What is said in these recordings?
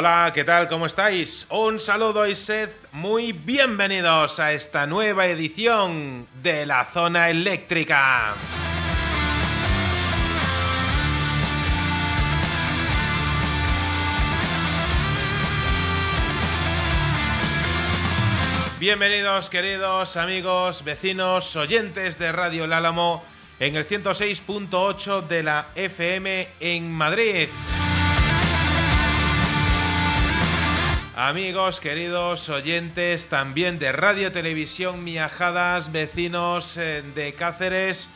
Hola, ¿qué tal? ¿Cómo estáis? Un saludo y sed muy bienvenidos a esta nueva edición de la zona eléctrica. Bienvenidos queridos amigos, vecinos, oyentes de Radio El Álamo en el 106.8 de la FM en Madrid. Amigos, queridos oyentes también de Radio Televisión Miajadas, vecinos eh, de Cáceres,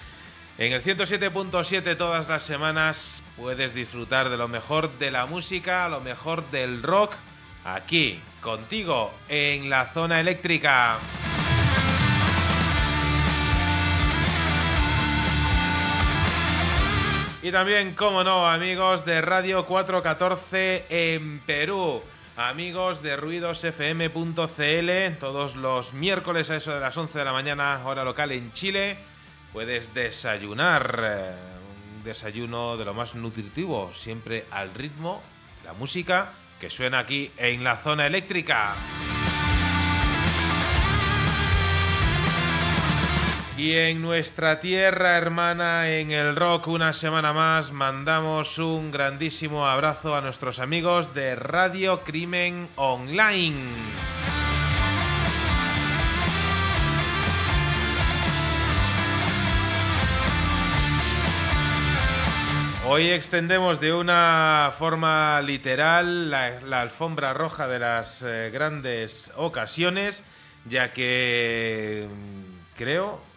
en el 107.7 todas las semanas puedes disfrutar de lo mejor de la música, lo mejor del rock, aquí, contigo, en la zona eléctrica. Y también, como no, amigos de Radio 414 en Perú. Amigos de ruidosfm.cl, todos los miércoles a eso de las 11 de la mañana, hora local en Chile, puedes desayunar. eh, un desayuno de lo más nutritivo, siempre al ritmo la música que suena aquí en la zona eléctrica. Y en nuestra tierra hermana, en el rock, una semana más, mandamos un grandísimo abrazo a nuestros amigos de Radio Crimen Online. Hoy extendemos de una forma literal la, alfombra roja de las eh, grandes ocasiones, ya que mm, creo,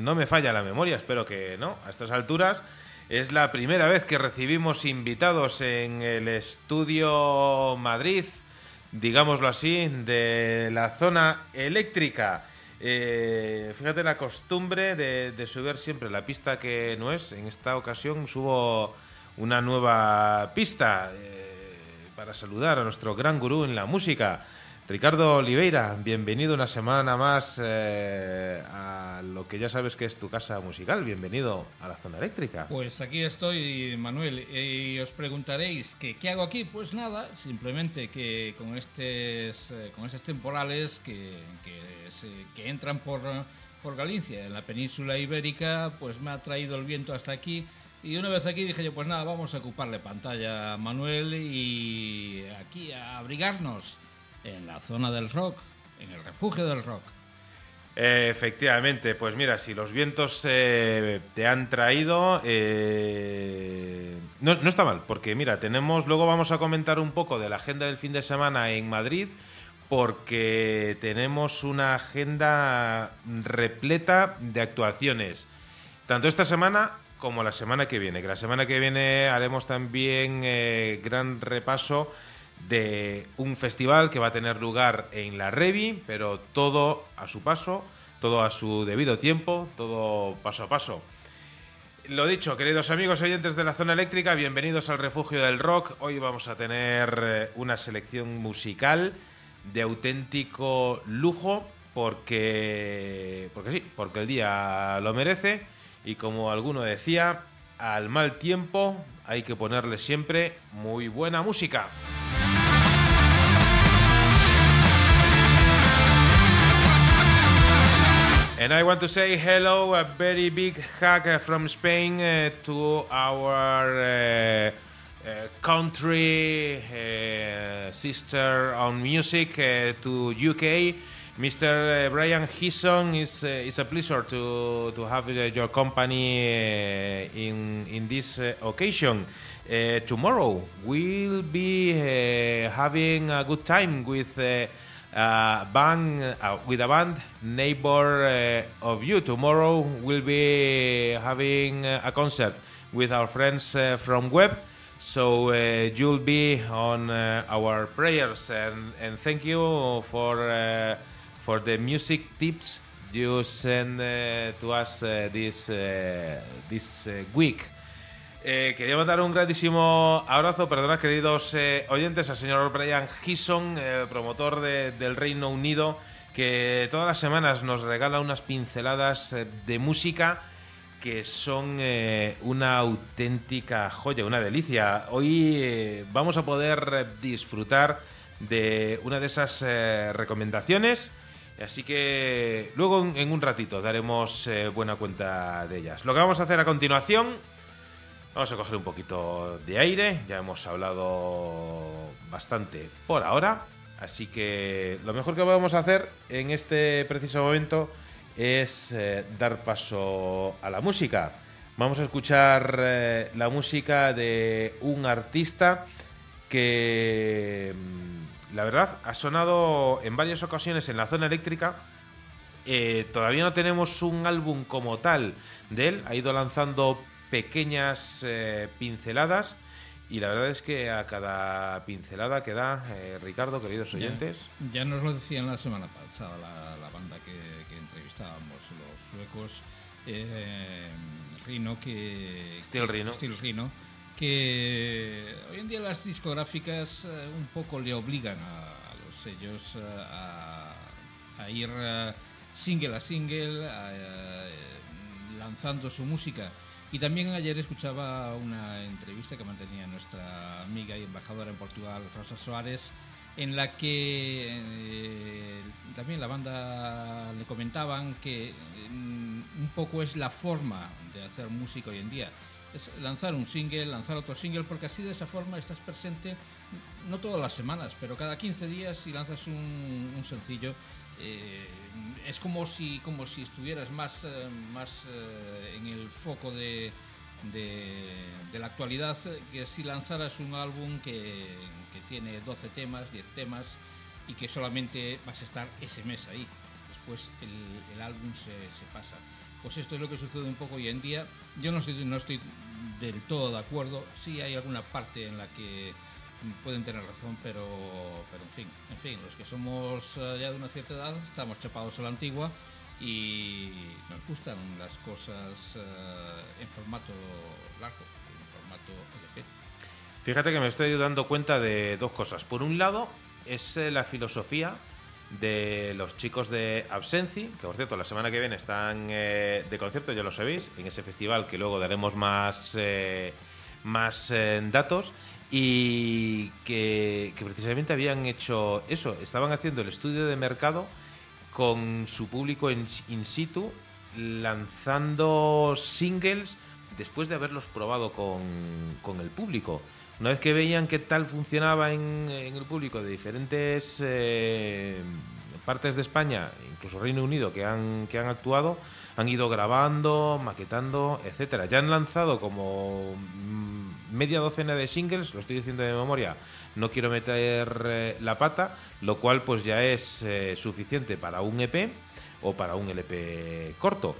no me falla la memoria, espero que no, a estas alturas, es la primera vez que recibimos invitados en el estudio Madrid, digámoslo así, de la zona eléctrica. Eh, fíjate la costumbre de, subir siempre la pista que no es. En esta ocasión subo una nueva pista eh, para saludar a nuestro gran gurú en la música, Ricardo Oliveira. Bienvenido una semana más eh, a lo que ya sabes que es tu casa musical. Bienvenido a la zona eléctrica. Pues aquí estoy, Manuel, y os preguntaréis que qué hago aquí. Pues nada, simplemente que con estos, eh, con estos temporales que, que, se- que entran por, por Galicia, en la península ibérica, pues me ha traído el viento hasta aquí. Y una vez aquí dije yo, pues nada, vamos a ocuparle pantalla a Manuel y aquí a abrigarnos en la zona del rock, en el refugio del rock. Efectivamente, pues mira, si los vientos eh, te han traído, eh, no, no está mal, porque mira, tenemos, luego vamos a comentar un poco de la agenda del fin de semana en Madrid, porque tenemos una agenda repleta de actuaciones, tanto esta semana como la semana que viene. Que la semana que viene haremos también eh, gran repaso de un festival que va a tener lugar en la Revi, pero todo a su paso, todo a su debido tiempo, todo paso a paso. Lo dicho, queridos amigos oyentes de la zona eléctrica, bienvenidos al refugio del rock. Hoy vamos a tener eh, una selección musical de auténtico lujo porque porque sí, porque el día lo merece y como alguno decía, al mal tiempo hay que ponerle siempre muy buena música. And I want to say hello, a very big hug uh, from Spain uh, to our uh, uh, country uh, sister on music, uh, to UK. Mr. Brian Hisson, is uh, is a pleasure to to have your company in in this occasion. Tomorrow we'll be having a good time with uh, band uh, with a band neighbor uh, of you. Tomorrow we'll be having uh, a concert with our friends uh, from Web. So uh, you'll be on our prayers and, and thank you for for the music tips you send to us this this week. Eh, quería mandar un grandísimo abrazo, perdonad queridos eh, oyentes, al señor Brian Hisson, eh, promotor de- del Reino Unido, que todas las semanas nos regala unas pinceladas de música que son una auténtica joya, una delicia. Hoy vamos a poder disfrutar de una de esas recomendaciones. Así que luego en, un ratito daremos buena cuenta de ellas. Lo que vamos a hacer a continuación Vamos a coger un poquito de aire, ya hemos hablado bastante por ahora, así que lo mejor que podemos hacer en este preciso momento es eh, dar paso a la música. Vamos a escuchar eh, la música de un artista que mm, la verdad ha sonado en varias ocasiones en la zona eléctrica eh, todavía no tenemos un álbum como tal de él. Ha ido lanzando pequeñas eh, pinceladas. Y la verdad es que a cada pincelada que da, eh, Ricardo, queridos oyentes, Ya, ya nos lo decían la semana pasada la, la banda que, que entrevistábamos, los suecos, eh, Rino, que... Steel Rhino. Steel Rhino, que hoy en día las discográficas eh, un poco le obligan a, a los sellos a, a ir single a single, a, eh, lanzando su música. Y también ayer escuchaba una entrevista que mantenía nuestra amiga y embajadora en Portugal, Rosa Soares, en la que eh, también la banda le comentaban que mm, un poco es la forma de hacer música hoy en día. Es lanzar un single, lanzar otro single, porque así de esa forma estás presente, no todas las semanas, pero cada 15 días si lanzas un, sencillo, eh, es como si, como si estuvieras más, eh, más eh, en el foco de, de, la actualidad eh, que si lanzaras un álbum que, que tiene 12 temas, 10 temas y que solamente vas a estar ese mes ahí. Después el, el álbum se, se pasa. Pues esto es lo que sucede un poco hoy en día. Yo no estoy, no estoy del todo de acuerdo. Sí hay alguna parte en la que pueden tener razón, pero, pero en fin, en fin, los que somos eh, ya de una cierta edad estamos chapados a la antigua y nos gustan las cosas eh, en formato largo, en formato LP. fíjate que me estoy dando cuenta de dos cosas. Por un lado, es eh, la filosofía de los chicos de Absenci, que por cierto, la semana que viene están eh, de concierto, ya lo sabéis, en ese festival que luego daremos más, eh, más eh, datos. Y que, que precisamente habían hecho eso, estaban haciendo el estudio de mercado con su público en, in situ, lanzando singles después de haberlos probado con, con el público. Una vez que veían qué tal funcionaba en, el público de diferentes eh, partes de España, incluso Reino Unido, que han, que han actuado, han ido grabando, maquetando, etcétera. Ya han lanzado como media docena de singles, lo estoy diciendo de memoria, no quiero meter eh, la pata, lo cual pues ya es eh, suficiente para un EP o para un LP corto.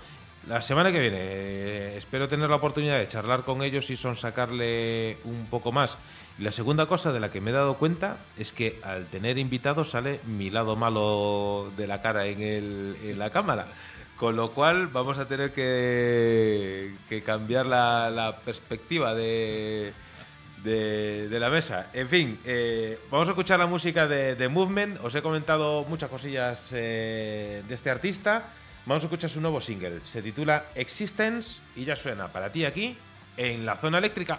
La semana que viene eh, espero tener la oportunidad de charlar con ellos y son sacarle un poco más. La segunda cosa de la que me he dado cuenta es que al tener invitados sale mi lado malo de la cara en, el- en la cámara. Con lo cual vamos a tener que, que cambiar la, la perspectiva de, de, de la mesa. En fin, eh, vamos a escuchar la música de, Movement. Os he comentado muchas cosillas eh, de este artista. Vamos a escuchar su nuevo single. Se titula Existence y ya suena para ti aquí en la zona eléctrica.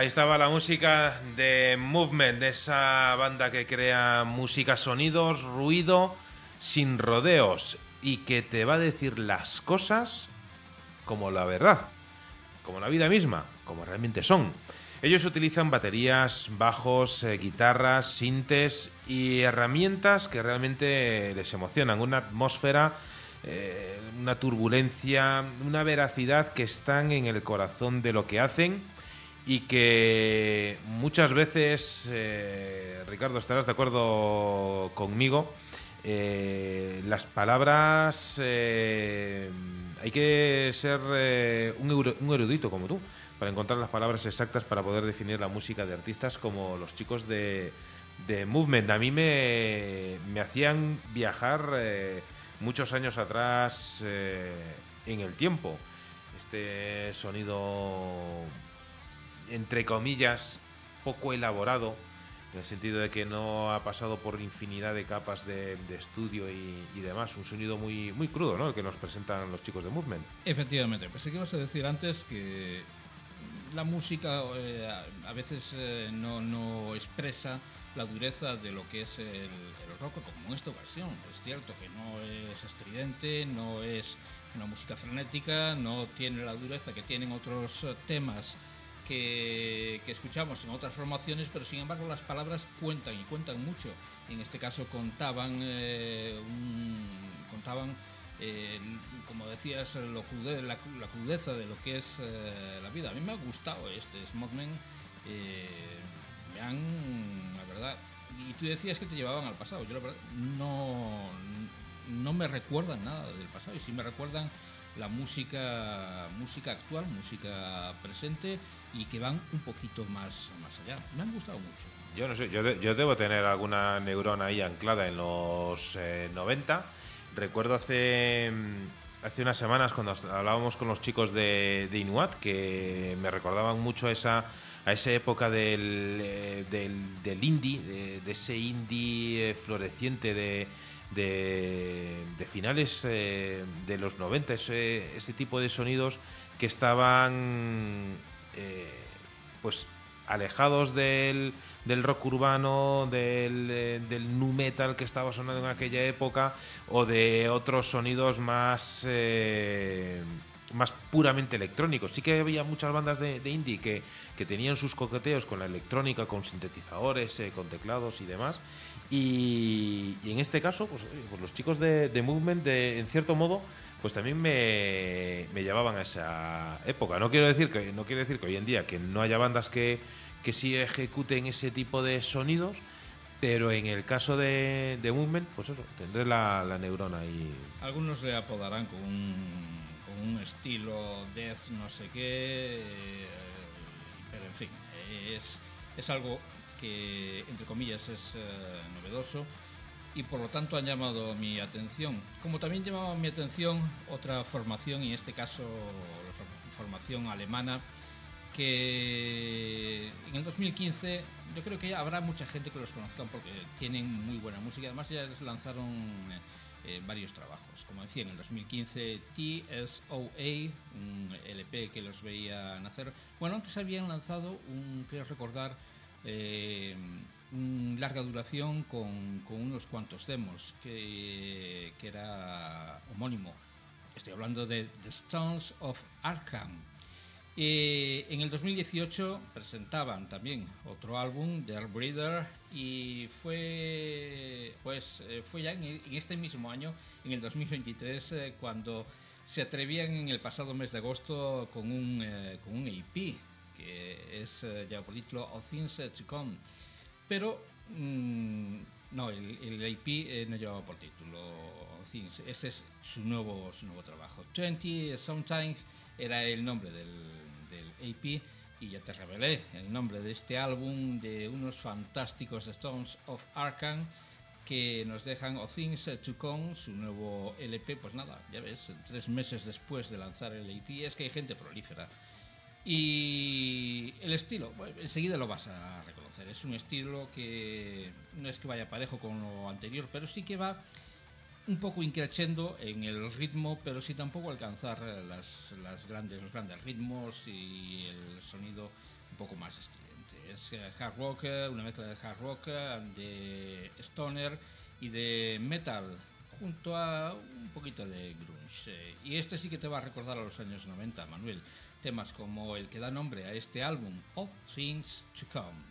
Ahí estaba la música de Movement, de esa banda que crea música, sonidos, ruido, sin rodeos y que te va a decir las cosas como la verdad, como la vida misma, como realmente son. Ellos utilizan baterías, bajos, eh, guitarras, sintes y herramientas que realmente les emocionan. Una atmósfera, eh, una turbulencia, una veracidad que están en el corazón de lo que hacen y que muchas veces, eh, Ricardo, estarás de acuerdo conmigo, eh, las palabras eh, hay que ser un, un erudito como tú para encontrar las palabras exactas para poder definir la música de artistas como los chicos de, de Movement. A mí me, me hacían viajar muchos años atrás en el tiempo. Este sonido, entre comillas, poco elaborado, en el sentido de que no ha pasado por infinidad de capas de, estudio y, demás. Un sonido muy, muy crudo, ¿no? El que nos presentan los chicos de Movement. Efectivamente, sí que ibas a decir antes que la música eh, a- veces eh, no, no expresa la dureza de lo que es el, el rock, como esta ocasión. Es cierto que no es estridente, no es una música frenética, no tiene la dureza que tienen otros temas que, escuchamos en otras formaciones, pero sin embargo las palabras cuentan y cuentan mucho. En este caso contaban, eh, un- contaban eh, como decías, lo crude- la, la crudeza de lo que es eh, la vida. A mí me ha gustado este Smogman. eh, me han, la verdad, y tú decías que te llevaban al pasado. Yo la verdad no, no me recuerdan nada del pasado y sí me recuerdan la música, música actual, música presente y que van un poquito más, más allá. Me han gustado mucho. Yo no sé, yo, de- yo debo tener alguna neurona ahí anclada en los eh, 90. Recuerdo hace, hace unas semanas cuando hablábamos con los chicos de, de Inuat que me recordaban mucho a esa, a esa época del, eh, del, del indie, de, de ese indie eh, floreciente de, de, finales eh, de los 90, ese, tipo de sonidos que estaban eh, pues alejados del, del rock urbano, del, eh, del nu metal que estaba sonando en aquella época, o de otros sonidos más, eh, más puramente electrónicos. Sí que había muchas bandas de, indie que, que tenían sus coqueteos con la electrónica, con sintetizadores, con teclados y demás. Y, en este caso, pues, pues los chicos de, Movement, en cierto modo, pues también me, me llevaban a esa época. No quiero decir que no quiero decir que hoy en día que no haya bandas que, que sí ejecuten ese tipo de sonidos, pero en el caso de, de Movement, pues eso, tendré la, la neurona ahí. Algunos le apodarán con un, con un estilo death no sé qué, eh, pero en fin, es, es algo que entre comillas es eh, novedoso y por lo tanto han llamado mi atención. Como también llamaba mi atención otra formación, y en este caso la for- formación alemana, que en el 2015 yo creo que habrá mucha gente que los conozcan porque tienen muy buena música. Además ya les lanzaron eh, varios trabajos. Como decía, en el 2015 TSOA, un LP que los veía nacer. Bueno, antes habían lanzado un, creo recordar, eh, un larga duración con, con unos cuantos demos que, que era homónimo. Estoy hablando de The Stones of Arkham. Eh, en el 2018 presentaban también otro álbum, The Breeder, y fue, pues, eh, fue ya en, en este mismo año, en el 2023, eh, cuando se atrevían en el pasado mes de agosto con un, eh, con un EP, que es eh, ya por título All Things to Come. Pero mm, no, el, el EP eh, no llevaba por título All Things. Ese es su nuevo, su nuevo trabajo. 20 Sometimes era el nombre del, del EP y ya te revelé el nombre de este álbum de unos fantásticos Stones of Arkham que nos dejan All Things to Come, su nuevo LP, pues nada, ya ves, tres meses después de lanzar el EP, es que hay gente prolífera. Y el estilo, enseguida lo vas a reconocer. Es un estilo que no es que vaya parejo con lo anterior, pero sí que va un poco increciendo en el ritmo, pero sí tampoco alcanzar las, grandes, los grandes ritmos y el sonido un poco más estridente. Es hard rock, una mezcla de hard rock, de stoner y de metal, junto a un poquito de grunge. Y este sí que te va a recordar a los años 90, Manuel temas como el que da nombre a este álbum, Of Things to Come.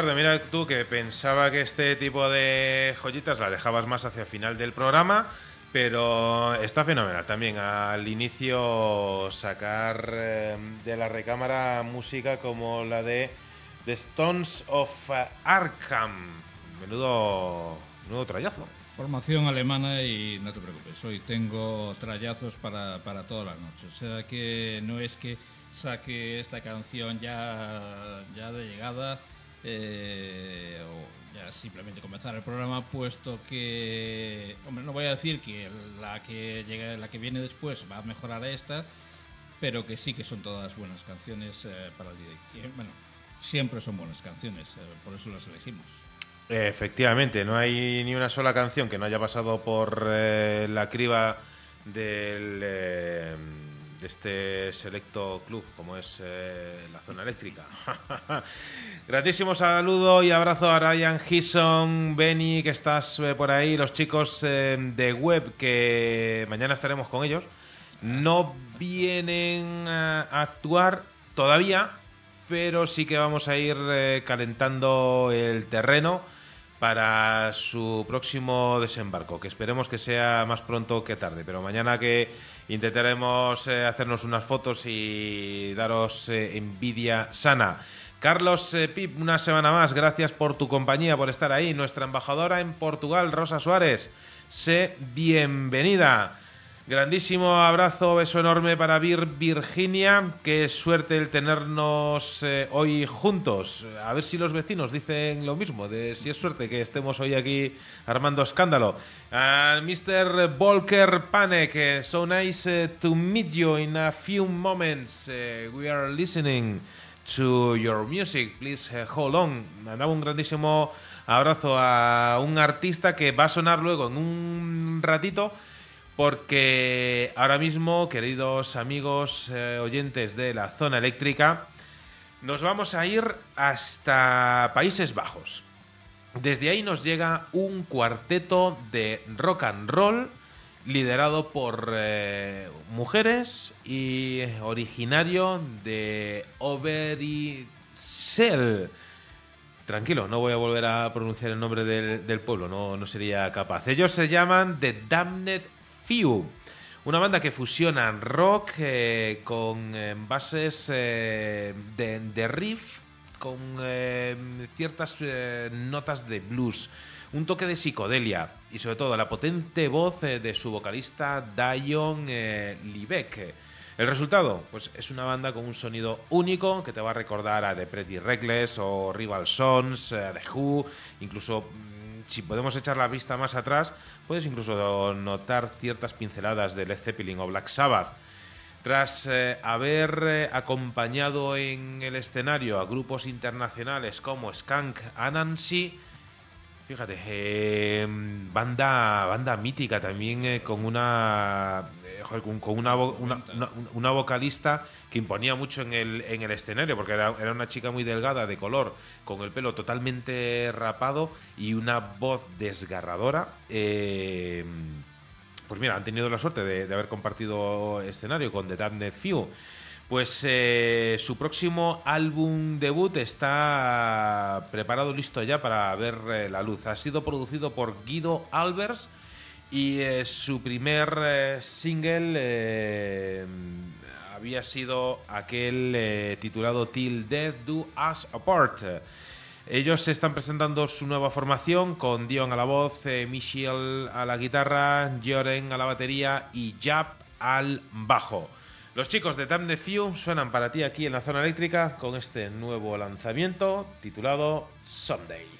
Ricardo, mira tú que pensaba que este tipo de joyitas la dejabas más hacia el final del programa, pero está fenomenal también al inicio sacar eh, de la recámara música como la de The Stones of Arkham. Menudo, menudo trayazo. Formación alemana y no te preocupes, hoy tengo trayazos para, para todas las noches. O sea que no es que saque esta canción ya, ya de llegada eh, o ya simplemente comenzar el programa, puesto que, hombre, no voy a decir que la que llega, la que viene después va a mejorar a esta, pero que sí que son todas buenas canciones eh, para el día. Bueno, siempre son buenas canciones, eh, por eso las elegimos. Efectivamente, no hay ni una sola canción que no haya pasado por eh, la criba del, de este selecto club como es eh, la zona eléctrica. Gratísimo saludo y abrazo a Ryan Gison, Benny, que estás eh, por ahí, los chicos eh, de web que mañana estaremos con ellos. No vienen a actuar todavía, pero sí que vamos a ir calentando el terreno para su próximo desembarco, que esperemos que sea más pronto que tarde, pero mañana que intentaremos eh, hacernos unas fotos y daros eh, envidia sana. Carlos eh, Pip, una semana más, gracias por tu compañía, por estar ahí. Nuestra embajadora en Portugal, Rosa Suárez, sé bienvenida. Grandísimo abrazo, beso enorme para Vir Virginia. Qué suerte el tenernos eh, hoy juntos. A ver si los vecinos dicen lo mismo, de si es suerte que estemos hoy aquí armando escándalo. Uh, Mr. Volker Panek, eh, so nice eh, to meet you in a few moments. Eh, we are listening to your music. Please hold on. Mandaba un grandísimo abrazo a un artista que va a sonar luego en un ratito porque ahora mismo, queridos amigos eh, oyentes de la zona eléctrica, nos vamos a ir hasta Países Bajos. Desde ahí nos llega un cuarteto de rock and roll liderado por eh, mujeres y originario de Overijssel. Tranquilo, no voy a volver a pronunciar el nombre del, del pueblo, no, no sería capaz. Ellos se llaman The Damned Few. Una banda que fusiona rock eh, con eh, bases eh, de, riff, con ciertas notas de blues, un toque de psicodelia y sobre todo la potente voz de su vocalista Dion Libeck. El resultado, pues es una banda con un sonido único que te va a recordar a The Pretty Reckless o Rival Sons, The Who, incluso mm, si podemos echar la vista más atrás, puedes incluso notar ciertas pinceladas de Led Zeppelin o Black Sabbath. Tras eh, haber eh, acompañado en el escenario a grupos internacionales como Skunk Anansi, fíjate, eh, banda, banda mítica también con una con, una, una, vocalista que imponía mucho en el, en el escenario, porque era, era una chica muy delgada, de color, con el pelo totalmente rapado y una voz desgarradora. eh, pues mira, han tenido la suerte de, de haber compartido escenario con The Damned Few. Pues eh, su próximo álbum debut está preparado, listo ya para ver eh, la luz. Ha sido producido por Guido Albers y eh, su primer eh, single eh, había sido aquel titulado Till Death Do Us Apart. Ellos están presentando su nueva formación con Dion a la voz, Michel a la guitarra, Joren a la batería y Jap al bajo. Los chicos de Damned Few suenan para ti aquí en la zona eléctrica con este nuevo lanzamiento titulado Someday.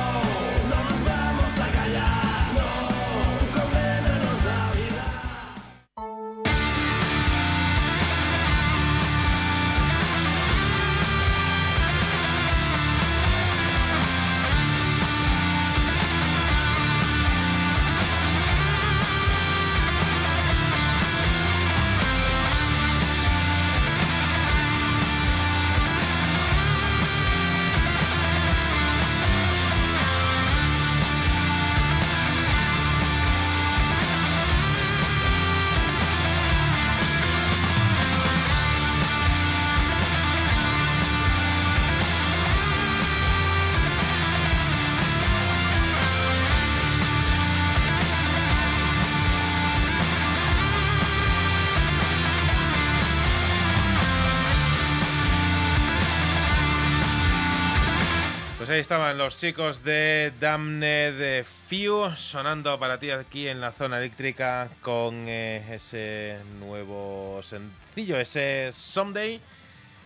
Ahí estaban los chicos de Damned Few sonando para ti aquí en la zona eléctrica con eh, ese nuevo sencillo, ese Someday.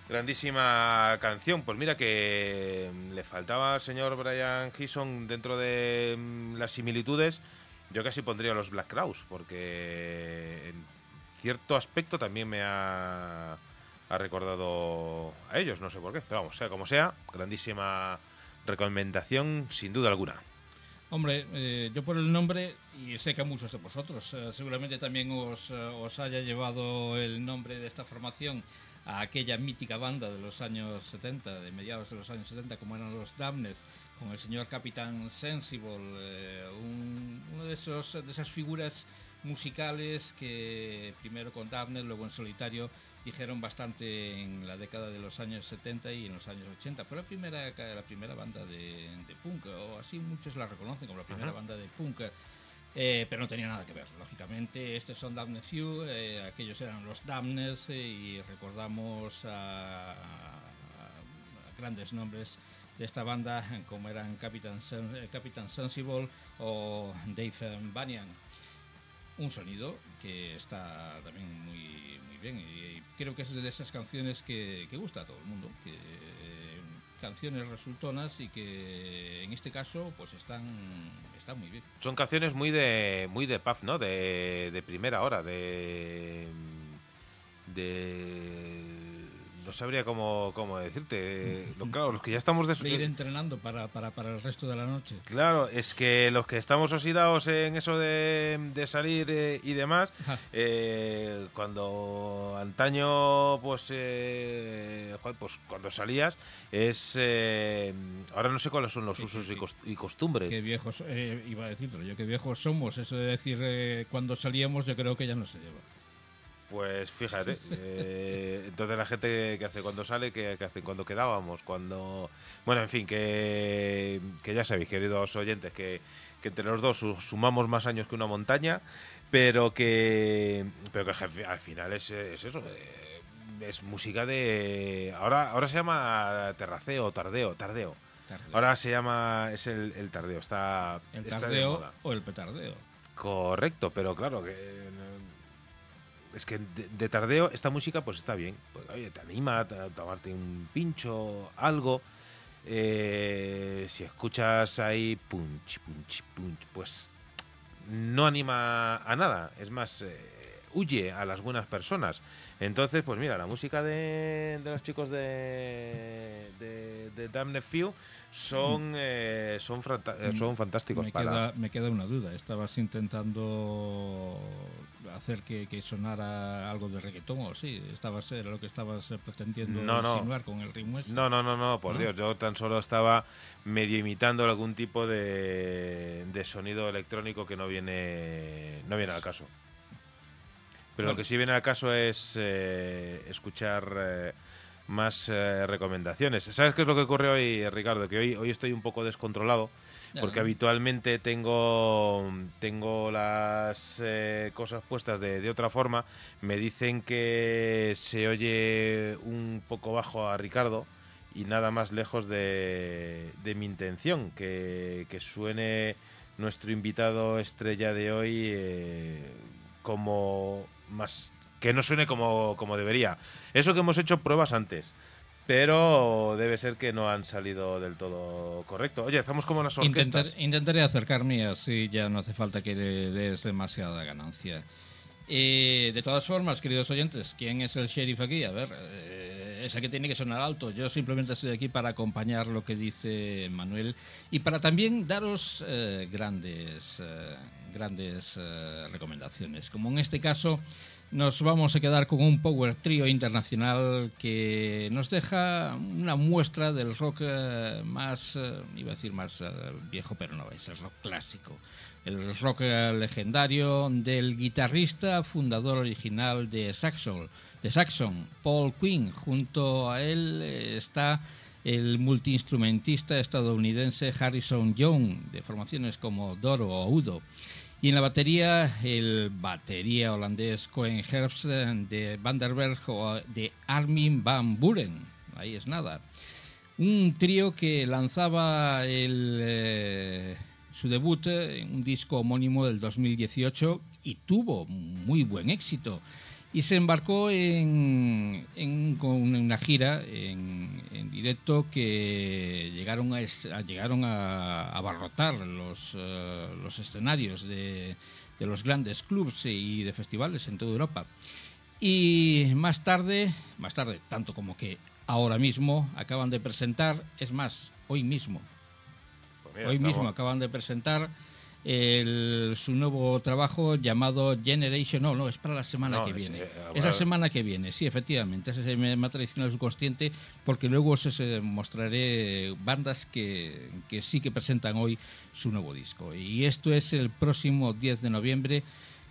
Grandísima canción. Pues mira que mm, le faltaba al señor Brian Gison dentro de mm, las similitudes. Yo casi pondría los Black Crowes porque en cierto aspecto también me ha, ha recordado a ellos, no sé por qué. Pero vamos, sea como sea, grandísima recomendación sin duda alguna. Hombre, eh, yo por el nombre, y sé que a muchos de vosotros, eh, seguramente también os, eh, os haya llevado el nombre de esta formación a aquella mítica banda de los años 70, de mediados de los años 70, como eran los Damnes, con el señor Capitán Sensible, eh, un- uno de, esos, de esas figuras musicales que primero con Damnes, luego en solitario, dijeron bastante en la década de los años 70 y en los años 80. Fue la primera, la primera banda de, de punk, o así muchos la reconocen como la primera Ajá. banda de punk. eh, pero no tenía nada que ver. Lógicamente, estos son Damned Few, eh, aquellos eran los Damnes eh, y recordamos a, a- a grandes nombres de esta banda eh, como eran Captain, Sen- eh, Captain Sensible o Dave eh, Banyan un sonido que está también muy y, creo que es de esas canciones que, que gusta a todo el mundo que eh, canciones resultonas y que en este caso pues están están muy bien Son canciones muy de muy de pub, ¿no? De, de primera hora, de de no sabría cómo, cómo decirte. Lo, claro, los que ya estamos de, de ir entrenando para, para, para el resto de la noche Claro, es que los que estamos oxidados en eso de, de salir eh, y demás, eh, cuando antaño, pues, eh, pues cuando salías, es. eh, ahora no sé cuáles son los Sí, usos sí, y sí. y costumbres. qué viejos eh, iba a decirlo yo qué viejos somos eso de decir eh, cuando salíamos yo creo que ya no se lleva Pues fíjate, eh, entonces la gente que hace cuando sale, que, hace cuando quedábamos, cuando... Bueno, en fin, que, que ya sabéis, queridos oyentes, que, que entre los dos su- sumamos más años que una montaña, pero que, pero que al fi- al final es, es eso, eh, es música de... Ahora, ahora se llama terraceo, tardeo, tardeo. Tardeo. Ahora se llama, es el, el tardeo, está, el está de tardeo moda. o el petardeo Correcto, pero claro que es que de, de tardeo esta música pues está bien, pues, oye, te anima a, tomarte un pincho, algo. Eh, si escuchas ahí punch, punch, punch, pues no anima a nada. Es más, eh, huye a las buenas personas. Entonces, pues mira, la música de, de los chicos de, de, de Damned Few son, eh, son, eh, son fantásticos Mm. Me para... queda, me queda una duda. ¿Estabas intentando hacer que, que sonara algo de reggaetón o sí? ¿Estabas, ¿Era lo que estabas eh, pretendiendo No, con el ritmo ese? No, no, no, no, por ¿No? Dios, yo tan solo estaba medio imitando algún tipo de, de sonido electrónico que no viene, no viene al caso. Pero lo que sí viene al caso es eh, escuchar eh, más eh, recomendaciones. ¿Sabes qué es lo que ocurre hoy, Ricardo? Que hoy, hoy estoy un poco descontrolado. Porque habitualmente tengo, tengo las eh, cosas puestas de, de otra forma. Me dicen que se oye un poco bajo a Ricardo y nada más lejos de, de mi intención, que, que suene nuestro invitado estrella de hoy eh, como más... que no suene como, como debería. Eso que hemos hecho pruebas antes. Pero debe ser que no han salido del todo correcto. Oye, estamos como las orquestas. Intentar- intentaré acercarme así ya no hace falta que le des demasiada ganancia. Eh, de todas formas, queridos oyentes, ¿quién es el sheriff aquí? A ver, eh, ese que tiene que sonar alto. Yo simplemente estoy aquí para acompañar lo que dice Manuel y para también daros eh, grandes, eh, grandes eh, recomendaciones. Como en este caso, nos vamos a quedar con un power trio internacional que nos deja una muestra del rock eh, más, eh, iba a decir más eh, viejo, pero no, es el rock clásico. El rock legendario del guitarrista fundador original de Saxon, de Saxon, Paul Quinn. Junto a él está el multiinstrumentista estadounidense Harrison Young, de formaciones como Doro o Udo. Y en la batería, el batería holandés Cohen Herbst eh, de Vanderberg o de Armin van Buren. Ahí es nada. Un trío que lanzaba el, eh, su debut eh, en un disco homónimo del 2018 y tuvo muy buen éxito. Y se embarcó en, en- con una gira en, en directo que llegaron a, llegaron a abarrotar los, eh, los escenarios de, de los grandes clubs y de festivales en toda Europa. Y más tarde, más tarde, tanto como que ahora mismo acaban de presentar, es más, hoy mismo, Pues mira, hoy mismo acaban de presentar el- su nuevo trabajo llamado Generation. No, no, es para la semana No, que es, viene. eh, es la semana que viene, sí, efectivamente. Ese se me, me ha traicionado el subconsciente porque luego os mostraré bandas que, que sí que presentan hoy su nuevo disco. Y esto es el próximo 10 de noviembre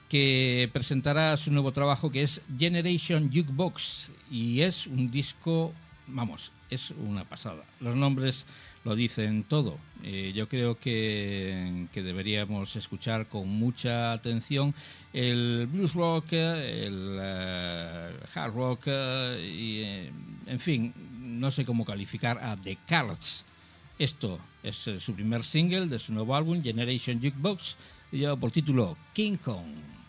que presentará su nuevo trabajo que es Generation Jukebox y es un disco, vamos, es una pasada. Los nombres lo dicen todo. Eh, yo creo que, deberíamos escuchar con mucha atención el blues rock, el eh, hard rock eh, y, en fin, no sé cómo calificar a The Cards. Esto es su primer single de su nuevo álbum, Generation Jukebox, y lleva por título King Kong.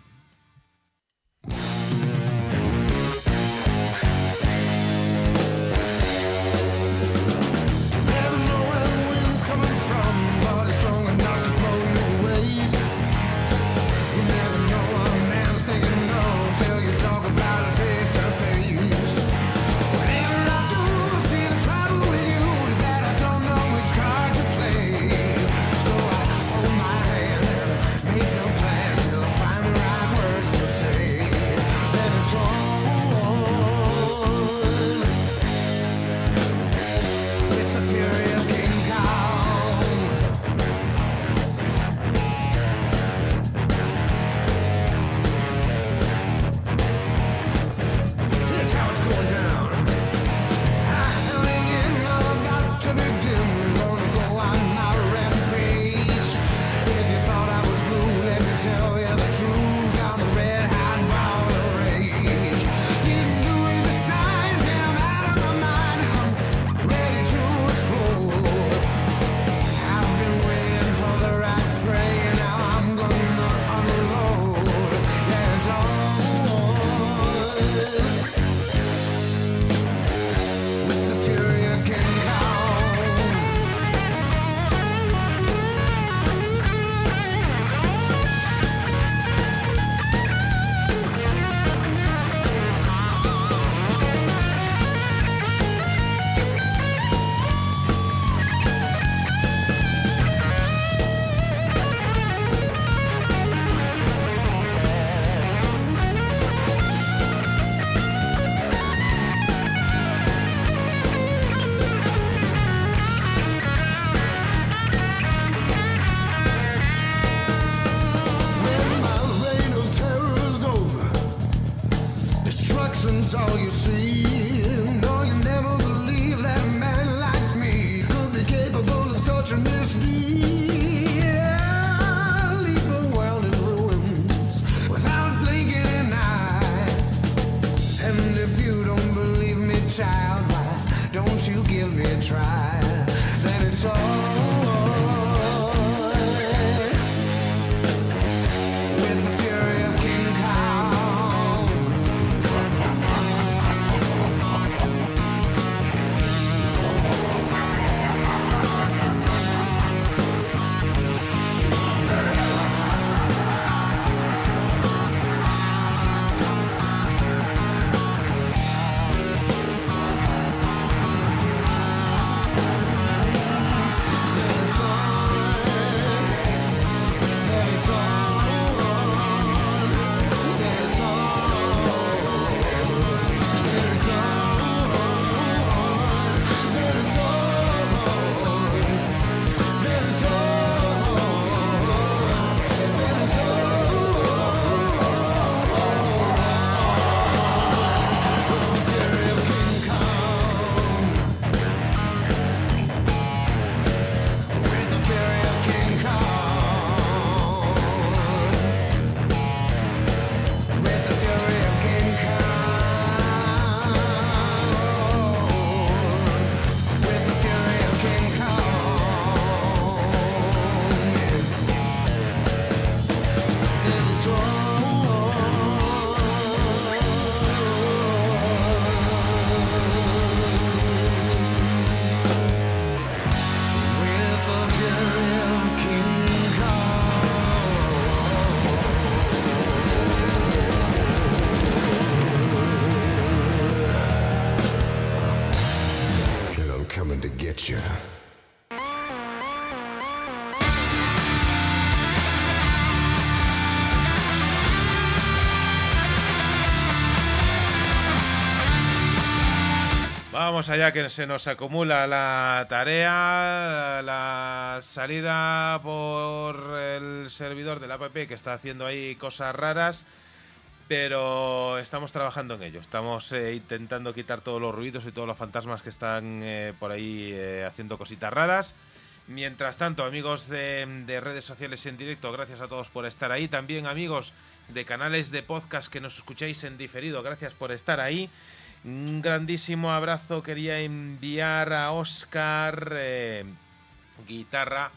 Allá que se nos acumula la tarea, la salida por el servidor del app que está haciendo ahí cosas raras, pero estamos trabajando en ello. Estamos eh, intentando quitar todos los ruidos y todos los fantasmas que están eh, por ahí eh, haciendo cositas raras. Mientras tanto, amigos de, de redes sociales en directo, gracias a todos por estar ahí. También amigos de canales de podcast que nos escucháis en diferido, gracias por estar ahí. Un grandísimo abrazo quería enviar a Oscar, eh, guitarra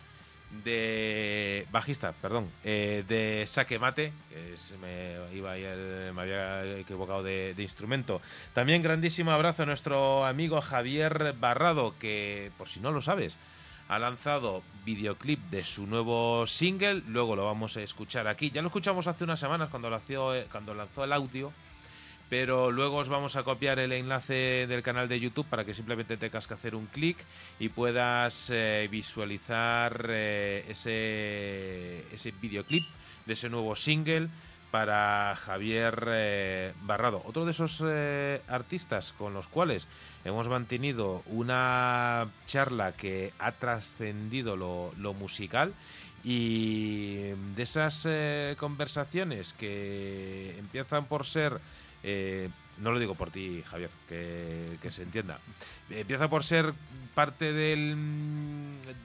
de bajista, perdón, eh, de Saque Mate, que me iba el- me había equivocado de, de instrumento. También grandísimo abrazo a nuestro amigo Javier Barrado, que por si no lo sabes, ha lanzado videoclip de su nuevo single, luego lo vamos a escuchar aquí. Ya lo escuchamos hace unas semanas cuando lanzó, cuando lanzó el audio, pero luego os vamos a copiar el enlace del canal de YouTube para que simplemente tengas que hacer un clic y puedas eh, visualizar eh, ese, ese videoclip de ese nuevo single para Javier eh, Barrado. Otro de esos artistas con los cuales hemos mantenido una charla que ha trascendido lo, lo musical y de esas conversaciones que empiezan por ser, eh, no lo digo por ti Javier, que, se entienda, empieza por ser parte del,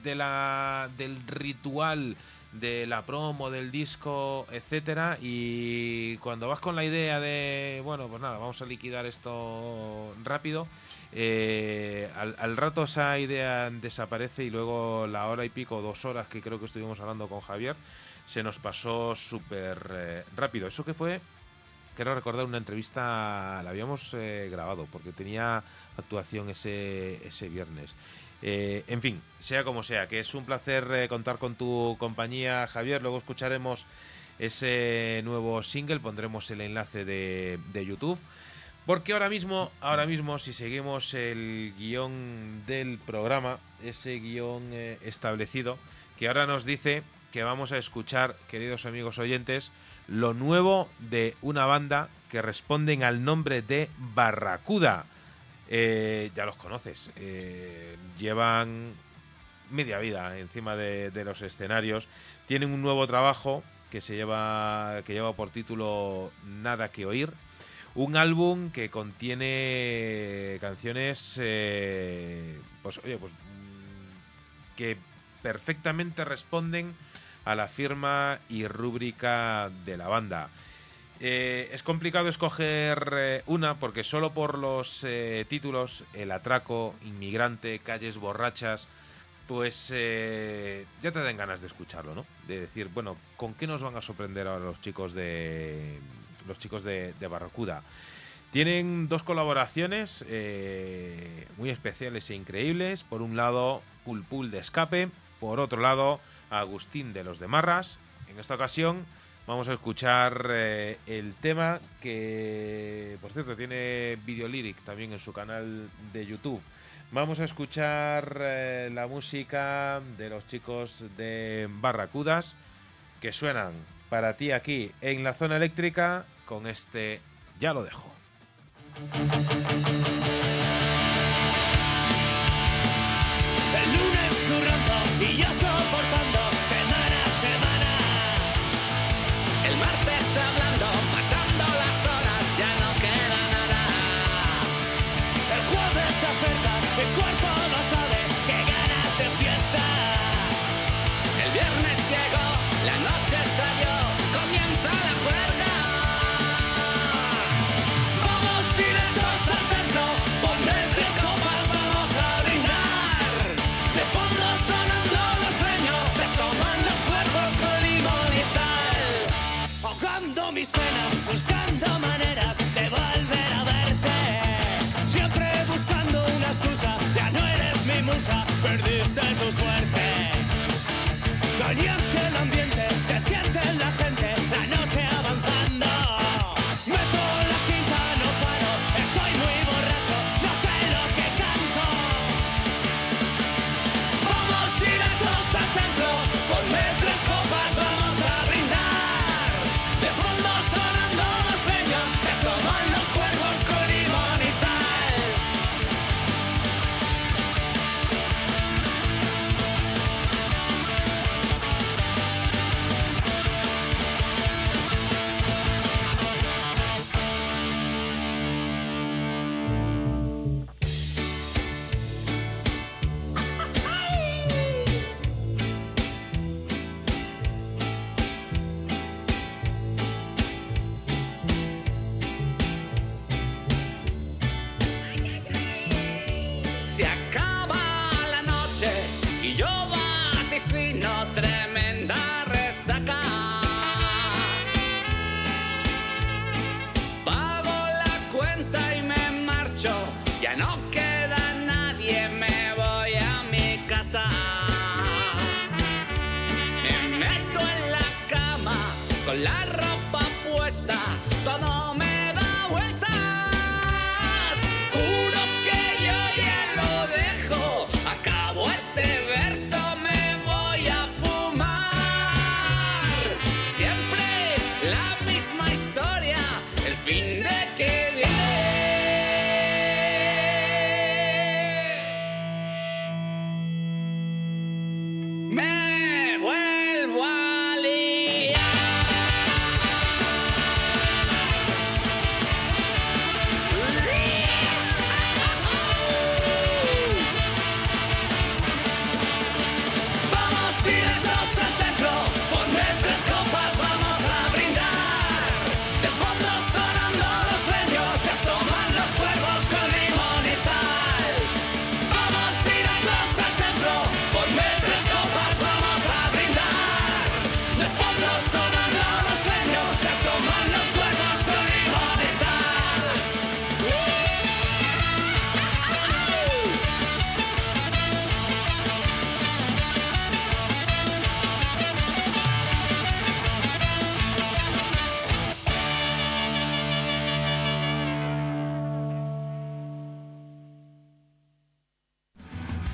de la, del ritual de la promo, del disco, etcétera, y cuando vas con la idea de, bueno, pues nada, vamos a liquidar esto rápido, eh, al, al rato esa idea desaparece y luego la hora y pico, dos horas que creo que estuvimos hablando con Javier, se nos pasó súper eh, rápido. Eso que fue, quiero recordar una entrevista, la habíamos eh, grabado porque tenía actuación ese, ese viernes. Eh, en fin, sea como sea, que es un placer eh, contar con tu compañía, Javier. Luego escucharemos ese nuevo single, pondremos el enlace de, YouTube. Porque ahora mismo, ahora mismo, si seguimos el guion del programa, ese guion establecido, que ahora nos dice que vamos a escuchar, queridos amigos oyentes, lo nuevo de una banda que responden al nombre de Barracuda. Eh, ya los conoces, eh, llevan media vida encima de, los escenarios. Tienen un nuevo trabajo que se lleva que lleva por título Nada que oír. Un álbum que contiene canciones, eh, pues oye, pues mm, que perfectamente responden a la firma y rúbrica de la banda. Eh, es complicado escoger eh, una porque solo por los eh, títulos, El atraco, Inmigrante, Calles borrachas, pues ya te dan ganas de escucharlo, ¿no? De decir, bueno, ¿con qué nos van a sorprender ahora los chicos de los chicos de, de Barracuda? Tienen dos colaboraciones muy especiales e increíbles. Por un lado, Pulpul de Escape. Por otro lado, Agustín de los de Marras. En esta ocasión vamos a escuchar eh, el tema que, por cierto, tiene video lyric también en su canal de YouTube. Vamos a escuchar eh, la música de los chicos de Barracudas que suenan para ti aquí en la zona eléctrica con este Ya lo dejo. El lunes y soportando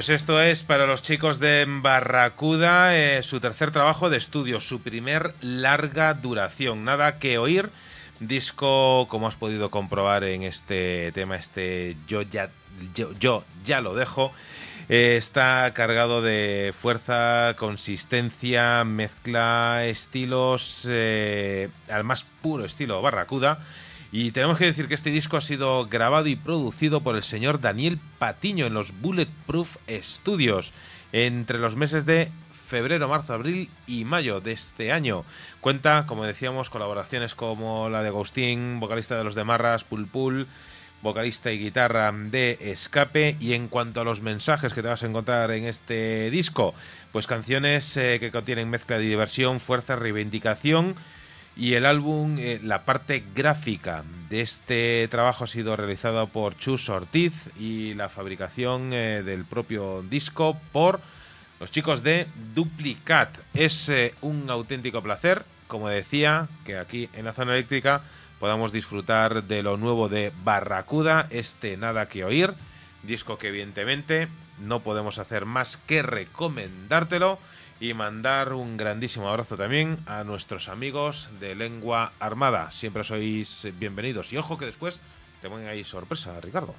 Pues esto es para los chicos de Barracuda, eh, su tercer trabajo de estudio, su primer larga duración. Nada que oír. Disco, como has podido comprobar en este tema, este Yo ya, yo, yo ya lo dejo. eh, está cargado de fuerza, consistencia, mezcla estilos eh, al más puro estilo Barracuda. Y tenemos que decir que este disco ha sido grabado y producido por el señor Daniel Patiño en los Bulletproof Studios entre los meses de febrero, marzo, abril y mayo de este año. Cuenta, como decíamos, colaboraciones como la de Agustín, vocalista de los de Marras, Pulpul, vocalista y guitarra de Escape. Y en cuanto a los mensajes que te vas a encontrar en este disco, pues canciones eh, que contienen mezcla de diversión, fuerza, reivindicación. Y el álbum, eh, la parte gráfica de este trabajo ha sido realizada por Chus Ortiz y la fabricación eh, del propio disco por los chicos de Duplicat. Es eh, un auténtico placer, como decía, que aquí en la zona eléctrica podamos disfrutar de lo nuevo de Barracuda, este Nada que Oír, disco que evidentemente no podemos hacer más que recomendártelo y mandar un grandísimo abrazo también a nuestros amigos de Lengua Armada. Siempre sois bienvenidos y ojo que después te ahí sorpresa, Ricardo.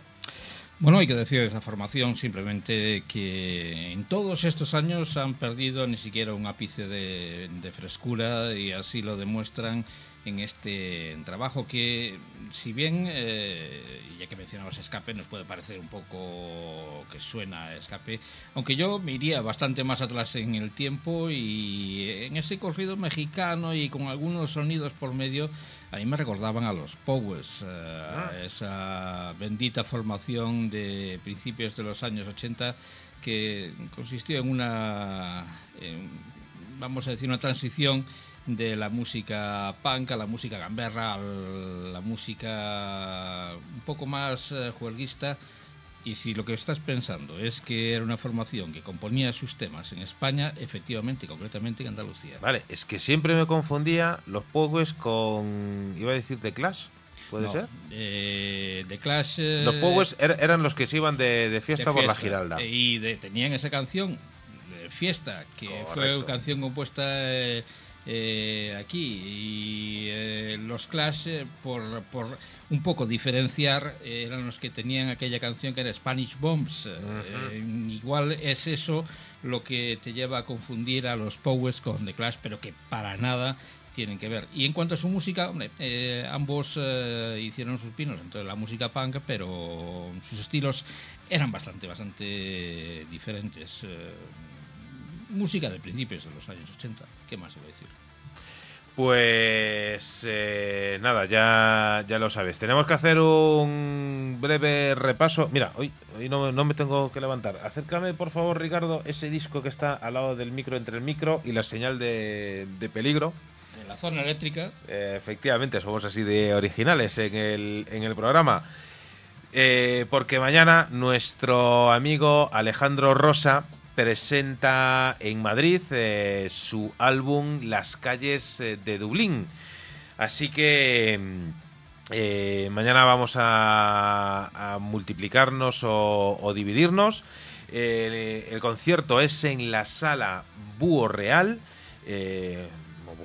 Bueno, hay que decir de esa formación simplemente que en todos estos años han perdido ni siquiera un ápice de frescura y así lo demuestran en este trabajo que, si bien, eh, ya que mencionabas escape, nos puede parecer un poco que suena a escape, aunque yo me iría bastante más atrás en el tiempo y en ese corrido mexicano y con algunos sonidos por medio, a mí me recordaban a los Powers, eh, esa bendita formación de principios de los años 80 que consistió en una, en, vamos a decir, una transición de la música punk a la música gamberra, a la música un poco más eh, juerguista. Y si lo que estás pensando es que era una formación que componía sus temas en España, efectivamente concretamente en Andalucía. Vale, es que siempre me confundía los Powers con. iba a decir The Clash, ¿puede No, ser? eh, The Clash. eh, Los Powers er- eran los que se iban de, de fiesta, de por la. Giralda. Y de- tenían esa canción fiesta, que Correcto. fue canción compuesta eh, eh, aquí. Y eh, los Clash, eh, por, por un poco diferenciar, eran los que tenían aquella canción que era Spanish Bombs. Igual es eso lo que te lleva a confundir a los Powers con The Clash, pero que para nada tienen que ver. Y en cuanto a su música, hombre, eh, ambos eh, hicieron sus pinos dentro de la música punk, pero sus estilos eran bastante, bastante diferentes. Eh, música de principios de los años 80, ¿qué más se va a decir? Pues eh, nada, ya, ya lo sabes. Tenemos que hacer un breve repaso. Mira, hoy, hoy no, no me tengo que levantar. Acércame, por favor, Ricardo, ese disco que está al lado del micro, entre el micro y la señal de, de peligro. En la zona eléctrica, Eh, efectivamente, somos así de originales en el, en el programa. Eh, porque mañana nuestro amigo Alejandro Rosa presenta en Madrid eh, su álbum Las calles eh, de Dublín. Así que mm, eh, mañana vamos a, multiplicarnos o, dividirnos. Eh, el concierto es en la sala Búho Real.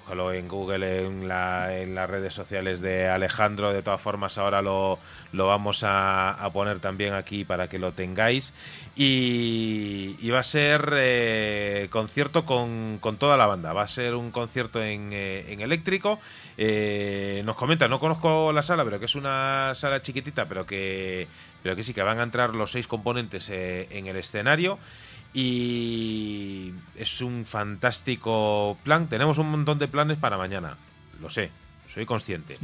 Búscalo en Google, en, la- en las redes sociales de Alejandro. De todas formas, ahora lo, lo vamos a, poner también aquí para que lo tengáis. Y, va a ser eh, concierto con, con toda la banda. Va a ser un concierto en, eh, en eléctrico. Eh, nos comenta, no conozco la sala, pero que es una sala chiquitita, pero que, pero que sí que van a entrar los seis componentes en el escenario. Y es un fantástico plan. Tenemos un montón de planes para mañana. Lo sé, soy consciente.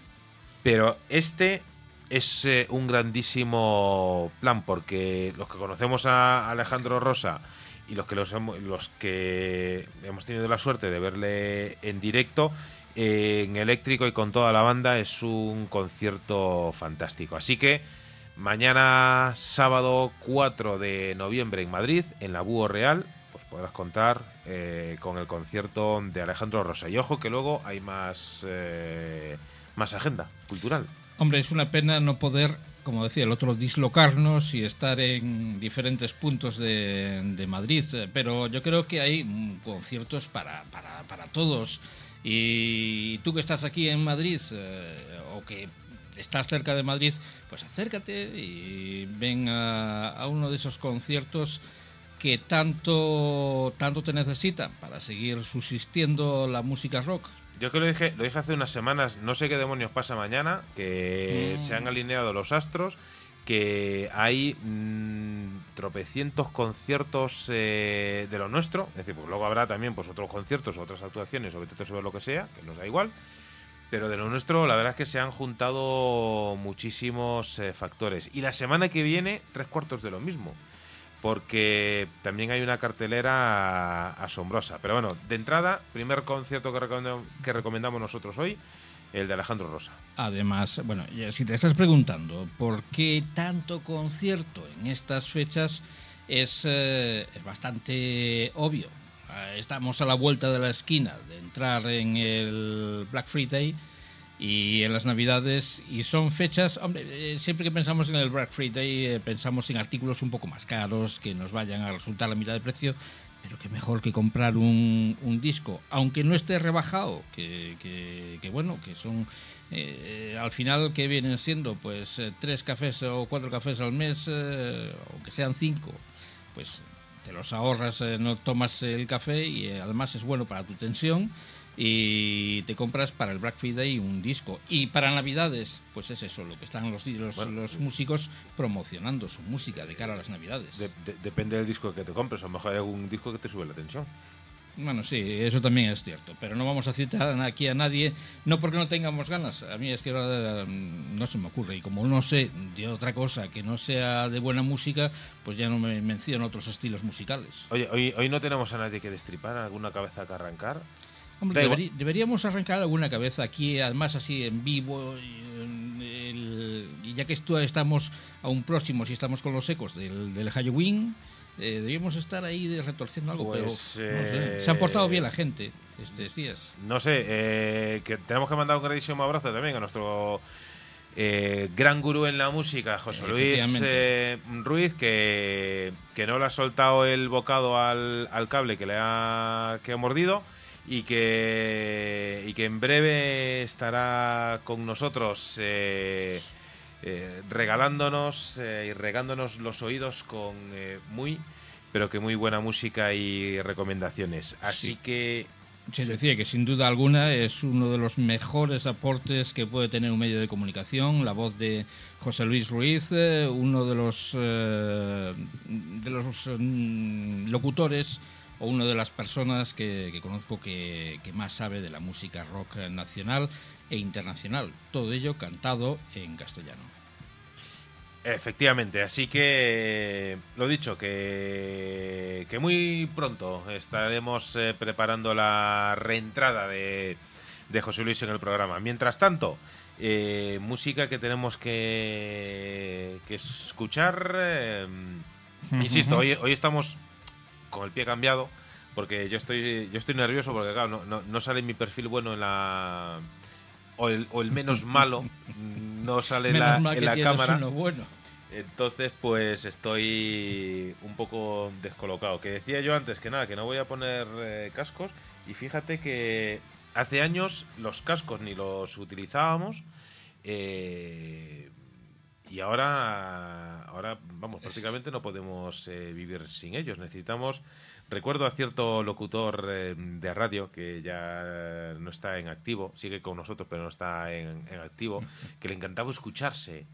Pero este es eh, un grandísimo plan porque los que conocemos a Alejandro Rosa y los que los, que hemos tenido la suerte de verle en directo eh, en eléctrico y con toda la banda es un concierto fantástico. Así que mañana sábado 4 de noviembre en Madrid, en la Búho Real, pues podrás contar eh, con el concierto de Alejandro Rosa. Y ojo que luego hay más, eh, más agenda cultural. Hombre, es una pena no poder como decía el otro, dislocarnos y estar en diferentes puntos de, Madrid. Pero yo creo que hay mm, conciertos para, para, para todos. Y tú que estás aquí en Madrid eh, o que estás cerca de Madrid, pues acércate y ven a, a uno de esos conciertos que tanto, tanto te necesitan para seguir subsistiendo la música rock. Yo que lo dije, lo dije hace unas semanas, no sé qué demonios pasa mañana, que Mm. se han alineado los astros, que hay mm, tropecientos conciertos eh, de lo nuestro, es decir, pues luego habrá también pues otros conciertos, otras actuaciones, o vete a lo que sea, que nos da igual, pero de lo nuestro la verdad es que se han juntado muchísimos eh, factores. Y la semana que viene, tres cuartos de lo mismo. Porque también hay una cartelera asombrosa. Pero bueno, de entrada, primer concierto que, recomendam- que recomendamos nosotros hoy, el de Alejandro Rosa. Además, bueno, ya si te estás preguntando por qué tanto concierto en estas fechas, es, eh, es bastante obvio. Ah, Estamos a la vuelta de la esquina de entrar en el Black Friday y en las Navidades y son fechas, hombre, eh, siempre que pensamos en el Black Friday eh, pensamos en artículos un poco más caros que nos vayan a resultar a mitad de precio, pero que mejor que comprar un, un disco, aunque no esté rebajado, que, que- que bueno, que son eh, al final que vienen siendo pues eh, tres cafés o cuatro cafés al mes, eh, o que sean cinco, pues te los ahorras, eh, no tomas el café y eh, además es bueno para tu tensión y te compras para el Black Friday un disco. Y para Navidades, pues es eso, lo que están los, los, Bueno, los músicos promocionando su música de cara a las Navidades. De- de- depende del disco que te compres, a lo mejor hay algún disco que te sube la tensión. Bueno, sí, eso también es cierto, pero no vamos a citar aquí a nadie, no porque no tengamos ganas, a mí es que mm, no se me ocurre, y como no sé de otra cosa que no sea de buena música, pues ya no me menciono otros estilos musicales. Oye, hoy, hoy no tenemos a nadie que destripar, alguna cabeza que arrancar. Hombre, deberíamos arrancar alguna cabeza aquí, además así en vivo, y, ya que estamos aún próximos y estamos con los ecos del, del Halloween, eh, deberíamos estar ahí retorciendo algo, pero Pues, no sé, eh, se han portado bien la gente estos días. No sé, eh, que tenemos que mandar un grandísimo abrazo también a nuestro eh, gran gurú en la música, José Luis eh, Ruiz, que, que no le ha soltado el bocado al, al cable que le ha, que ha mordido y que, y que en breve estará con nosotros eh, eh, regalándonos eh, y regándonos los oídos con eh, muy, pero que muy buena música y recomendaciones. Así Sí. que Se decía que sin duda alguna es uno de los mejores aportes que puede tener un medio de comunicación, la voz de José Luis Ruiz, uno de los de los mm, locutores o una de las personas que, que conozco que, que más sabe de la música rock nacional e internacional. Todo ello cantado en castellano. Efectivamente, así que lo dicho, que, que muy pronto estaremos eh, preparando la reentrada de, de José Luis en el programa. Mientras tanto, eh, música que tenemos que, que escuchar. eh, insisto, hoy, hoy estamos con el pie cambiado porque yo estoy yo estoy nervioso porque claro, no, no, no sale mi perfil bueno en la... O el, o el menos malo no sale en la, en cámara. bueno. Entonces, pues estoy un poco descolocado. Que decía yo antes que nada, que no voy a poner eh, cascos. Y fíjate que hace años los cascos ni los utilizábamos. eh, y ahora, ahora, vamos, prácticamente no podemos eh, vivir sin ellos. Necesitamos. Recuerdo a cierto locutor eh, de radio que ya no está en activo, sigue con nosotros, pero no está en, en activo, que le encantaba escucharse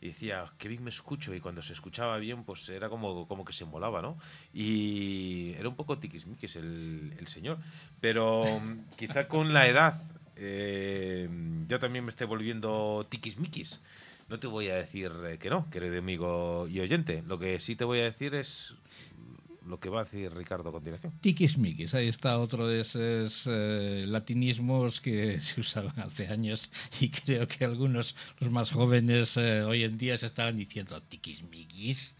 y decía, qué bien me escucho, y cuando se escuchaba bien, pues era como, como que se molaba, ¿no? Y era un poco tiquismiquis el, el señor, pero mm, quizá con la edad eh, yo también me esté volviendo tiquismiquis. No te voy a decir eh, que no, querido amigo y oyente, lo que sí te voy a decir es lo que va a decir Ricardo a continuación. Tiquismiquis, ahí está otro de esos eh, latinismos que se usaban hace años y creo que algunos, los más jóvenes eh, hoy en día se estarán diciendo tiquismiquis.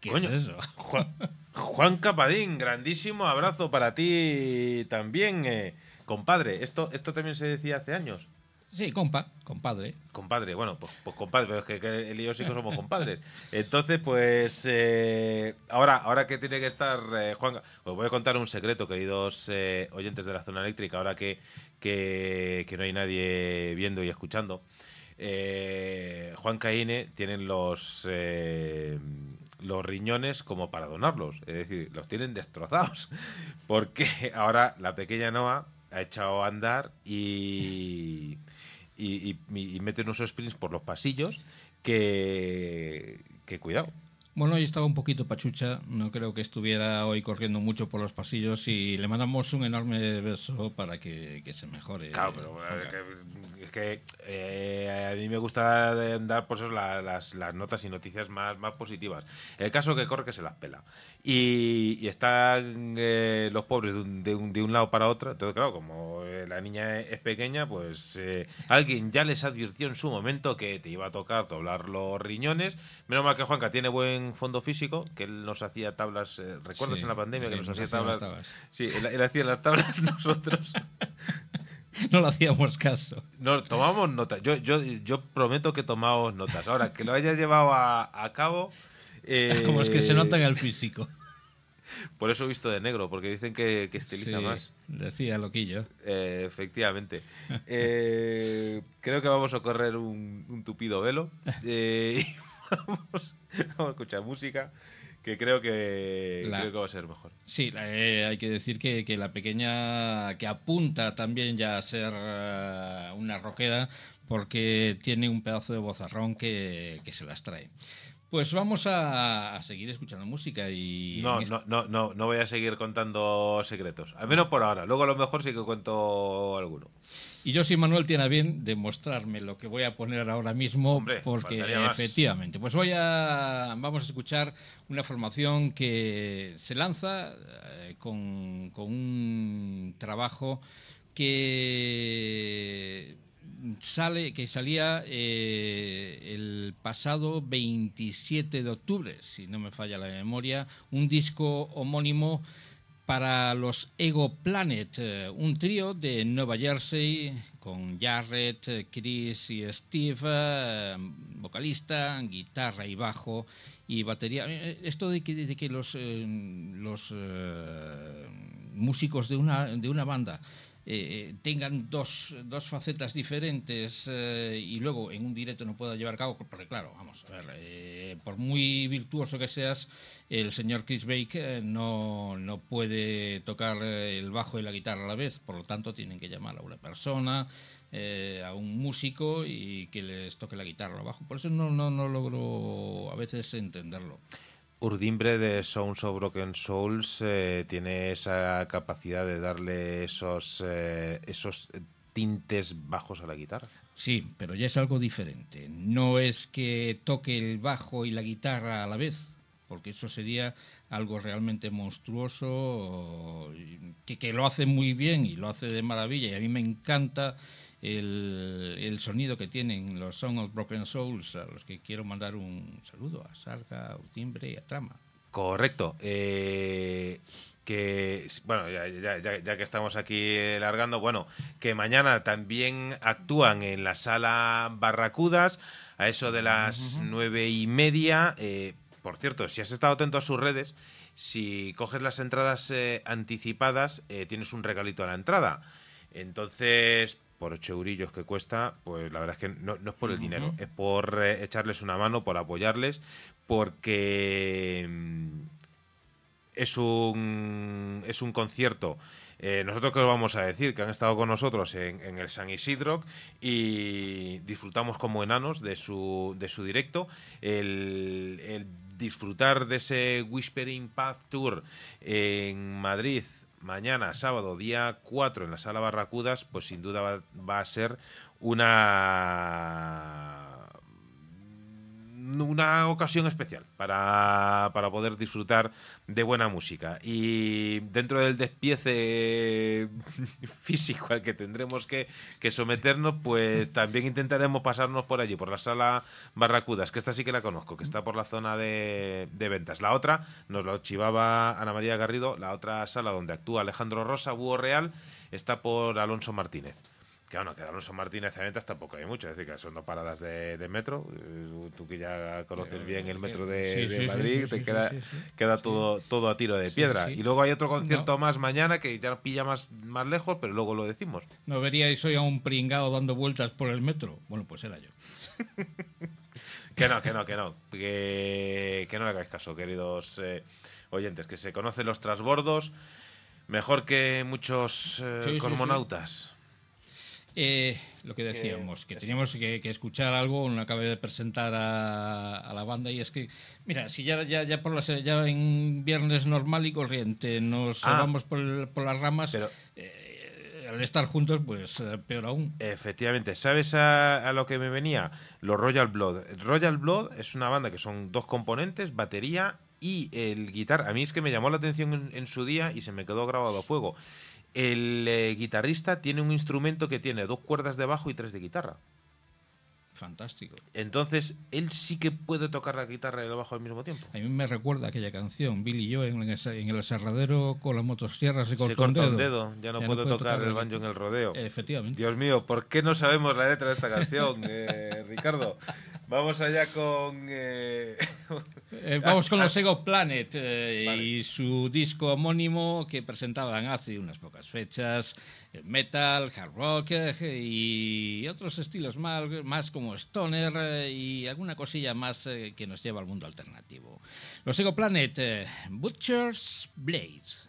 ¿Qué Coño, es eso? Juan, Juan Capadín, grandísimo abrazo para ti también, eh, compadre. Esto, esto también se decía hace años. Sí, compa, compadre. Compadre, bueno, pues, pues compadre, pero es que, que él y yo somos compadres. Entonces, pues eh, ahora, ahora que tiene que estar eh, Juan, os voy a contar un secreto, queridos eh, oyentes de la zona eléctrica, ahora que, que, no hay nadie viendo y escuchando. Juan Caine tienen los los riñones como para donarlos, es decir, los tienen destrozados, porque ahora la pequeña Noah ha echado a andar y, y, y, y mete unos sprints por los pasillos que, que cuidado. Bueno, hoy estaba un poquito pachucha, no creo que estuviera hoy corriendo mucho por los pasillos y le mandamos un enorme beso para que, que se mejore. Claro, pero bueno, es Carlos. que, es que, eh, a mí me gusta dar por eso la- las, las notas y noticias más, más positivas. El caso que corre que se las pela. Y, y están eh, los pobres de un, de, un, de un lado para otro. Entonces, claro, como eh, la niña es pequeña, pues eh, alguien ya les advirtió en su momento que te iba a tocar doblar los riñones. Menos mal que Juanca tiene buen fondo físico, que él nos hacía tablas. eh, ¿Recuerdas Sí, en la pandemia que nos hacía hacía las tablas? tablas. Sí, él, él hacía las tablas nosotros. No le hacíamos caso. No, tomamos notas. Yo, yo, yo prometo que tomamos notas. Ahora, que lo hayas llevado a, a cabo. eh, Como es que se nota en el físico. Por eso he visto de negro, porque dicen que, que estiliza Sí, más. Decía loquillo. Eh, efectivamente. Eh, creo que vamos a correr un, un tupido velo. Vamos, vamos a escuchar música que creo que, La- creo que va a ser mejor. Sí, eh, hay que decir que, que la pequeña que apunta también ya a ser eh, una rockera porque tiene un pedazo de vozarrón que, que se las trae. Pues vamos a, a seguir escuchando música y... No, no, no, no, no voy a seguir contando secretos. Al menos por ahora. Luego a lo mejor sí que cuento alguno. Y yo, si Manuel tiene a bien demostrarme lo que voy a poner ahora mismo, Hombre, porque efectivamente, pues voy a vamos a escuchar una formación que se lanza eh, con, con un trabajo que sale que salía eh, el pasado 27 de octubre, si no me falla la memoria, un disco homónimo para los Ego Planet, eh, un trío de Nueva Jersey con Jarrett, Chris y Steve, eh, vocalista, guitarra y bajo y batería. Eh, Esto de que, de que los, eh, los músicos de una, de una banda eh, tengan dos, dos facetas diferentes eh, y luego en un directo no pueda llevar a cabo, porque claro, vamos a ver, eh, por muy virtuoso que seas, el señor Chris Bake eh, no, no puede tocar eh, el bajo y la guitarra a la vez, por lo tanto tienen que llamar a una persona, a un músico y que les toque la guitarra o el bajo. Por eso no, no, no logro a veces entenderlo. Urdimbre de Sounds of Broken Souls eh, tiene esa capacidad de darle esos, eh, esos tintes bajos a la guitarra. Sí, pero ya es algo diferente. No es que toque el bajo y la guitarra a la vez, porque eso sería algo realmente monstruoso, que, que lo hace muy bien y lo hace de maravilla. Y a mí me encanta el, el sonido que tienen los Song of Broken Souls, a los que quiero mandar un saludo a Sarga, a Timbre y a Trama. Correcto. Eh, que, bueno, ya, ya- ya- ya que estamos aquí largando, bueno, que mañana también actúan en la sala Barracudas a eso de las nueve y media. Eh, por cierto, si has estado atento a sus redes, si coges las entradas eh, anticipadas, eh, tienes un regalito a la entrada. Entonces, por ocho eurillos que cuesta, pues la verdad es que no, no es por el dinero, es por eh, echarles una mano, por apoyarles, porque mm, es un, es un concierto. Eh, nosotros que os vamos a decir que han estado con nosotros en, en el San Isidro y disfrutamos como enanos de su, de su directo. El, el disfrutar de ese Whispering Path Tour en Madrid mañana, sábado, día 4 en la sala Barracudas, pues sin duda va, va a ser una una ocasión especial para, para poder disfrutar de buena música. Y dentro del despiece físico al que tendremos que, que someternos, pues también intentaremos pasarnos por allí, por la sala Barracudas, que esta sí que la conozco, que está por la zona de, de ventas. La otra, nos lo chivaba Ana María Garrido, la otra sala donde actúa Alejandro Rosa, Búho Real, está por Alonso Martínez que bueno, que de Alonso Martínez a ventas tampoco hay mucho, es decir, que son dos paradas de, de metro. eh, Tú que ya conoces bien el metro de, Sí, de sí, sí, Madrid, sí, te queda, queda todo, todo a tiro de piedra. Y luego hay otro concierto No. más mañana que ya pilla más, más lejos, pero luego lo decimos. ¿No veríais hoy a un pringao dando vueltas por el metro? Bueno, pues era yo. Que no, que no, que no. Que, que no le hagáis caso, queridos eh, oyentes. Que se conocen los trasbordos mejor que muchos eh, cosmonautas. Eh, lo que decíamos, que teníamos que, que escuchar algo, no acabé de presentar a, a la banda y es que, mira, si ya, ya, ya, por las, ya en viernes normal y corriente nos Ah. vamos por, por las ramas, Pero- eh, al estar juntos, pues eh, peor aún. Efectivamente, ¿sabes a, a lo que me venía? Los Royal Blood. Royal Blood es una banda que son dos componentes, batería y el guitarra. A mí es que me llamó la atención en, en su día y se me quedó grabado a fuego. El eh, guitarrista tiene un instrumento que tiene dos cuerdas de bajo y tres de guitarra. Fantástico. Entonces, él sí que puede tocar la guitarra y el bajo al mismo tiempo. A mí me recuerda aquella canción, Billy en el, en el aserradero con la motosierra se cortó, Se corta un un dedo. ya no Ya puede tocar tocar el banjo en el rodeo. Efectivamente. Dios mío, ¿por qué no sabemos la letra de esta canción, eh, Ricardo? Vamos allá con... eh, Eh, vamos con los Ego Planet Vale. y su disco homónimo que presentaban hace unas pocas fechas. Metal, hard rock eh, y otros estilos más, más como stoner eh, y alguna cosilla más eh, que nos lleva al mundo alternativo. Los Ego Planet, Butcher's Blades.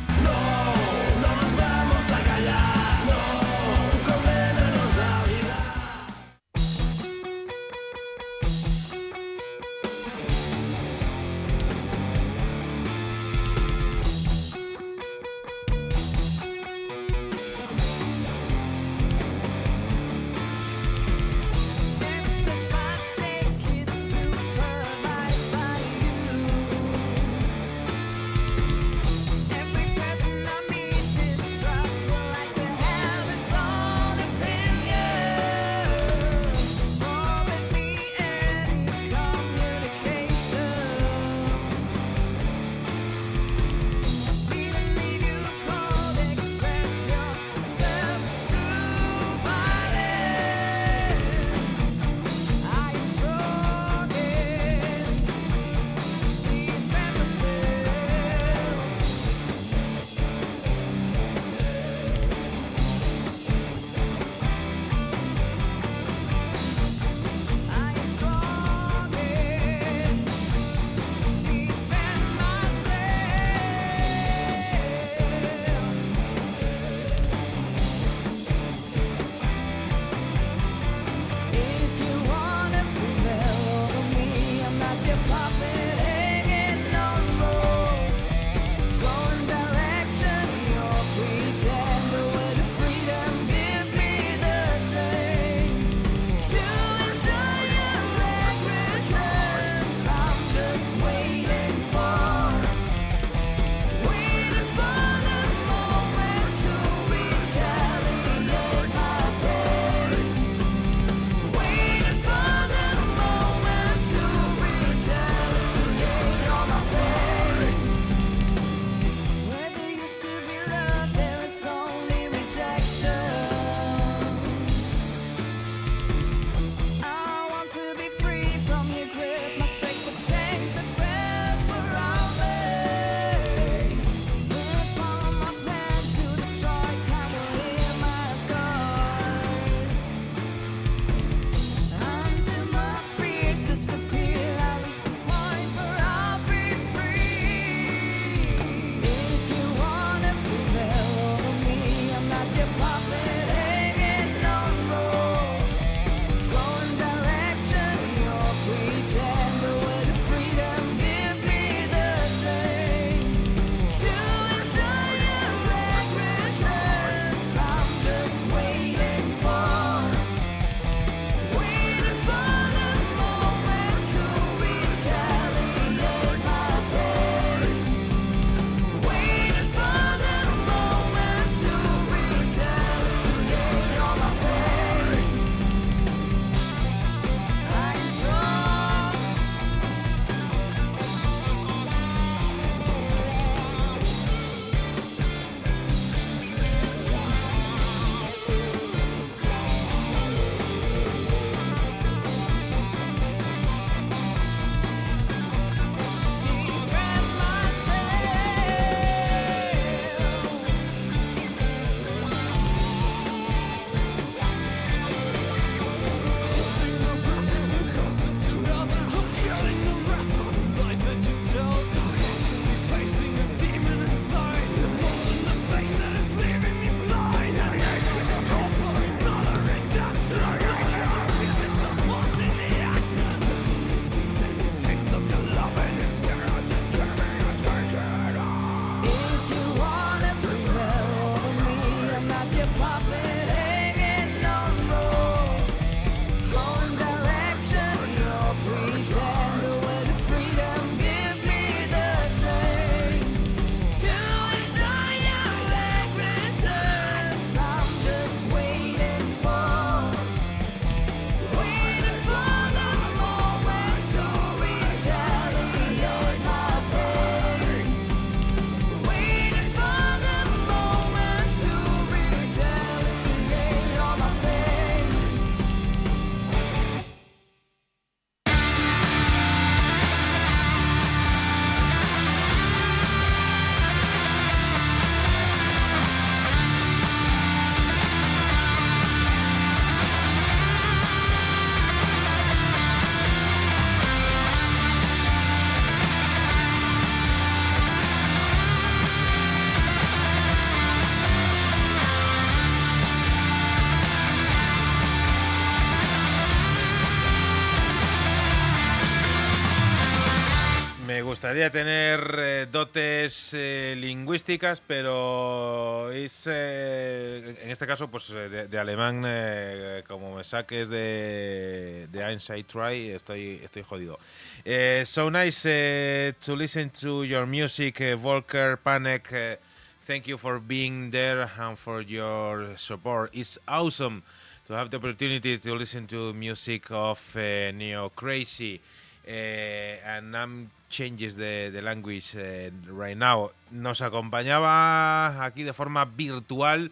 Gustaría tener eh, dotes eh, lingüísticas, pero es, eh, en este caso, pues eh, de, de alemán, eh, como me saques de, de Einstein Try, estoy, estoy jodido. Eh, so nice to listen to your music, Volker Panek. thank you for being there and for your support. It's awesome to have the opportunity to listen to music of Neo Crazy. And I'm changes the language uh, right now. Nos acompañaba aquí de forma virtual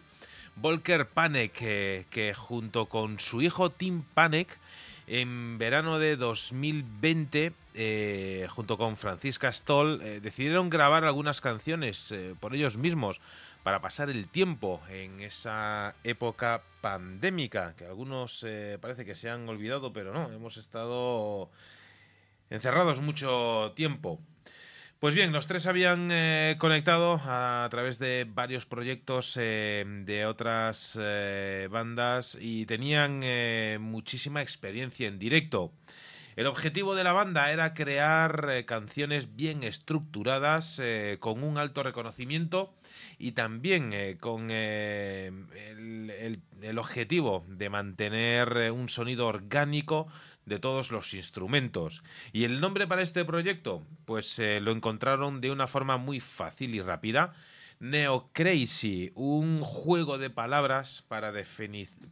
Volker Panek, que, que junto con su hijo Tim Panek, en verano de 2020, eh, junto con Francisca Stoll, eh, decidieron grabar algunas canciones eh, por ellos mismos para pasar el tiempo en esa época pandémica, que algunos eh, parece que se han olvidado, pero no, hemos estado encerrados mucho tiempo. Pues bien, los tres habían eh, conectado a, través de varios proyectos eh, de otras eh, bandas y tenían muchísima experiencia en directo. El objetivo de la banda era crear canciones bien estructuradas, con un alto reconocimiento y también con el, objetivo de mantener un sonido orgánico de todos los instrumentos. ¿Y el nombre para este proyecto? Pues eh, lo encontraron de una forma muy fácil y rápida. Neo Crazy, un juego de palabras para,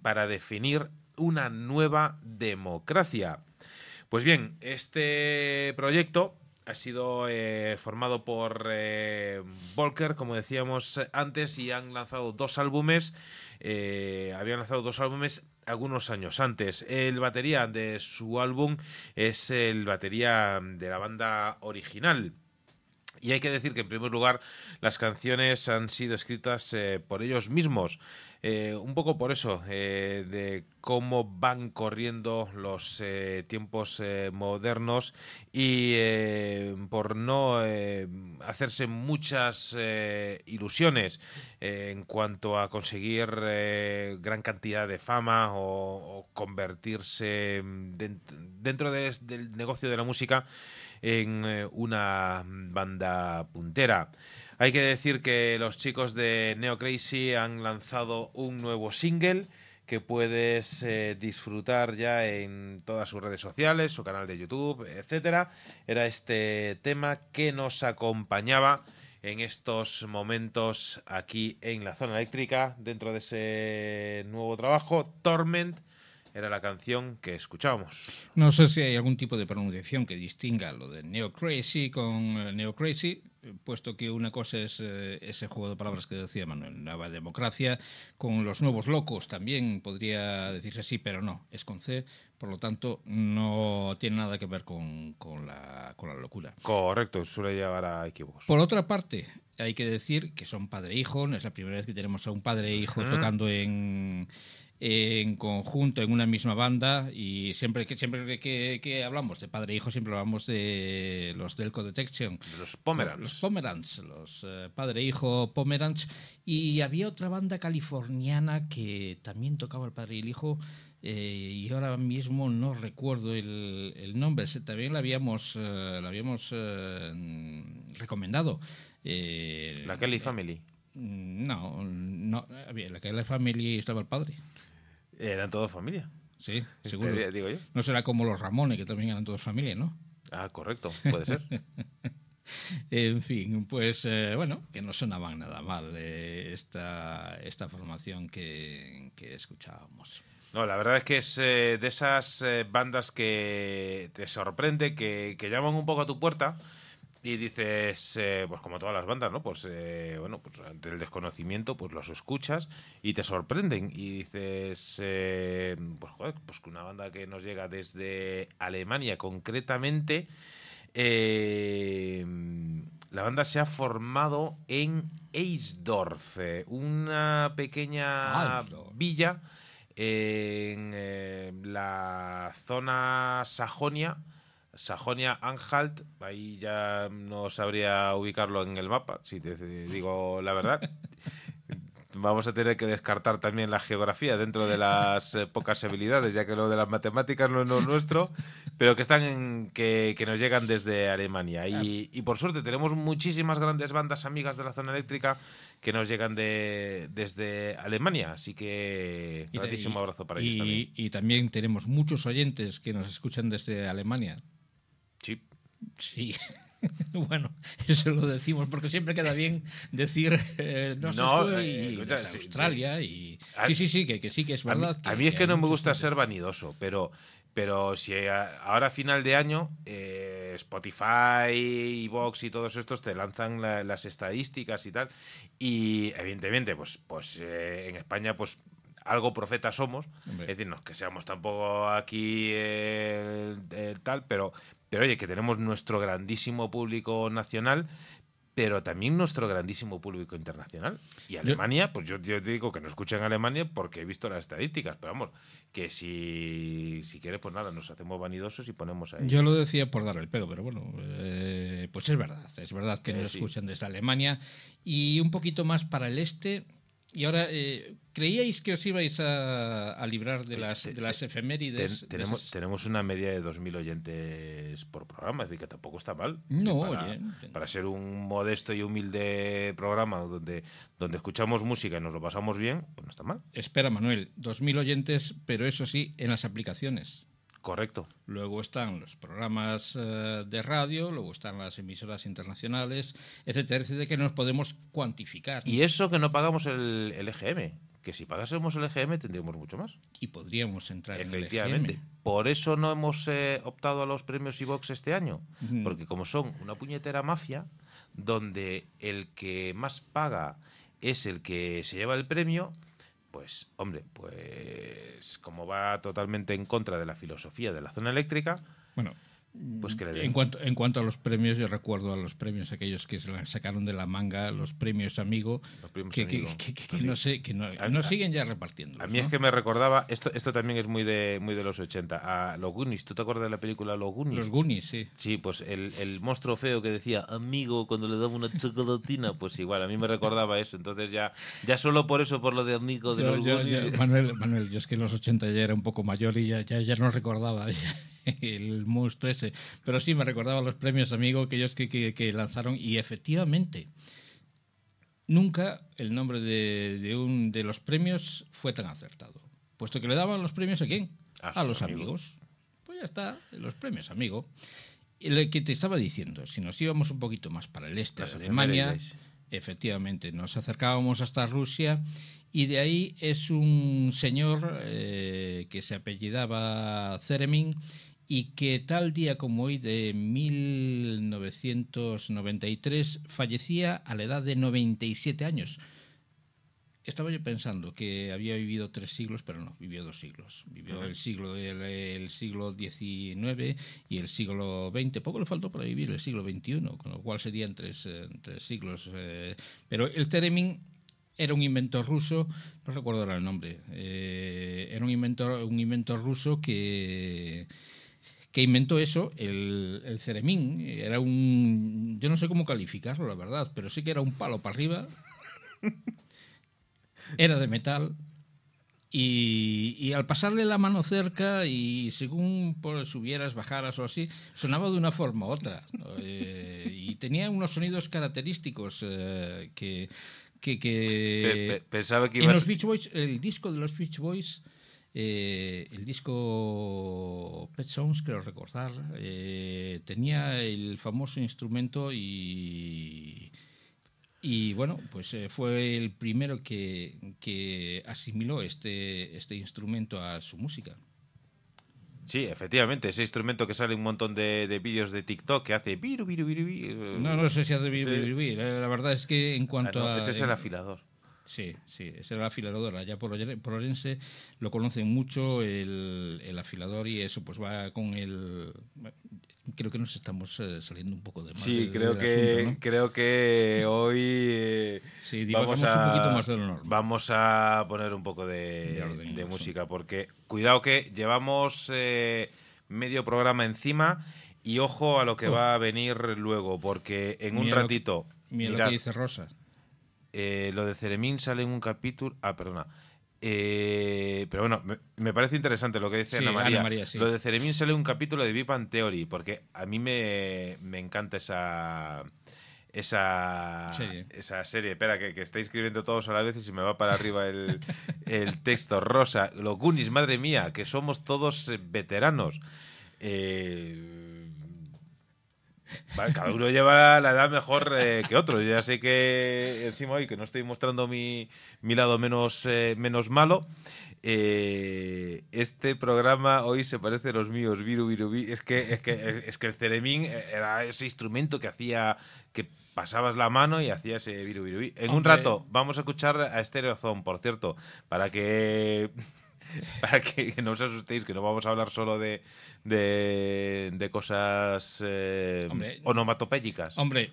para definir una nueva democracia. Pues bien, este proyecto ha sido eh, formado por eh, Volker, como decíamos antes, y han lanzado dos álbumes. habían lanzado dos álbumes algunos años antes. El batería de su álbum es el batería de la banda original. Y hay que decir que en primer lugar las canciones han sido escritas eh, por ellos mismos. Eh, un poco por eso, eh, de cómo van corriendo los eh, tiempos eh, modernos y eh, por no hacerse muchas ilusiones en cuanto a conseguir gran cantidad de fama o, convertirse dent- dentro de- del negocio de la música en una banda puntera. Hay que decir que los chicos de Neo Crazy han lanzado un nuevo single que puedes eh, disfrutar ya en todas sus redes sociales, su canal de YouTube, etcétera. Era este tema que nos acompañaba en estos momentos aquí en la zona eléctrica dentro de ese nuevo trabajo, Torment era la canción que escuchábamos. No sé si hay algún tipo de pronunciación que distinga lo de Neo Crazy con eh, Neo Crazy, puesto que una cosa es eh, ese juego de palabras que decía Manuel, Nueva Democracia, con los nuevos locos también podría decirse así, pero no, es con C, por lo tanto no tiene nada que ver con, con la, con la locura. Correcto, suele llevar a equívocos. Por otra parte, hay que decir que son padre e hijo, no es la primera vez que tenemos a un padre e hijo tocando en, en conjunto en una misma banda y siempre que siempre que, que hablamos de padre e hijo siempre hablamos de los Delco Detection. Los Pomerans. Los Pomerans, los eh, padre e hijo Pomerans. Y había otra banda californiana que también tocaba el padre y el hijo. eh, y ahora mismo no recuerdo el, el nombre. También la habíamos, eh, la habíamos eh, recomendado. Eh, La Kelly Family. Mm, No, no. La la Family estaba el padre. Eran todos familia. Sí, seguro. Digo yo. No será como los Ramones, que también eran todos familia, ¿no? Ah, correcto, puede ser. En fin, pues eh, bueno, que no sonaban nada mal eh, esta, esta formación que, que escuchábamos. No, la verdad es que es eh, de esas eh, bandas que te sorprende, que, que llaman un poco a tu puerta y dices, eh, pues como todas las bandas, ¿no? Pues eh, bueno, pues ante el desconocimiento, pues los escuchas y te sorprenden y dices, eh, pues joder, pues que una banda que nos llega desde Alemania concretamente, la banda se ha formado en Eisdorf, una pequeña Eisdorf. villa en la zona Sajonia, Sajonia-Anhalt, ahí ya no sabría ubicarlo en el mapa, si te digo la verdad. vamos a tener que descartar también la geografía dentro de las eh, pocas habilidades, ya que lo de las matemáticas no es lo nuestro, pero que están en- que, que nos llegan desde Alemania. Y, y por suerte tenemos muchísimas grandes bandas amigas de la zona eléctrica que nos llegan de, desde Alemania, así que y- abrazo para y, ellos también. Y también tenemos muchos oyentes que nos escuchan desde Alemania. Sí. Bueno, eso lo decimos porque siempre queda bien decir eh, no, sé, No, eh, escucha, desde sí, Australia y A- sí, sí, sí, que, que sí que es A mí, verdad. a mí es que no me gusta ser vanidoso, pero, pero si a- ahora a final de año eh, Spotify y Vox y todos estos te lanzan la- las estadísticas y tal, y evidentemente, pues, pues eh, en España, pues algo profeta somos, Hombre. es decir, no es que seamos tampoco aquí eh, tal, pero, pero oye, que tenemos nuestro grandísimo público nacional, pero también nuestro grandísimo público internacional. Y Alemania, pues yo, te digo que no escuchan Alemania porque he visto las estadísticas, pero vamos, que si, si quieres, pues nada, nos hacemos vanidosos y ponemos ahí. Yo lo decía por dar el pelo, pero bueno, eh, pues es verdad, es verdad que Eh, nos sí. escuchan desde Alemania y un poquito más para el este. Y ahora, eh, ¿creíais que os ibais a, a librar de las, de las efemérides? de tenemos, esas- tenemos una media de 2.000 oyentes por programa, es decir, que tampoco está mal. No, para, oye. para ser un modesto y humilde programa donde, donde escuchamos música y nos lo pasamos bien, pues no está mal. Espera, Manuel, 2.000 oyentes, pero eso sí, en las aplicaciones. Correcto. Luego están los programas eh, de radio, luego están las emisoras internacionales, etcétera, etcétera, que nos podemos cuantificar. Y eso que no pagamos el, el EGM, que si pagásemos el EGM tendríamos mucho más. Y podríamos entrar en el Efectivamente. EGM. Por eso no hemos eh, optado a los premios iVox este año. Porque como son una puñetera mafia, donde el que más paga es el que se lleva el premio, pues, hombre, pues como va totalmente en contra de la filosofía de la zona eléctrica, Bueno, pues que le den. en cuanto, en cuanto a los premios, yo recuerdo a los premios aquellos que se sacaron de la manga, los premios amigo, Los premios que, Amigo. que- que- que no sé, que no, A- no siguen ya repartiendo. A mí es que me recordaba, esto, esto también es muy de, muy de los 80, a los Goonies. ¿Tú te acuerdas de la película Los Goonies? Los Goonies, sí. Sí, pues el, el monstruo feo que decía amigo cuando le daba una chocolatina, pues igual, a mí me recordaba eso. Entonces ya, ya solo por eso, por lo de amigo de Yo- los yo- Goonies. yo- Manuel, Manuel, yo es que en los 80 ya era un poco mayor y ya, ya, ya no recordaba el monstruo ese. Pero sí me recordaba los premios Amigo, aquellos que, que, que lanzaron. Y efectivamente, nunca el nombre de, de un de los premios fue tan acertado. Puesto que le daban los premios a quién? A A, los amigos. amigos. Pues ya está, los premios Amigo. Y lo que te estaba diciendo, si nos íbamos un poquito más para el este Las de Alemania, efectivamente, nos acercábamos hasta Rusia y de ahí es un señor eh, que se apellidaba Zeremin y que tal día como hoy de 1993 fallecía a la edad de 97 años. Estaba yo pensando que había vivido tres siglos, pero no, vivió dos siglos. Vivió el siglo el, el siglo XIX y el siglo XX. Poco le faltó para vivir el siglo XXI, con lo cual serían tres, eh, tres siglos. eh. Pero el Teremin era un inventor ruso, no recuerdo ahora el nombre, eh, era un inventor, un inventor ruso que que inventó eso, el, el ceremín. Era un. Yo no sé cómo calificarlo, la verdad, pero sí que era un palo para arriba. Era de metal. Y, y al pasarle la mano cerca y según por subieras, bajaras o así, sonaba de una forma u otra. ¿no? Eh, y tenía unos sonidos característicos eh, que. que, que- Pe- pe- pensaba que en ibas... los Beach Boys, el disco de los Beach Boys, eh, el disco Pet Sounds, creo recordar, eh, tenía el famoso instrumento y. Y bueno, pues eh, fue el primero que, que asimiló este, este instrumento a su música. Sí, efectivamente, ese instrumento que sale un montón de, de vídeos de TikTok que hace... Biru, biru, biru. No, no sé si hace bi- Sí. bi- bi- La verdad es que en Ah, cuanto no, a. ese es el afilador. Sí, sí, es el afilador. Allá por, por Orense lo conocen mucho el, el afilador y eso pues va con el... Creo que nos estamos eh, saliendo un poco de más Sí, creo que, asunto, ¿no? creo que hoy eh, Sí, vamos, a, un poquito más de lo normal. vamos a poner un poco de, orden, música, porque cuidado que llevamos eh, medio programa encima y ojo a lo que Oh. va a venir luego, porque en un lo- ratito... Mira mirad, lo que dice Rosa. Eh, lo de Ceremín sale en un capítulo. Ah, perdona. Eh, pero bueno, me, me parece interesante lo que dice Sí, Ana María. Ana María, sí. Lo de Ceremín sale en un capítulo de Bang Theory, porque a mí me, me encanta esa. Esa Serie. esa serie. Espera, que, que estáis escribiendo todos a la vez y se me va para arriba el, el texto. Rosa, los Goonies, madre mía, que somos todos veteranos. Eh, Vale, cada uno lleva la edad mejor eh, que otro. Yo ya sé que encima hoy que no estoy mostrando mi, mi lado menos, eh, menos malo. eh, este programa hoy se parece a los míos, Viru, Viru, Vi. Es que, es que, es que el Ceremín era ese instrumento que hacía que pasabas la mano y hacía ese Viru, Viru, Vi. En un rato vamos a escuchar a Stereozone, por cierto, para que para que no os asustéis, que no vamos a hablar solo de, de, de cosas eh, Hombre. onomatopéyicas. Hombre,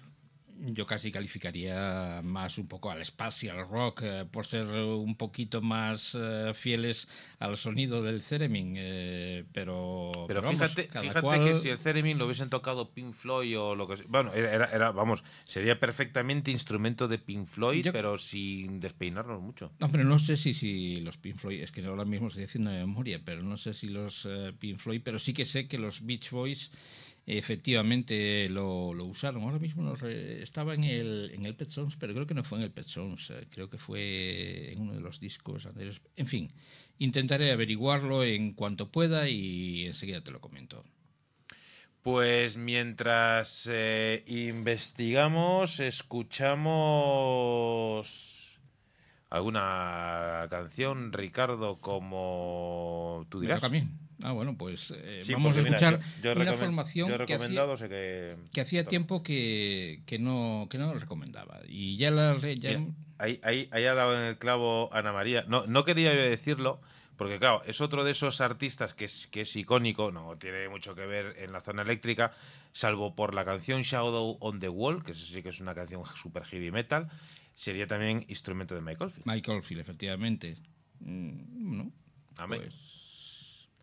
yo casi calificaría más un poco al spatial rock eh, por ser un poquito más eh, fieles al sonido del theremin, eh, pero Pero fíjate, fíjate cual- que si el Theremin lo hubiesen tocado Pink Floyd o lo que sea. Bueno, era, era- era, vamos, sería perfectamente instrumento de Pink Floyd, Yo- pero sin despeinarnos mucho. Hombre, no sé si, si los Pink Floyd, es que ahora mismo estoy haciendo de memoria, pero no sé si los Pink Floyd, pero sí que sé que los Beach Boys efectivamente lo, lo usaron. Ahora mismo no re- estaba en el, en el Pet Sounds, pero creo que no fue en el Pet Sounds, eh, creo que fue en uno de los discos anteriores. En fin, intentaré averiguarlo en cuanto pueda y enseguida te lo comento. Pues mientras eh, investigamos, escuchamos alguna canción, Ricardo, como tú ¿Me dirás. toca a mí? Ah, bueno, pues eh, Sí, vamos a mira, escuchar yo- yo he una formación yo he que hacía- recomendado, sé que... que hacía tiempo que, que no que no lo recomendaba y ya la ya Mira, ahí, ahí, ahí ha dado en el clavo Ana María. No, no quería yo decirlo, porque claro, es otro de esos artistas que es, que es icónico, no tiene mucho que ver en la zona eléctrica, salvo por la canción Shadow on the Wall, que eso sí que es una canción super heavy metal, sería también instrumento de Michael Field. Michael Field, efectivamente. Mm, Bueno, Amén. pues,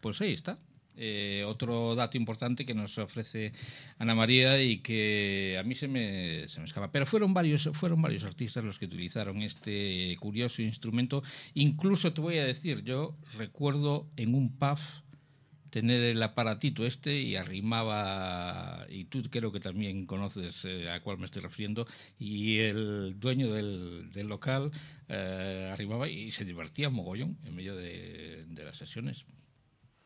pues ahí está. Eh, otro dato importante que nos ofrece Ana María y que a mí se me, se me escapa. Pero fueron varios, fueron varios artistas los que utilizaron este curioso instrumento. Incluso te voy a decir, yo recuerdo en un pub tener el aparatito este y arrimaba, y tú creo que también conoces eh, a cuál me estoy refiriendo, y el dueño del, del local eh, arrimaba y se divertía mogollón en medio de, de las sesiones.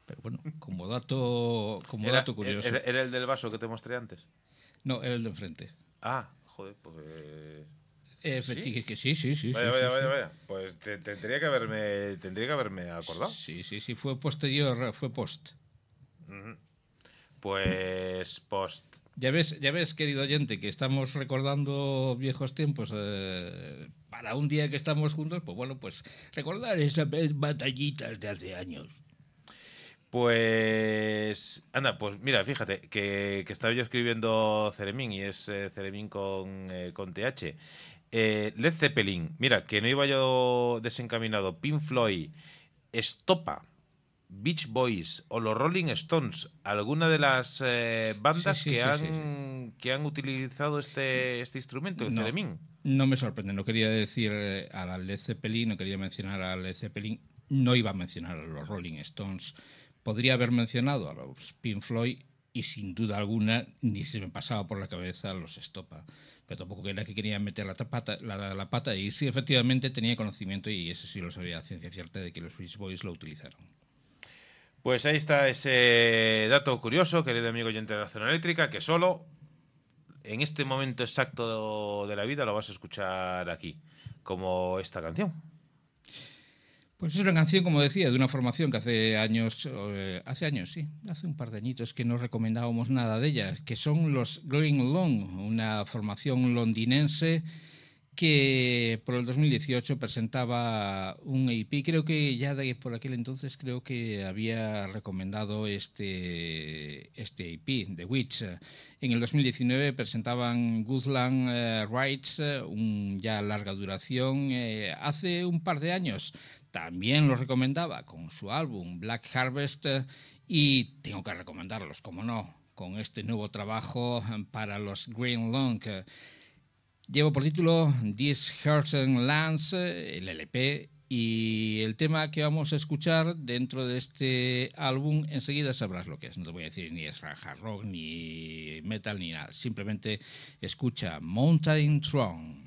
Pero bueno, como dato, como Era, dato curioso. era- era el del vaso que te mostré antes. No, era el de enfrente. Ah, joder, pues... Eh, ¿Sí? que sí, sí, sí. Vaya, sí, vaya, sí, vaya, vaya. Pues te- tendría que haberme, tendría que haberme acordado. Sí, sí, sí, fue posterior, fue post. Pues post. Ya ves, ya ves, querido oyente, que estamos recordando viejos tiempos eh, para un día que estamos juntos, pues bueno, pues recordar esas batallitas de hace años. Pues. Anda, pues mira, fíjate que, que estaba yo escribiendo Ceremín y es eh, Ceremín con, eh, con TH. Eh, Led Zeppelin, mira, que no iba yo desencaminado. Pink Floyd, Estopa, Beach Boys o los Rolling Stones, alguna de las eh, bandas Sí, sí, que, sí, han, que han utilizado este, este instrumento, el No. Ceremín. No me sorprende, no quería decir a la Led Zeppelin, no quería mencionar a Led Zeppelin, no iba a mencionar a los Rolling Stones. Podría haber mencionado a los Pink Floyd y sin duda alguna ni se me pasaba por la cabeza los Estopa. Pero tampoco era que quería meter la, pata, la, pata y sí, efectivamente tenía conocimiento y eso sí lo sabía a ciencia cierta de que los Beach Boys lo utilizaron. Pues ahí está ese dato curioso, querido amigo oyente de la zona eléctrica, que solo en este momento exacto de la vida lo vas a escuchar aquí, como esta canción. Pues es una canción, como decía, de una formación que hace años, eh, hace años, sí, hace un par de añitos que no recomendábamos nada de ella, que son los Green Long, una formación londinense que por el 2018 presentaba un EP. Creo que ya de por aquel entonces creo que había recomendado este, este EP, The Witch. En el 2019 presentaban Goodland eh, Rights, eh, un ya larga duración. Hace un par de años también los recomendaba con su álbum Black Harvest y tengo que recomendarlos, como no, con este nuevo trabajo eh, para los Green Long. Llevo por título This Herzen Lands, eh, el LP, y el tema que vamos a escuchar dentro de este álbum, enseguida sabrás lo que es. No te voy a decir ni es rock, ni metal, ni nada. Simplemente escucha Mountain Throne.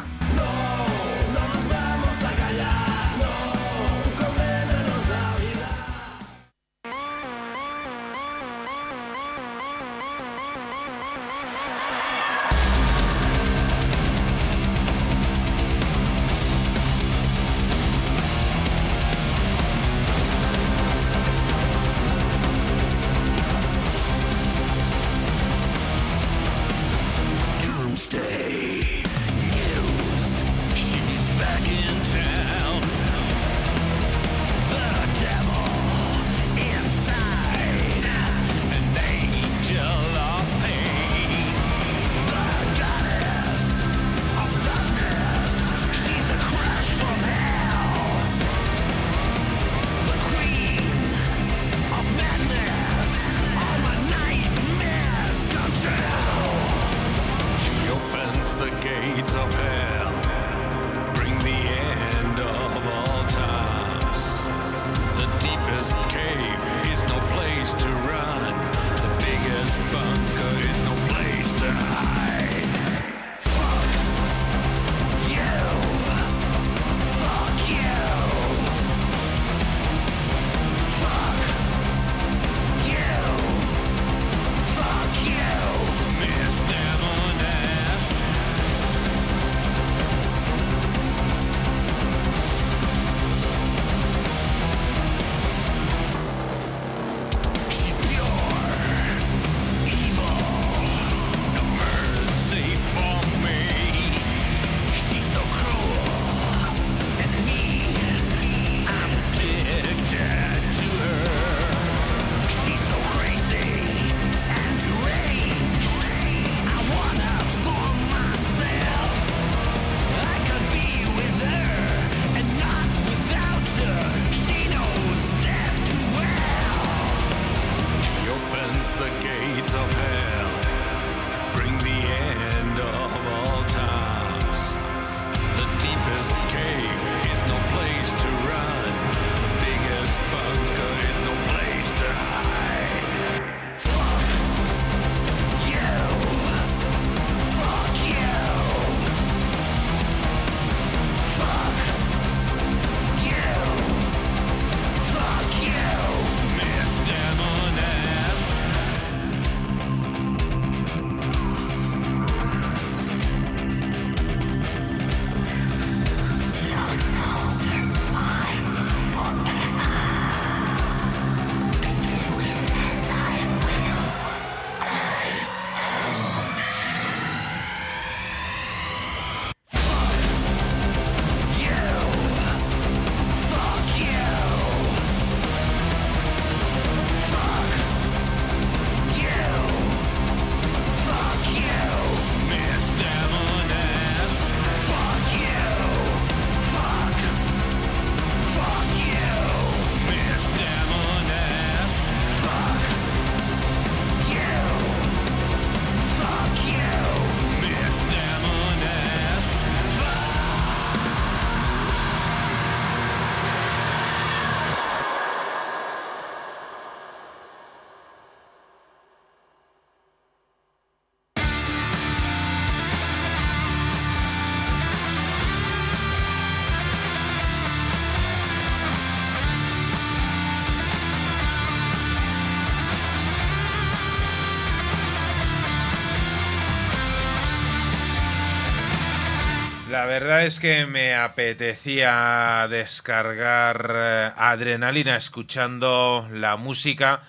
Verdad es que me apetecía descargar eh, adrenalina escuchando la música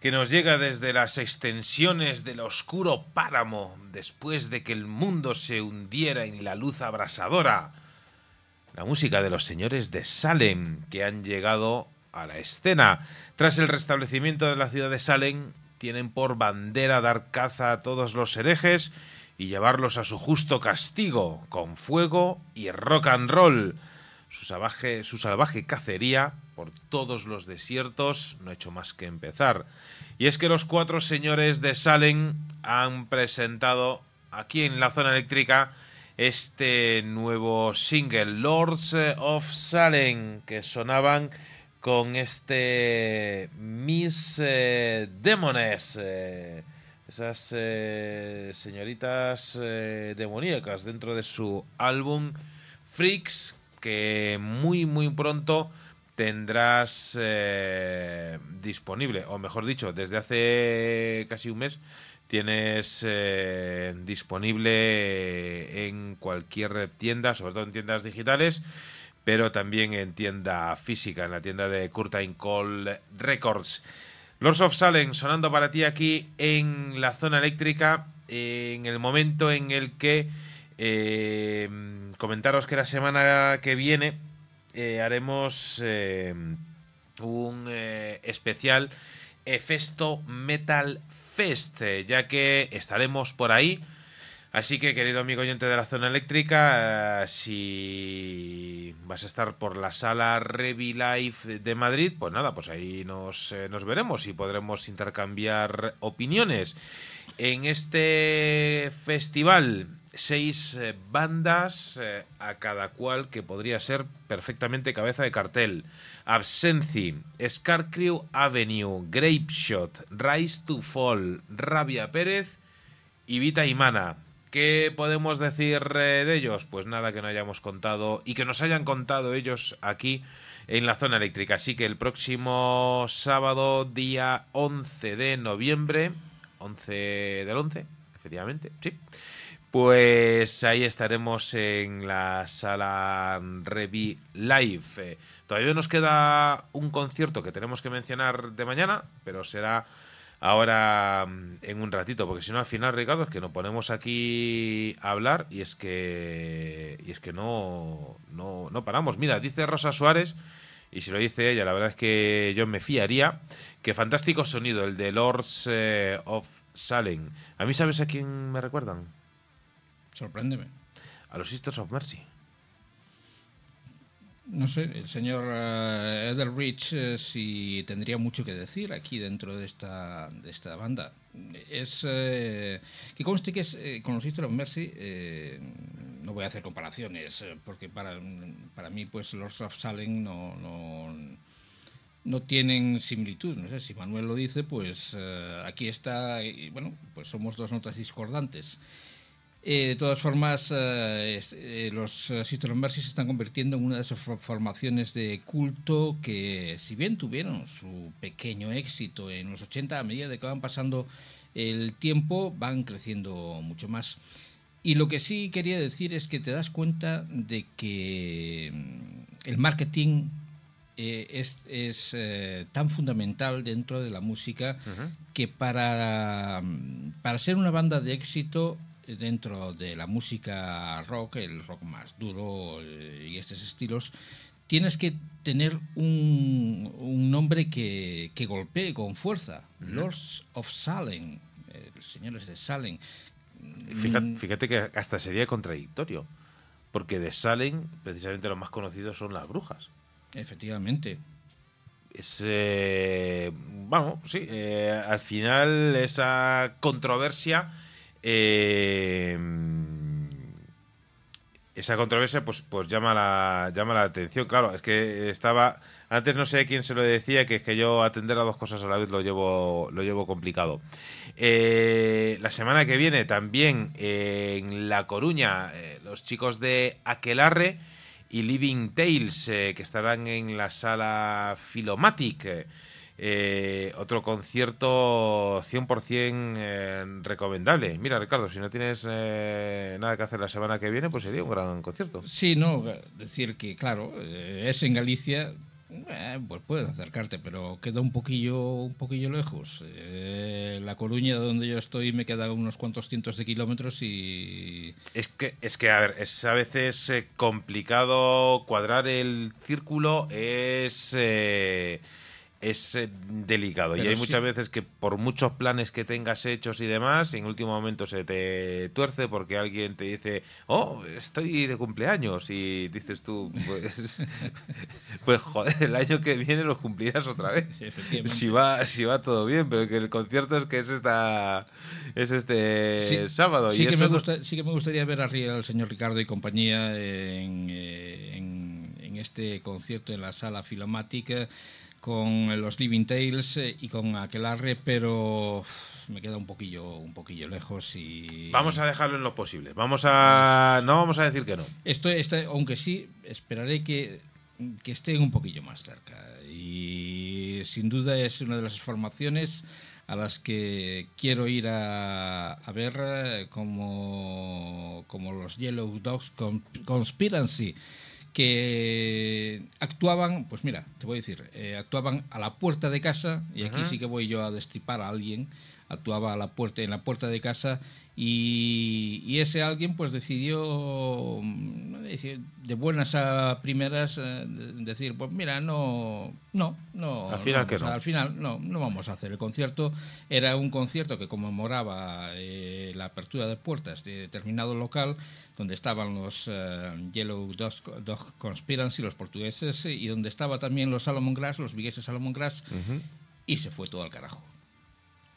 que nos llega desde las extensiones del oscuro páramo después de que el mundo se hundiera en la luz abrasadora. La música de los señores de Salem que han llegado a la escena. Tras el restablecimiento de la ciudad de Salem, tienen por bandera dar caza a todos los herejes y llevarlos a su justo castigo, con fuego y rock and roll. Su salvaje, su salvaje cacería por todos los desiertos no ha hecho más que empezar. Y es que los cuatro señores de Salem han presentado aquí en la zona eléctrica este nuevo single, Lords of Salem, que sonaban con este Miss eh, Demones. eh, esas eh, señoritas eh, demoníacas dentro de su álbum Freaks que muy muy pronto tendrás eh, disponible. O mejor dicho desde hace casi un mes tienes eh, disponible en cualquier tienda sobre todo en tiendas digitales pero también en tienda física en la tienda de Curtain Call Records Lords of Salem sonando para ti aquí en la zona eléctrica en el momento en el que eh, comentaros que la semana que viene eh, haremos eh, un especial Efesto Metal Fest, ya que estaremos por ahí. Así que, querido amigo oyente de la zona eléctrica, eh, si vas a estar por la sala Revi Life de Madrid, pues nada, pues ahí nos, eh, nos veremos y podremos intercambiar opiniones. En este festival, seis eh, bandas, a cada cual que podría ser perfectamente cabeza de cartel. Absenci, Scarcrew Avenue, Grape Shot, Rise to Fall, Rabia Pérez y Vita Imana. ¿Qué podemos decir eh, de ellos? Pues nada que no hayamos contado y que nos hayan contado ellos aquí en la zona eléctrica. Así que el próximo sábado, día 11 de noviembre, 11 del 11, efectivamente, sí. Pues ahí estaremos en la sala Revi Live. Eh, todavía nos queda un concierto que tenemos que mencionar de mañana, pero será ahora mm, en un ratito, porque si no al final, Ricardo, es que nos ponemos aquí a hablar y es que y es que no, no, no paramos. Mira, dice Rosa Suárez, y si lo dice ella, la verdad es que yo me fiaría, que fantástico sonido el de Lords eh, of Salem. A mí, ¿sabes a quién me recuerdan? Sorpréndeme. A los Sisters of Mercy. No sé, el señor eh, Edelrich eh, si tendría mucho que decir aquí dentro de esta, de esta banda. Es eh, que conste que es, eh, con los Mercy no voy a hacer comparaciones porque para, para mí pues Lords of Salem no, no, no tienen similitud. No sé si Manuel lo dice, pues aquí está y bueno, pues somos dos notas discordantes. Eh, de todas formas, eh, eh, los eh, Sisters se están convirtiendo en una de esas for- formaciones de culto que, si bien tuvieron su pequeño éxito en los 80, a medida de que van pasando el tiempo, van creciendo mucho más. Y lo que sí quería decir es que te das cuenta de que mm, el marketing eh, es, es, eh, tan fundamental dentro de la música que para, mm, para ser una banda de éxito dentro de la música rock, el rock más duro eh, y estos estilos, tienes que tener un, un nombre que, que golpee con fuerza. Lords of Salem, eh, señores de Salem. Fíjate, Mm, fíjate que hasta sería contradictorio. Porque de Salem, precisamente los más conocidos son las brujas. Efectivamente. Es, eh, vamos, sí, eh, al final esa controversia, eh, esa controversia pues, pues llama, la, llama la atención. Claro, es que estaba, antes no sé quién se lo decía, que es que yo atender a dos cosas a la vez lo llevo, lo llevo complicado. Eh, la semana que viene también eh, en La Coruña, eh, los chicos de Aquelarre y Living Tales, que estarán en la sala Filomatic. Eh, otro concierto 100% eh, recomendable. Mira, Ricardo, si no tienes eh, nada que hacer la semana que viene, pues sería un gran concierto. Sí, no, decir que, claro, eh, es en Galicia, eh, pues puedes acercarte, pero queda un poquillo, un poquillo lejos. Eh, la Coruña, donde yo estoy, me queda unos cuantos cientos de kilómetros y... Es que, es que, a ver, es a veces complicado cuadrar el círculo, es, eh, es eh, delicado. y hay sí. muchas veces que por muchos planes que tengas hechos y demás, en último momento se te tuerce porque alguien te dice, oh, estoy de cumpleaños. Y dices tú, pues, pues joder, el año que viene lo cumplirás otra vez. Sí. Si va, si va todo bien, pero que el concierto es que es esta es este sábado. Sí y que, eso me no- gusta, sí que me gustaría ver arriba al señor Ricardo y compañía en, eh, en- en este concierto en la sala filomática con los Living Tales eh, y con Aquelarre, pero me queda un poquillo, un poquillo lejos y... Vamos a dejarlo en lo posible. Vamos a. No vamos a decir que no. Esto, este- aunque sí, esperaré que, que estén un poquillo más cerca. Y sin duda es una de las formaciones a las que quiero ir a, a ver eh, como, como los Yellow Dogs Con- Conspiracy que actuaban, pues mira, te voy a decir, eh, actuaban a la puerta de casa, y aquí Ajá. sí que voy yo a destripar a alguien, actuaba a la puerta, en la puerta de casa y, y ese alguien pues decidió mm, de buenas a primeras eh, de- decir, pues mira, no, no, no. Al final no que vamos a- no. Al final no, no vamos a hacer el concierto. Era un concierto que conmemoraba eh, la apertura de puertas de determinado local donde estaban los eh, Yellow Dog, Dog Conspiracy, los portugueses, y donde estaba también los Salomon Grass, los vigueses Salomon Grass, y se fue todo al carajo.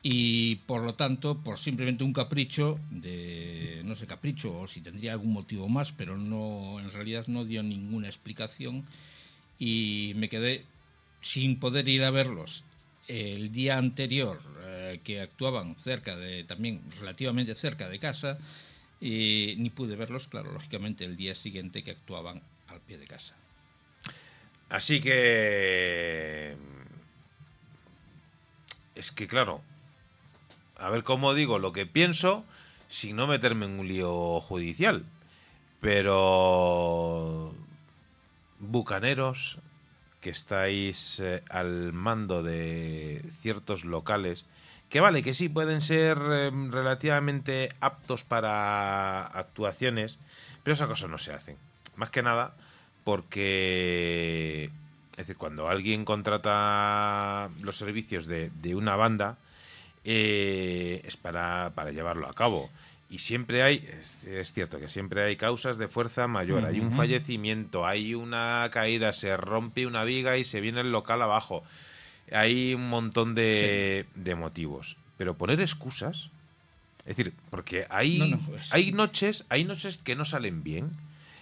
Y por lo tanto, por simplemente un capricho de, no sé, capricho o si tendría algún motivo más, pero no, en realidad no dio ninguna explicación y me quedé sin poder ir a verlos el día anterior eh, que actuaban cerca de, también relativamente cerca de casa, y ni pude verlos, claro, lógicamente el día siguiente que actuaban al pie de casa. Así que. Es que, claro. A ver cómo digo lo que pienso sin no meterme en un lío judicial. Pero. Bucaneros, que estáis eh, al mando de ciertos locales, que vale, que sí pueden ser eh, relativamente aptos para actuaciones, pero esas cosas no se hacen. Más que nada porque, es decir, cuando alguien contrata los servicios de, de una banda, eh, es para, para llevarlo a cabo. Y siempre hay, es, es cierto que siempre hay causas de fuerza mayor. Hay un fallecimiento, hay una caída, se rompe una viga y se viene el local abajo. Hay un montón de, de motivos. Pero poner excusas, es decir, porque hay, No, no, es- hay noches, hay noches que no salen bien.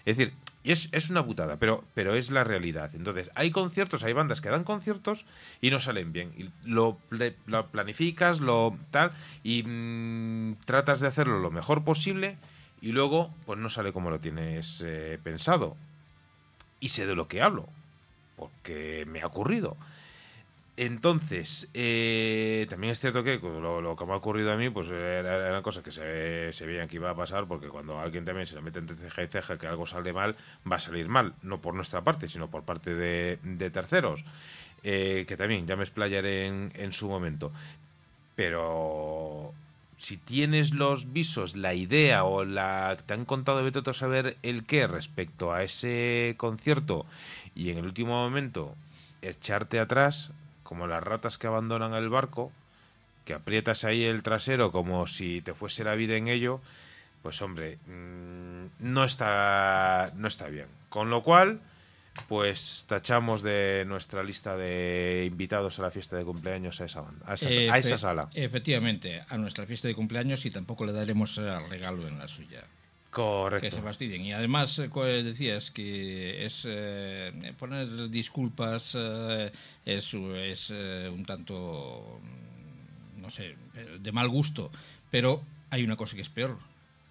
Es decir, es, es una putada, pero, pero es la realidad. Entonces, hay conciertos, hay bandas que dan conciertos y no salen bien. Y lo, lo planificas, lo tal, y mm, tratas de hacerlo lo mejor posible y luego, pues no sale como lo tienes eh, pensado. Y sé de lo que hablo, porque me ha ocurrido. Entonces, eh, también es cierto que lo, que me ha ocurrido a mí, pues era- eran cosas que se, veían que iba a pasar, porque cuando alguien también se le mete entre ceja y ceja que algo sale mal, va a salir mal, no por nuestra parte, sino por parte de, terceros, eh, que también ya me explayaré en, su momento. Pero si tienes los visos, la idea o la te han contado de todo saber el qué respecto a ese concierto y en el último momento echarte atrás como las ratas que abandonan el barco, que aprietas ahí el trasero como si te fuese la vida en ello, pues hombre, mm, no está no está bien. Con lo cual, pues tachamos de nuestra lista de invitados a la fiesta de cumpleaños a esa banda, a esa, a esa sala. Efectivamente, a nuestra fiesta de cumpleaños y tampoco le daremos eh, regalo en la suya. Que se fastidien. Y además, eh, co- decías que es eh, poner disculpas eh, es, es eh, un tanto, mm, no sé, eh, de mal gusto. Pero hay una cosa que es peor.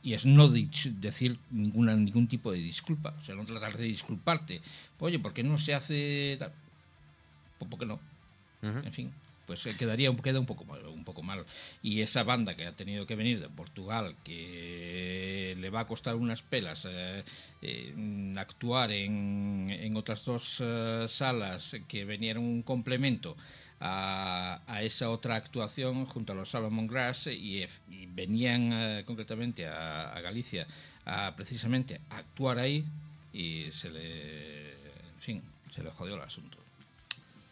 Y es no decir ninguna, ningún tipo de disculpa. O sea, no tratar de disculparte. Oye, ¿por qué no se hace tal? Pues, ¿Por qué no? En fin, pues eh, quedaría queda un poco mal, un poco mal. Y esa banda que ha tenido que venir de Portugal, que le va a costar unas pelas eh, eh, actuar en, en otras dos salas que venían un complemento a, a esa otra actuación junto a los Salomon Grass y, ef- y venían concretamente a, Galicia a precisamente actuar ahí y se le, en fin, se le jodió el asunto.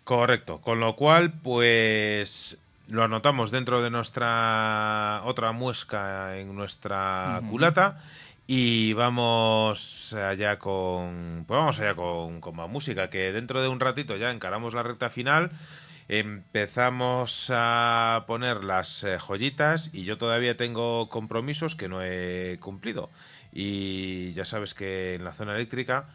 Correcto, con lo cual, pues lo anotamos dentro de nuestra otra muesca en nuestra culata y vamos allá con pues vamos allá con, con más música que dentro de un ratito ya encaramos la recta final. Empezamos a poner las eh, joyitas y yo todavía tengo compromisos que no he cumplido. Y ya sabes que en la zona eléctrica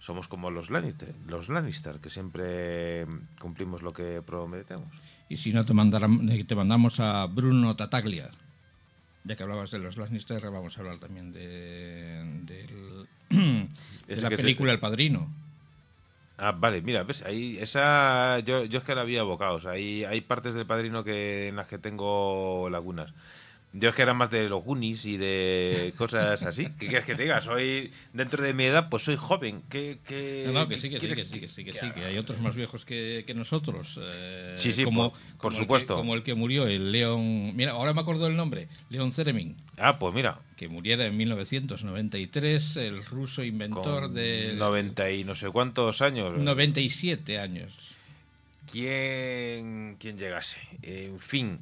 somos como los Lannister, los Lannister, que siempre cumplimos lo que prometemos. Y si no, te, eh, te mandamos a Bruno Tataglia. Ya que hablabas de los Lannister, vamos a hablar también de, de la que se- película El Padrino. Ah, vale, mira, ves, ahí esa yo, yo es que la había abocado, o sea, hay, hay partes del padrino que en las que tengo lagunas. Yo es que era más de los Goonies y de cosas así. ¿Qué quieres que te diga? Soy, dentro de mi edad, pues soy joven. ¿Qué, qué, No, no, que qué sí, que sí, que sí, que sí, que sí, haga? que hay otros más viejos que, que nosotros. eh, Sí, sí, como, por- por como el que- supuesto. como el que murió, el León. Mira, ahora me acuerdo del nombre, León Ceremin, Ah, pues mira, que muriera en 1993, el ruso inventor con de 90 y no sé cuántos años. 97 años. ¿Quién, quién llegase? En fin.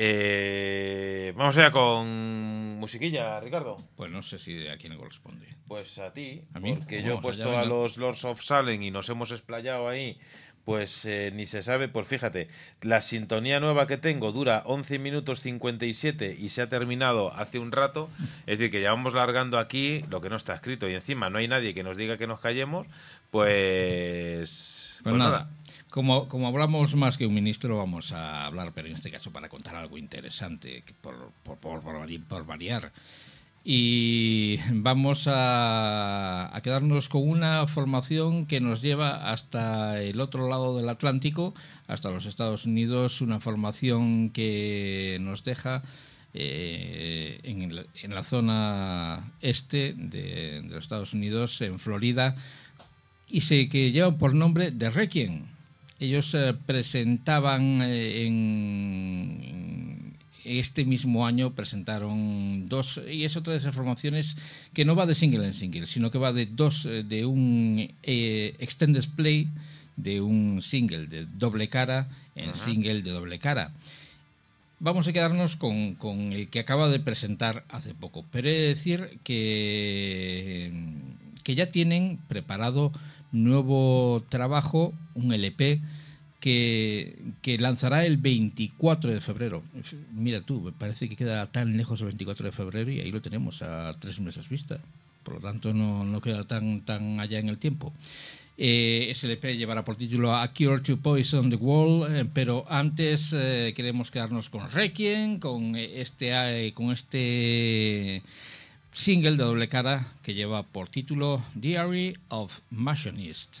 Eh, vamos allá con musiquilla, Ricardo. Pues no sé si a quién le corresponde. Pues a ti, ¿A mí? porque Vamos yo he puesto a los Lords of Salem y nos hemos explayado ahí, pues eh, ni se sabe, pues fíjate, la sintonía nueva que tengo dura 11 minutos 57 y se ha terminado hace un rato, es decir, que ya vamos largando aquí lo que no está escrito y encima no hay nadie que nos diga que nos callemos, pues... Pues, nada, Como, como hablamos más que un ministro, vamos a hablar, pero en este caso para contar algo interesante, por, por, por, por vari- por variar. Y vamos a, a quedarnos con una formación que nos lleva hasta el otro lado del Atlántico, hasta los Estados Unidos, una formación que nos deja eh, en, la- zona este de, de los Estados Unidos, en Florida, y se, que llevan por nombre The Requiem. Ellos eh, presentaban eh, en, este mismo año, presentaron dos, y es otra de esas formaciones que no va de single en single, sino que va de dos, eh, de un eh, extended play, de un single de doble cara en single de doble cara. Vamos a quedarnos con, con el que acaba de presentar hace poco, pero he de decir que, que ya tienen preparado nuevo trabajo, un LP, que, que lanzará el 24 de febrero. Mira tú, me parece que queda tan lejos el 24 de febrero y ahí lo tenemos a tres meses vista. Por lo tanto, no, no queda tan, tan allá en el tiempo. Eh, ese LP llevará por título A Cure to Poison the World, eh, pero antes eh, queremos quedarnos con Requiem, con eh, este, con este single de doble cara que lleva por título Diary of Machinist.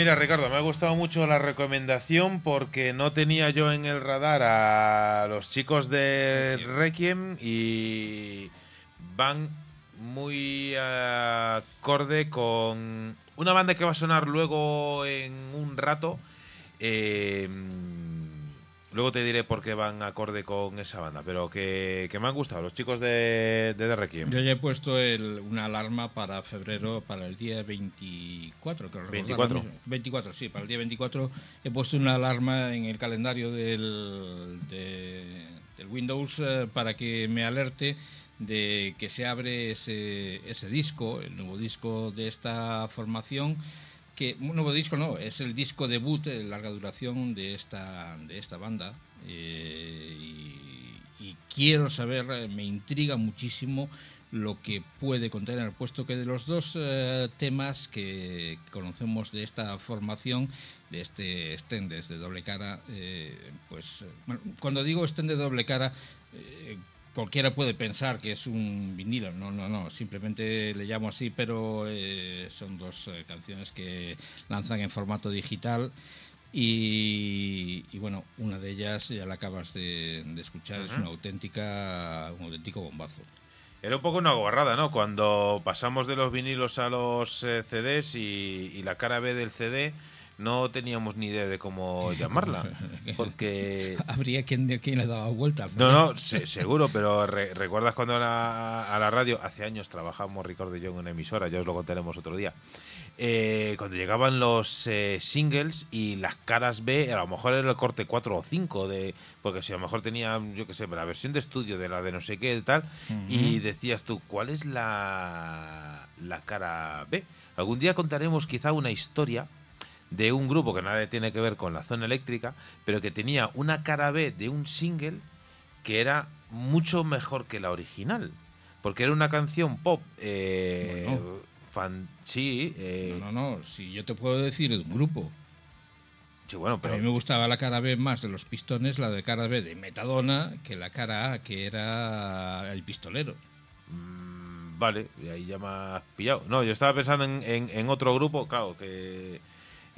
Mira, Ricardo, me ha gustado mucho la recomendación porque no tenía yo en el radar a los chicos de Requiem y van muy acorde con una banda que va a sonar luego en un rato. Eh, luego te diré por qué van acorde con esa banda, pero que, que me han gustado los chicos de, de The Requiem. Yo ya he puesto el- una alarma para febrero, para el día 24, creo recordar 24. ahora mismo. 24, sí, para el día 24 he puesto una alarma en el calendario del, de- del Windows eh, para que me alerte de que se abre ese, ese disco, el nuevo disco de esta formación que un nuevo disco no, es el disco debut de larga duración de esta, de esta banda. eh, y, quiero saber, eh, me intriga muchísimo lo que puede contener, puesto que de los dos eh, temas que conocemos de esta formación, de este Stendes de doble cara, pues cuando digo Stend de doble cara, cualquiera puede pensar que es un vinilo, no, no, no, simplemente le llamo así, pero eh, son dos eh, canciones que lanzan en formato digital y, y, bueno, una de ellas ya la acabas de, de escuchar, es una auténtica, un auténtico bombazo. Era un poco una guarrada, ¿no? Cuando pasamos de los vinilos a los eh, CDs y, y la cara B del CD no teníamos ni idea de cómo llamarla. Porque... Habría quien, quien le daba vuelta. al No, CD. no, se- seguro, pero re- ¿recuerdas cuando a la, a la radio, hace años trabajamos Ricardo y yo en una emisora, ya os lo contaremos otro día, eh, cuando llegaban los eh, singles y las caras B, a lo mejor era el corte 4 o 5, de, porque si a lo mejor tenía, yo qué sé, la versión de estudio de la de no sé qué y tal, y decías tú, ¿cuál es la, la cara B? Algún día contaremos quizá una historia de un grupo que nada tiene que ver con la zona eléctrica, pero que tenía una cara B de un single que era mucho mejor que la original. Porque era una canción pop. Eh, Bueno. fan, sí, eh, No, no, no, si yo te puedo decir de un grupo. sí, bueno, A pero. mí me gustaba la cara B más de los pistones, la de cara B de Metadona, que la cara A, que era el pistolero. mm, vale, y ahí ya me has pillado. No, yo estaba pensando en, en- en otro grupo, claro, que.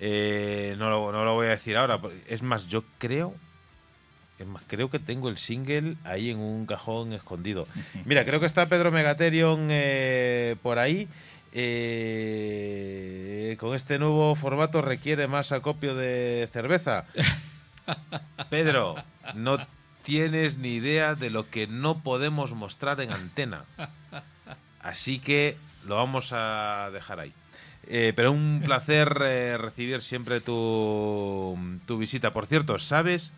Eh, no, lo, no lo voy a decir ahora. Es más, yo creo. Es más, creo que tengo el single ahí en un cajón escondido. Mira, creo que está Pedro Megaterion eh, por ahí. Eh, con este nuevo formato requiere más acopio de cerveza. Pedro, no tienes ni idea de lo que no podemos mostrar en antena. Así que lo vamos a dejar ahí. Eh, pero un placer eh, recibir siempre tu, tu visita. Por cierto, ¿sabes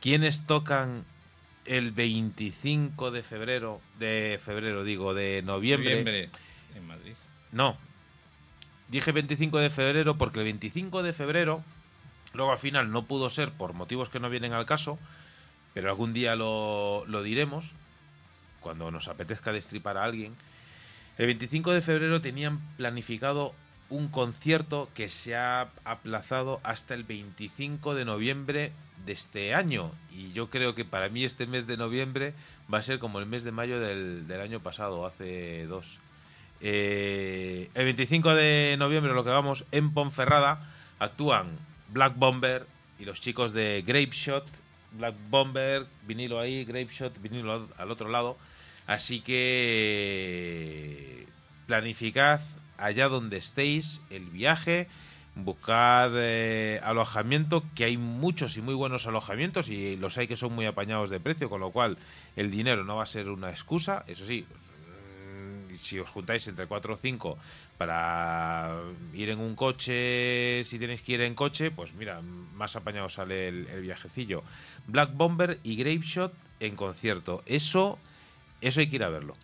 quiénes tocan el 25 de febrero? De febrero, digo, de noviembre. Noviembre en Madrid. No. Dije 25 de febrero porque el 25 de febrero, luego al final no pudo ser por motivos que no vienen al caso, pero algún día lo, lo diremos, cuando nos apetezca destripar a alguien. El 25 de febrero tenían planificado un concierto que se ha aplazado hasta el 25 de noviembre de este año. Y yo creo que para mí este mes de noviembre va a ser como el mes de mayo del, del año pasado, hace dos. Eh, el 25 de noviembre, lo que vamos, en Ponferrada, actúan Black Bomber y los chicos de Grape Shot. Black Bomber, vinilo ahí, Grape Shot, vinilo al- al otro lado. Así que planificad allá donde estéis el viaje, buscad eh, alojamiento, que hay muchos y muy buenos alojamientos y los hay que son muy apañados de precio, con lo cual el dinero no va a ser una excusa. Eso sí, mm, si os juntáis entre 4 o 5 para ir en un coche, si tenéis que ir en coche, pues mira, más apañado sale el, viajecillo. Black Bomber y Grape Shot en concierto. Eso, eso hay que ir a verlo.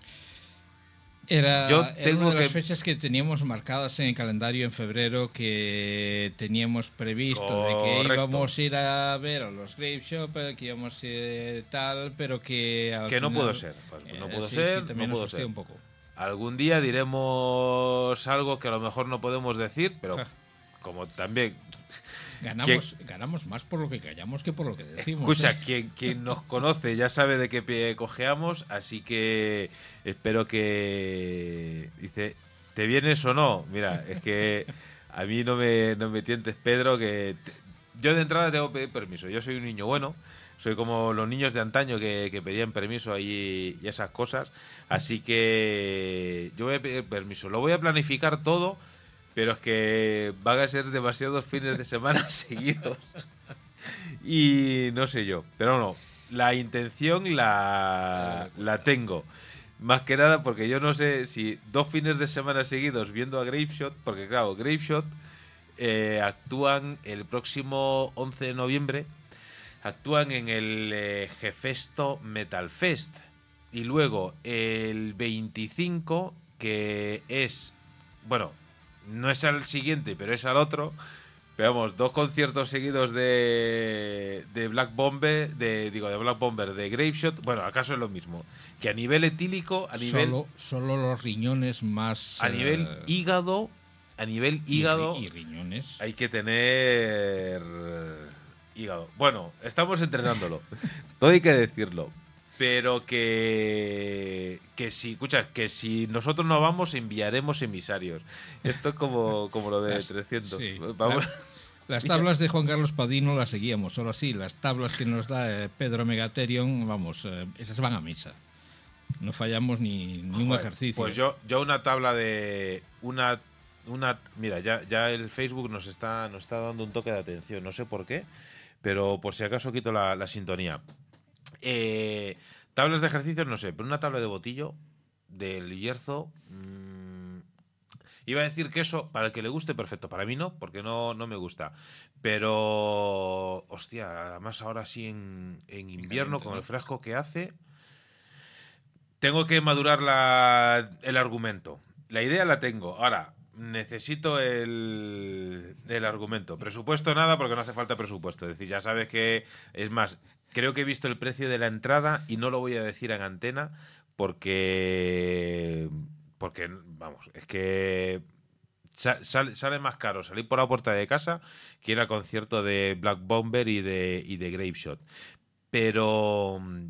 Era, Yo era tengo una de las que- fechas que teníamos marcadas en el calendario en febrero que teníamos previsto de que íbamos a ir a ver a los Grave Shop, eh, que íbamos a ir tal, pero que al Que no pudo ser, pues, no Eh, pudo ser, sí, también no pudo ser. un poco. Algún día diremos algo que a lo mejor no podemos decir, pero Ja. como también Ganamos, ganamos más por lo que callamos que por lo que decimos. Escucha, ¿eh? quien, quien nos conoce ya sabe de qué pie cojeamos, así que espero que... Dice, ¿te vienes o no? Mira, es que a mí no me, no me tientes, Pedro, que... te- yo de entrada tengo que pedir permiso. Yo soy un niño bueno, soy como los niños de antaño que, que pedían permiso ahí y esas cosas. Así que yo voy a pedir permiso. Lo voy a planificar todo, pero es que van a ser demasiados fines de semana seguidos. Y no sé yo, pero no, la intención la, la tengo. Más que nada porque yo no sé si dos fines de semana seguidos viendo a Graveshot, porque claro, Graveshot eh, actúan el próximo 11 de noviembre, actúan en el eh, Gefesto Metal Fest. Y luego el 25, que es, bueno, no es al siguiente, pero es al otro. Pero vamos, dos conciertos seguidos de, de Black Bomber, de, digo, de Black Bomber, de Graveshot. Bueno, acaso es lo mismo. Que a nivel etílico, a nivel, Solo, solo los riñones más... a nivel eh, hígado, a nivel y hígado, Y, riñones. hay que tener hígado. Bueno, estamos entrenándolo. Todo hay que decirlo. Pero que, que si, escucha, que si nosotros no vamos, enviaremos emisarios. Esto es como, como lo de Las- 300. sí. Vamos. Las tablas de Juan Carlos Padino las seguíamos, solo así. Las tablas que nos da eh, Pedro Megaterion, vamos, eh, esas van a misa. No fallamos ni, ni un Joder, ejercicio. Pues yo, yo una tabla de una una mira, ya, ya el Facebook nos está, nos está dando un toque de atención, no sé por qué, pero por si acaso quito la, la sintonía. Eh, tablas de ejercicios, no sé, pero una tabla de botillo del Hierzo. mm, iba a decir que eso, para el que le guste, perfecto. Para mí no, porque no, no me gusta. Pero, hostia, además ahora sí en, en invierno, con el fresco que hace, tengo que madurar la- el argumento. La idea la tengo. Ahora, necesito el, el argumento. Presupuesto nada porque no hace falta presupuesto. Es decir, ya sabes que, es más, creo que he visto el precio de la entrada y no lo voy a decir en antena porque, porque vamos, es que sa- sale, sale más caro salir por la puerta de casa que ir al concierto de Black Bomber y de, y de Graveshot. Pero mm,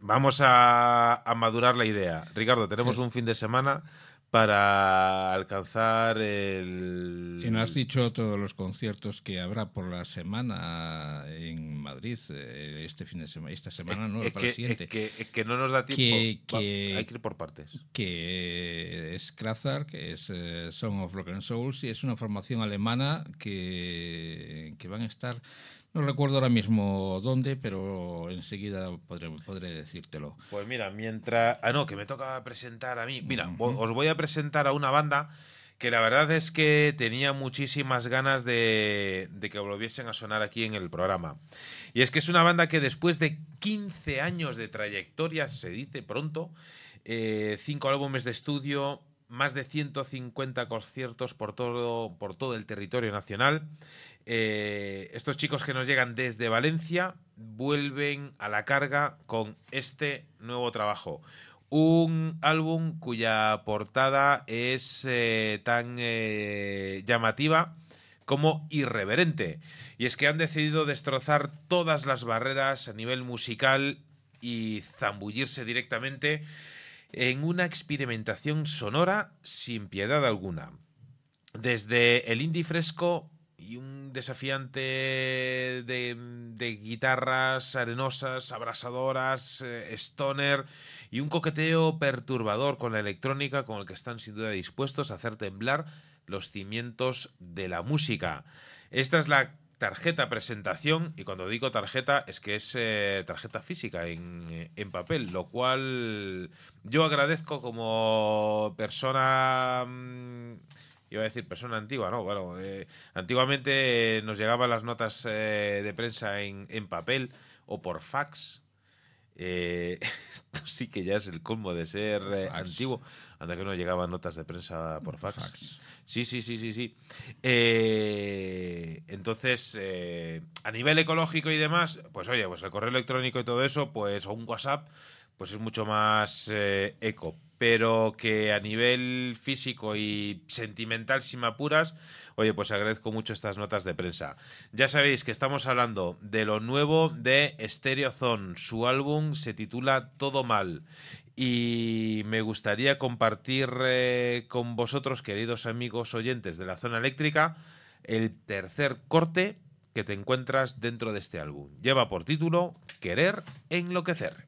vamos a, a madurar la idea. Ricardo, tenemos un fin de semana para alcanzar el... Y no has dicho todos los conciertos que habrá por la semana en Madrid eh, este fin de semana, esta semana, no, es, para que, la siguiente. es que- es que no nos da tiempo. Que- Va, que- hay que ir por partes. que es Krazar, que es eh, Song of Rock and Souls, y es una formación alemana que, que van a estar, no recuerdo ahora mismo dónde, pero enseguida podré, podré decírtelo. Pues mira, mientras... Ah, no, que me toca presentar a mí. Mira, os voy a presentar a una banda que la verdad es que tenía muchísimas ganas de, de que volviesen a sonar aquí en el programa. Y es que es una banda que después de 15 años de trayectoria, se dice pronto, eh, cinco álbumes de estudio, más de 150 conciertos por todo, por todo el territorio nacional. Eh, estos chicos que nos llegan desde Valencia vuelven a la carga con este nuevo trabajo. Un álbum cuya portada es eh, tan eh, llamativa como irreverente. Y es que han decidido destrozar todas las barreras a nivel musical y zambullirse directamente en una experimentación sonora sin piedad alguna. Desde el indie fresco y un desafiante de, de guitarras arenosas, abrasadoras, eh, stoner y un coqueteo perturbador con la electrónica con el que están sin duda dispuestos a hacer temblar los cimientos de la música. Esta es la tarjeta presentación y cuando digo tarjeta es que es eh, tarjeta física en, eh, en papel, lo cual yo agradezco como persona... mm, Iba a decir persona antigua, ¿no? Bueno, eh, antiguamente eh, nos llegaban las notas eh, de prensa en, en papel o por fax. Eh, esto sí que ya es el colmo de ser antiguo. Anda que no llegaban notas de prensa por fax. Fax. Sí, sí, sí, sí, sí. Entonces, a nivel ecológico y demás, pues oye, pues el correo electrónico y todo eso, pues o un WhatsApp, pues es mucho más eco. Pero que a nivel físico y sentimental, si me apuras, oye, pues agradezco mucho estas notas de prensa. Ya sabéis que estamos hablando de lo nuevo de Stereozone. Su álbum se titula Todo Mal. Y me gustaría compartir eh, con vosotros, queridos amigos oyentes de la zona eléctrica, el tercer corte que te encuentras dentro de este álbum. Lleva por título Querer enloquecer.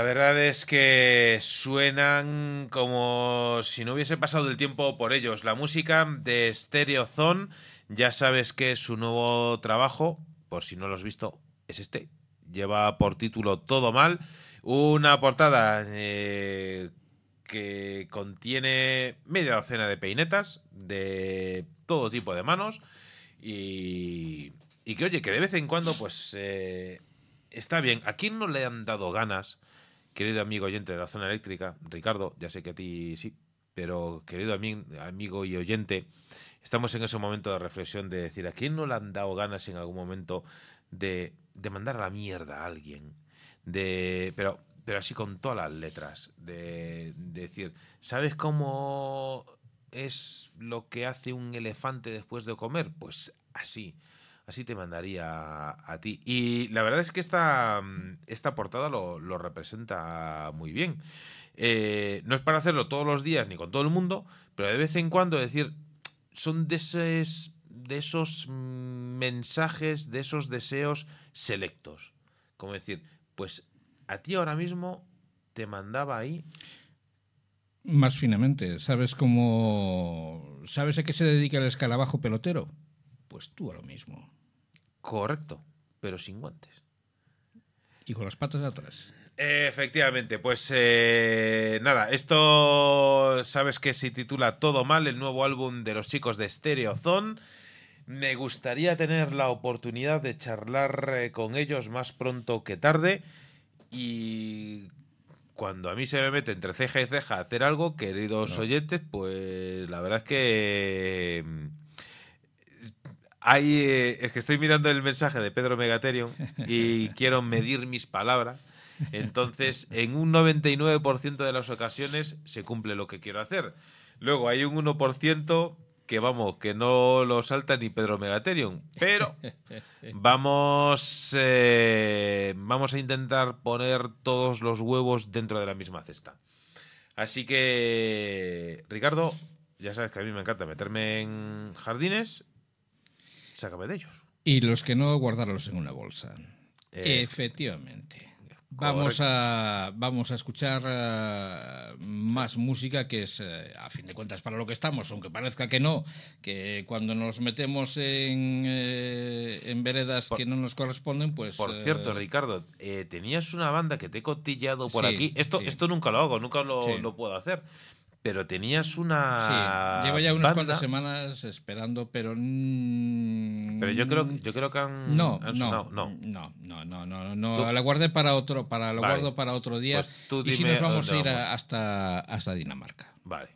La verdad es que suenan como si no hubiese pasado el tiempo por ellos. La música de Stereozone, ya sabes que su nuevo trabajo, por si no lo has visto, es este. Lleva por título Todo Mal, una portada eh, que contiene media docena de peinetas de todo tipo de manos y, y que, oye, que de vez en cuando, pues, eh, está bien. ¿A quién no le han dado ganas, querido amigo oyente de la zona eléctrica, Ricardo, ya sé que a ti sí, pero querido ami- amigo y oyente, estamos en ese momento de reflexión de decir, ¿a quién no le han dado ganas en algún momento de, de mandar a la mierda a alguien? De, pero, pero así con todas las letras, de decir, ¿sabes cómo es lo que hace un elefante después de comer? Pues así. Así te mandaría a, ti. Y la verdad es que esta, mm, esta portada lo, lo representa muy bien. Eh, no es para hacerlo todos los días ni con todo el mundo, pero de vez en cuando decir, son de, de esos mm, mensajes, de esos deseos selectos. Como decir, pues a ti ahora mismo te mandaba ahí. Más finamente, ¿sabes cómo. ¿Sabes a qué se dedica el escarabajo pelotero? Pues tú a lo mismo. Correcto, pero sin guantes. Y con las patas de atrás. Efectivamente, pues eh, nada, esto sabes que se titula Todo Mal, el nuevo álbum de los chicos de Stereozone. Me gustaría tener la oportunidad de charlar eh, con ellos más pronto que tarde y cuando a mí se me mete entre ceja y ceja hacer algo, queridos oyentes, pues la verdad es que hay, eh, es que estoy mirando el mensaje de Pedro Megaterion y quiero medir mis palabras. Entonces, en un 99% de las ocasiones se cumple lo que quiero hacer. Luego hay un 1% que vamos, que no lo salta ni Pedro Megaterion. Pero vamos, eh, vamos a intentar poner todos los huevos dentro de la misma cesta. Así que, Ricardo, ya sabes que a mí me encanta meterme en jardines. Sácame de ellos. Y los que no, guardarlos en una bolsa. Eh, Efectivamente. Vamos a, vamos a escuchar eh, más música que es, eh, a fin de cuentas, para lo que estamos, aunque parezca que no, que cuando nos metemos en, eh, en veredas Por- que no nos corresponden, pues... Por cierto, Ricardo, eh, tenías una banda que te he cotillado por Sí, aquí. Esto, sí. esto nunca lo hago, nunca lo, Sí. lo puedo hacer. Pero tenías una. Sí, lleva ya unas banda, cuantas semanas esperando, pero... Pero yo creo, yo creo que han, No, han no. No. no, no, no, no, no, Tú- la guardé para otro, para lo Vale. guardo para otro día. Pues tú y si nos vamos a ir a- vamos. hasta, hasta Dinamarca. Vale.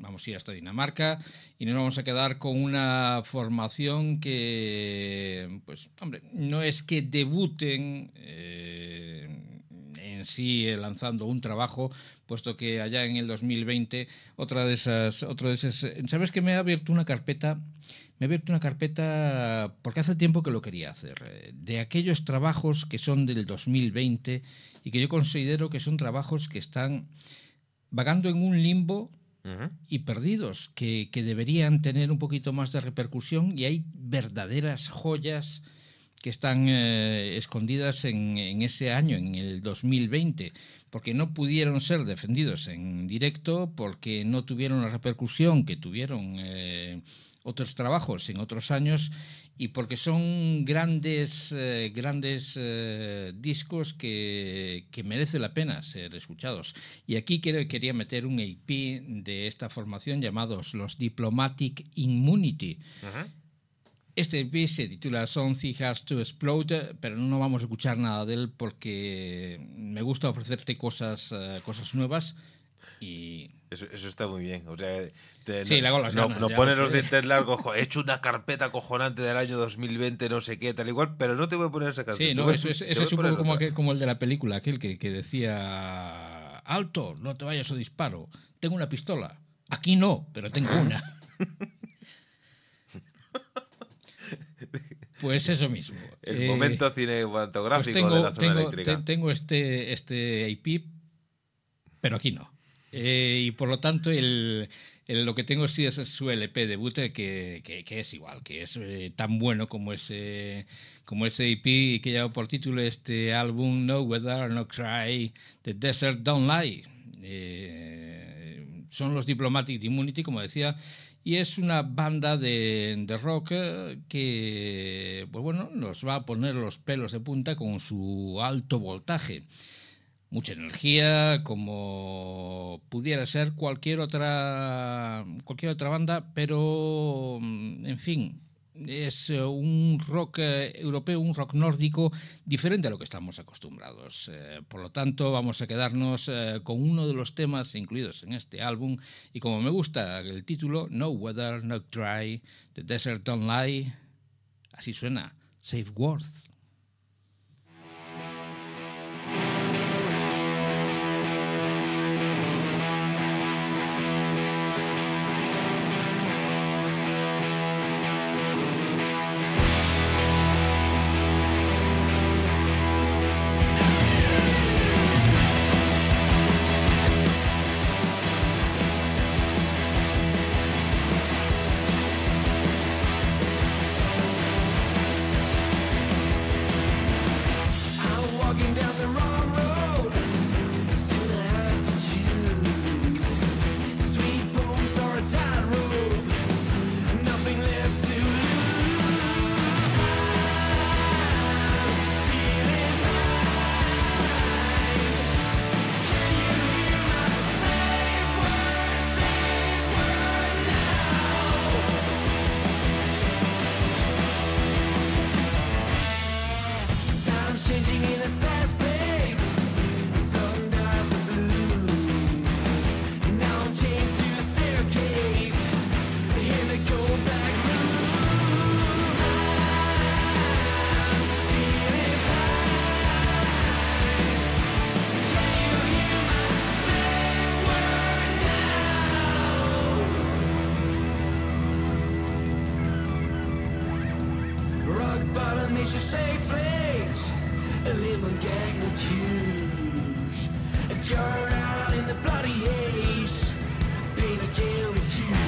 Vamos a ir hasta Dinamarca y nos vamos a quedar con una formación que, pues, hombre, no es que debuten eh, en sí eh, lanzando un trabajo, puesto que allá en el 2020, otra de esas, otro de esas, ¿sabes que me ha abierto una carpeta? Me ha abierto una carpeta porque hace tiempo que lo quería hacer, eh, de aquellos trabajos que son del 2020 y que yo considero que son trabajos que están vagando en un limbo y perdidos, que, que deberían tener un poquito más de repercusión y hay verdaderas joyas que están eh, escondidas en, ese año, en el 2020, porque no pudieron ser defendidos en directo, porque no tuvieron la repercusión que tuvieron eh, otros trabajos en otros años y porque son grandes, eh, grandes discos que, que merece la pena ser escuchados. Y aquí quería meter un EP de esta formación llamados los Diplomatic Immunity. Este EP se titula Something Has to Explode, pero no vamos a escuchar nada de él porque me gusta ofrecerte cosas, eh, cosas nuevas y Eso, eso está muy bien. O sea, te- Sí, no, no, ganas, no ya pones lo los dientes largos. He hecho una carpeta acojonante del año 2020, no sé qué, tal igual, pero no te voy a poner esa canción. Sí, no, eso, es- eso es a un poco como, como el de la película, aquel que, que decía, alto, no te vayas o disparo, tengo una pistola. Aquí no, pero tengo una. Pues eso mismo. El Eh, momento pues cinematográfico tengo, de la zona tengo- eléctrica. te- tengo este, este IP, pero aquí no. Eh, y por lo tanto, el, el- lo que tengo sí es su LP debut, que, que, que es igual, que es eh, tan bueno como ese, como ese EP y que lleva por título este álbum No Weather, No Cry, The Desert Don't Lie. Son los Diplomatic Immunity, como decía, y es una banda de, de rock eh, que, pues bueno, nos va a poner los pelos de punta con su alto voltaje. Mucha energía, como pudiera ser cualquier otra, cualquier otra banda, pero, mm, en fin, es eh, un rock eh, europeo, un rock nórdico diferente a lo que estamos acostumbrados. Eh, por lo tanto, vamos a quedarnos con uno de los temas incluidos en este álbum y como me gusta el título, No Weather, No Dry, The Desert Don't Lie, así suena, Safe Words. A jar out in the bloody haze. Pain I can't refuse.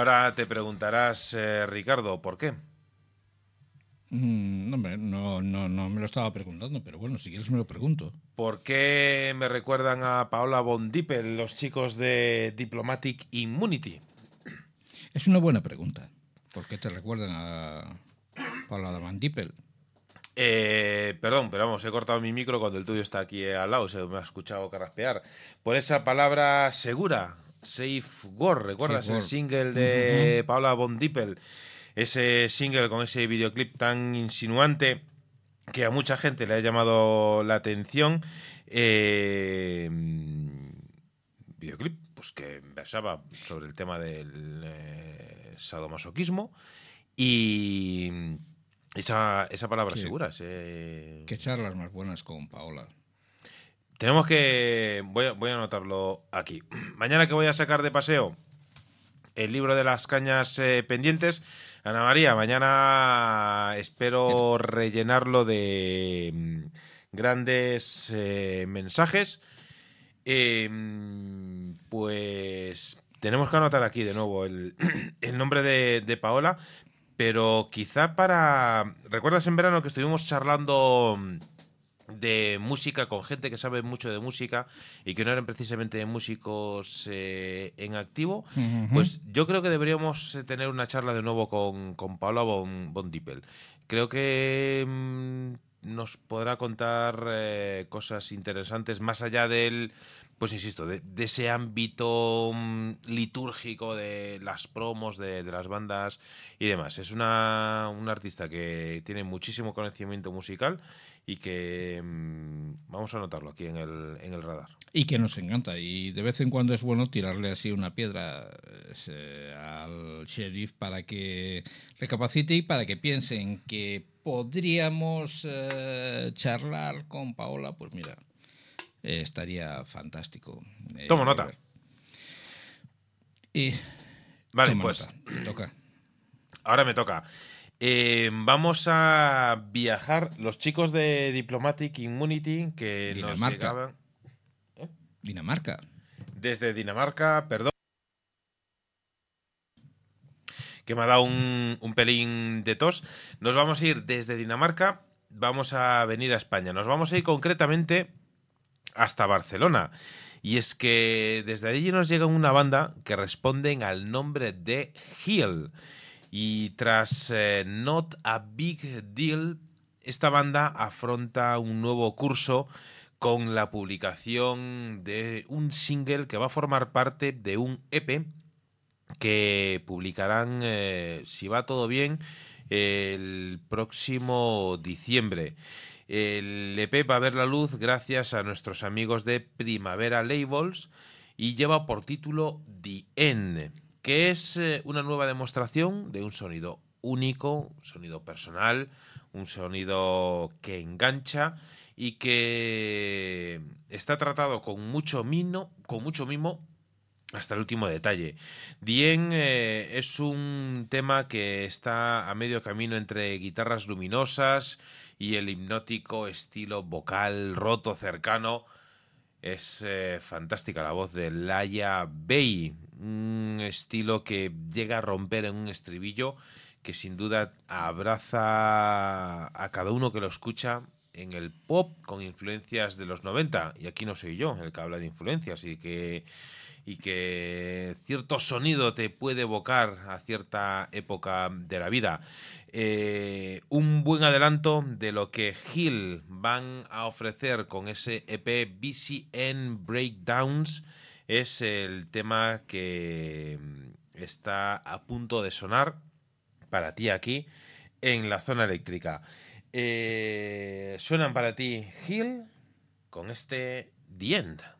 ahora te preguntarás, eh, Ricardo, ¿por qué? Mm, hombre, no, no, no me lo estaba preguntando, pero bueno, si quieres me lo pregunto. ¿Por qué me recuerdan a Paola Von Dippel, los chicos de Diplomatic Immunity? Es una buena pregunta. ¿Por qué te recuerdan a Paula de Van Dippel? Eh, perdón, pero vamos, he cortado mi micro cuando el tuyo está aquí al lado, se me ha escuchado carraspear. Por esa palabra segura, Safe Word, ¿recuerdas Safe el single de Paula Von Dippel? Ese single con ese videoclip tan insinuante que a mucha gente le ha llamado la atención. Eh, videoclip pues que versaba sobre el tema del eh, sadomasoquismo y esa, esa palabra Sí. segura. ese- ¿Qué charlas más buenas con Paola? Tenemos que. Voy a, voy a anotarlo aquí. Mañana que voy a sacar de paseo el libro de las cañas eh, pendientes. Ana María, mañana espero rellenarlo de mm, grandes eh, mensajes. Eh, mm, pues tenemos que anotar aquí de nuevo el, el nombre de, de Paola, pero quizá para... ¿Recuerdas en verano que estuvimos charlando mm, de música con gente que sabe mucho de música y que no eran precisamente músicos eh, en activo, pues yo creo que deberíamos eh, tener una charla de nuevo con, con Paula von, von Dippel. Creo que mm, nos podrá contar eh, cosas interesantes más allá del, pues insisto, de, de ese ámbito mm, litúrgico de las promos de, de las bandas y demás. Es una, una artista que tiene muchísimo conocimiento musical y que mm, vamos a anotarlo aquí en el, en el radar. Y que nos encanta. Y de vez en cuando es bueno tirarle así una piedra eh, al sheriff para que recapacite y para que piensen que podríamos eh, charlar con Paola. Pues mira, eh, estaría fantástico. Eh, Tomo nota. Y Vale, pues nota, toca. ahora me toca. Eh, vamos a viajar. Los chicos de Diplomatic Immunity que nos Dinamarca. llegaban Dinamarca. desde Dinamarca, perdón. Que me ha dado un, un pelín de tos. Nos vamos a ir desde Dinamarca, vamos a venir a España. Nos vamos a ir concretamente hasta Barcelona. Y es que desde allí nos llega una banda que responden al nombre de Hill. Y tras eh, Not a Big Deal, esta banda afronta un nuevo curso con la publicación de un single que va a formar parte de un EP que publicarán, eh, si va todo bien, el próximo diciembre. El EP va a ver la luz gracias a nuestros amigos de Primavera Labels y lleva por título The End, que es eh, una nueva demostración de un sonido único, un sonido personal, un sonido que engancha y que está tratado con mucho mimo, con mucho mimo hasta el último detalle. Dien eh, es un tema que está a medio camino entre guitarras luminosas y el hipnótico estilo vocal roto cercano. Es eh, fantástica la voz de Laia Bay, un estilo que llega a romper en un estribillo que sin duda abraza a cada uno que lo escucha en el pop con influencias de los 90. Y aquí no soy yo el que habla de influencias y que y que cierto sonido te puede evocar a cierta época de la vida. Eh, un buen adelanto de lo que Hill van a ofrecer con ese EP BCN Breakdowns es el tema que mm, está a punto de sonar para ti aquí en la zona eléctrica. Eh, suenan para ti Hill con este The End.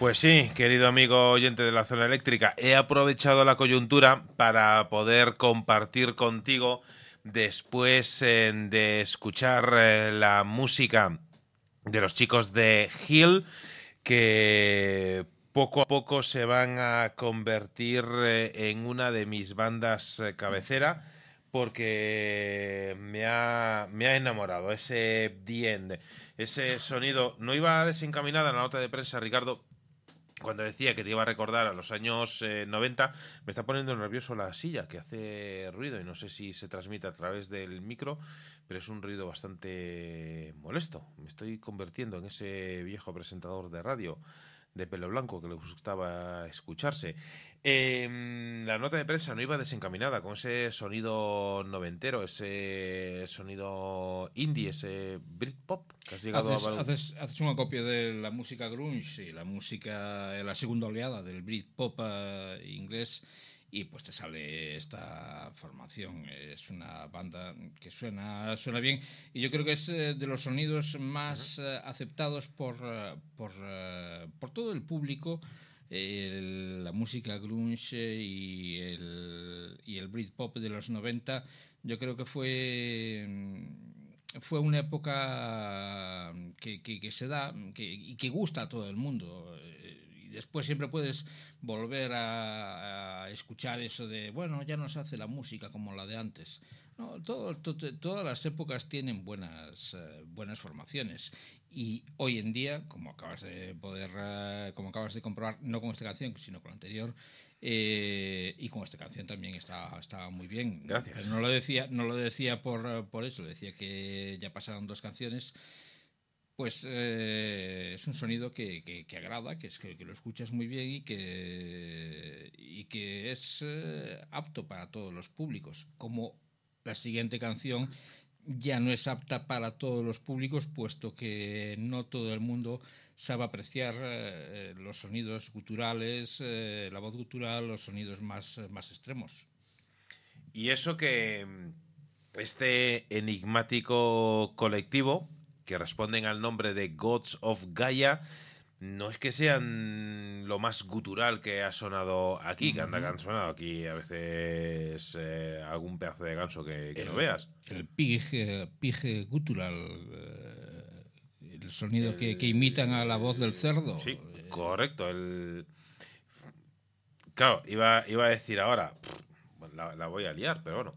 Pues sí, querido amigo oyente de la zona eléctrica, he aprovechado la coyuntura para poder compartir contigo después eh, de escuchar eh, la música de los chicos de Hill que poco a poco se van a convertir eh, en una de mis bandas cabecera porque me ha, me ha enamorado ese The End, ese sonido. No iba desencaminada en la nota de prensa, Ricardo, cuando decía que te iba a recordar a los años eh, 90, me está poniendo nervioso la silla, que hace ruido y no sé si se transmite a través del micro, pero es un ruido bastante molesto. Me estoy convirtiendo en ese viejo presentador de radio de pelo blanco que le gustaba escucharse. Eh, la nota de prensa no iba desencaminada con ese sonido noventero, ese sonido indie, ese Britpop que has llegado Haces, a... haces, haces una copia de la música grunge y la música, eh, la segunda oleada del Britpop eh, inglés y pues te sale esta formación. Es una banda que suena, suena bien y yo creo que es eh, de los sonidos más eh, aceptados por, por, por todo el público. El- la música grunge y el, y el Britpop de los 90 yo creo que fue mm, fue una época que, que- que se da que, y que gusta a todo el mundo. Eh, después siempre puedes volver a, a escuchar eso de, bueno, ya no se hace la música como la de antes. No, todo- to- todas las épocas tienen buenas, eh, buenas formaciones. Y hoy en día, como acabas de poder, eh, como acabas de comprobar, no con esta canción, sino con la anterior, eh, y con esta canción también está, está muy bien. Gracias. Pero no lo decía, no lo decía por, eh, por eso, decía que ya pasaron dos canciones. Pues eh, es un sonido que, que- que agrada, que, es, que, que lo escuchas muy bien y que, y que es eh, apto para todos los públicos. Como la siguiente canción ya no es apta para todos los públicos, puesto que no todo el mundo sabe apreciar eh, los sonidos guturales, eh, la voz gutural, los sonidos más, más extremos. Y eso que mm, este enigmático colectivo, que responden al nombre de Gods of Gaia, no es que sean lo más gutural que ha sonado aquí, que anda que han sonado aquí a veces eh, algún pedazo de ganso que, que no veas. El pig, eh, pig gutural, eh, el sonido que, que imitan a la voz del cerdo. Sí, Eh, correcto. El... Claro, iba, iba a decir ahora, pff, la, la voy a liar, pero bueno,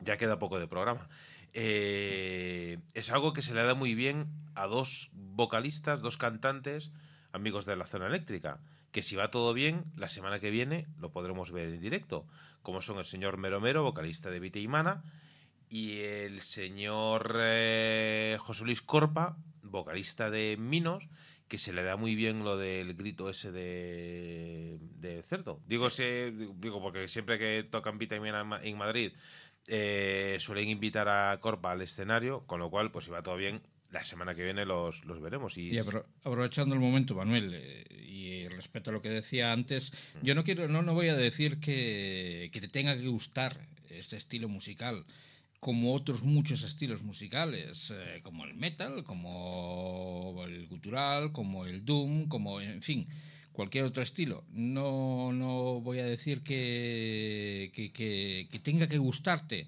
ya queda poco de programa. Eh, es algo que se le da muy bien a dos vocalistas, dos cantantes, amigos de la zona eléctrica, que si va todo bien, la semana que viene lo podremos ver en directo, como son el señor Mero Mero, vocalista de Vite y Mana, y el señor eh, José Luis Corpa, vocalista de Minos, que se le da muy bien lo del grito ese de, de cerdo. Digo, digo porque siempre que tocan Vita y Mana en Ma- en Madrid eh, suelen invitar a Corpa al escenario, con lo cual, pues si va todo bien, la semana que viene los, los veremos. Y, Y apro- aprovechando el momento, Manuel, eh, y respecto a lo que decía antes, Mm. yo no quiero, no, no voy a decir que, que te tenga que gustar este estilo musical, como otros muchos estilos musicales, eh, como el metal, como el gutural, como el doom, como en fin, cualquier otro estilo. No, no voy a decir que, que, tenga que gustarte,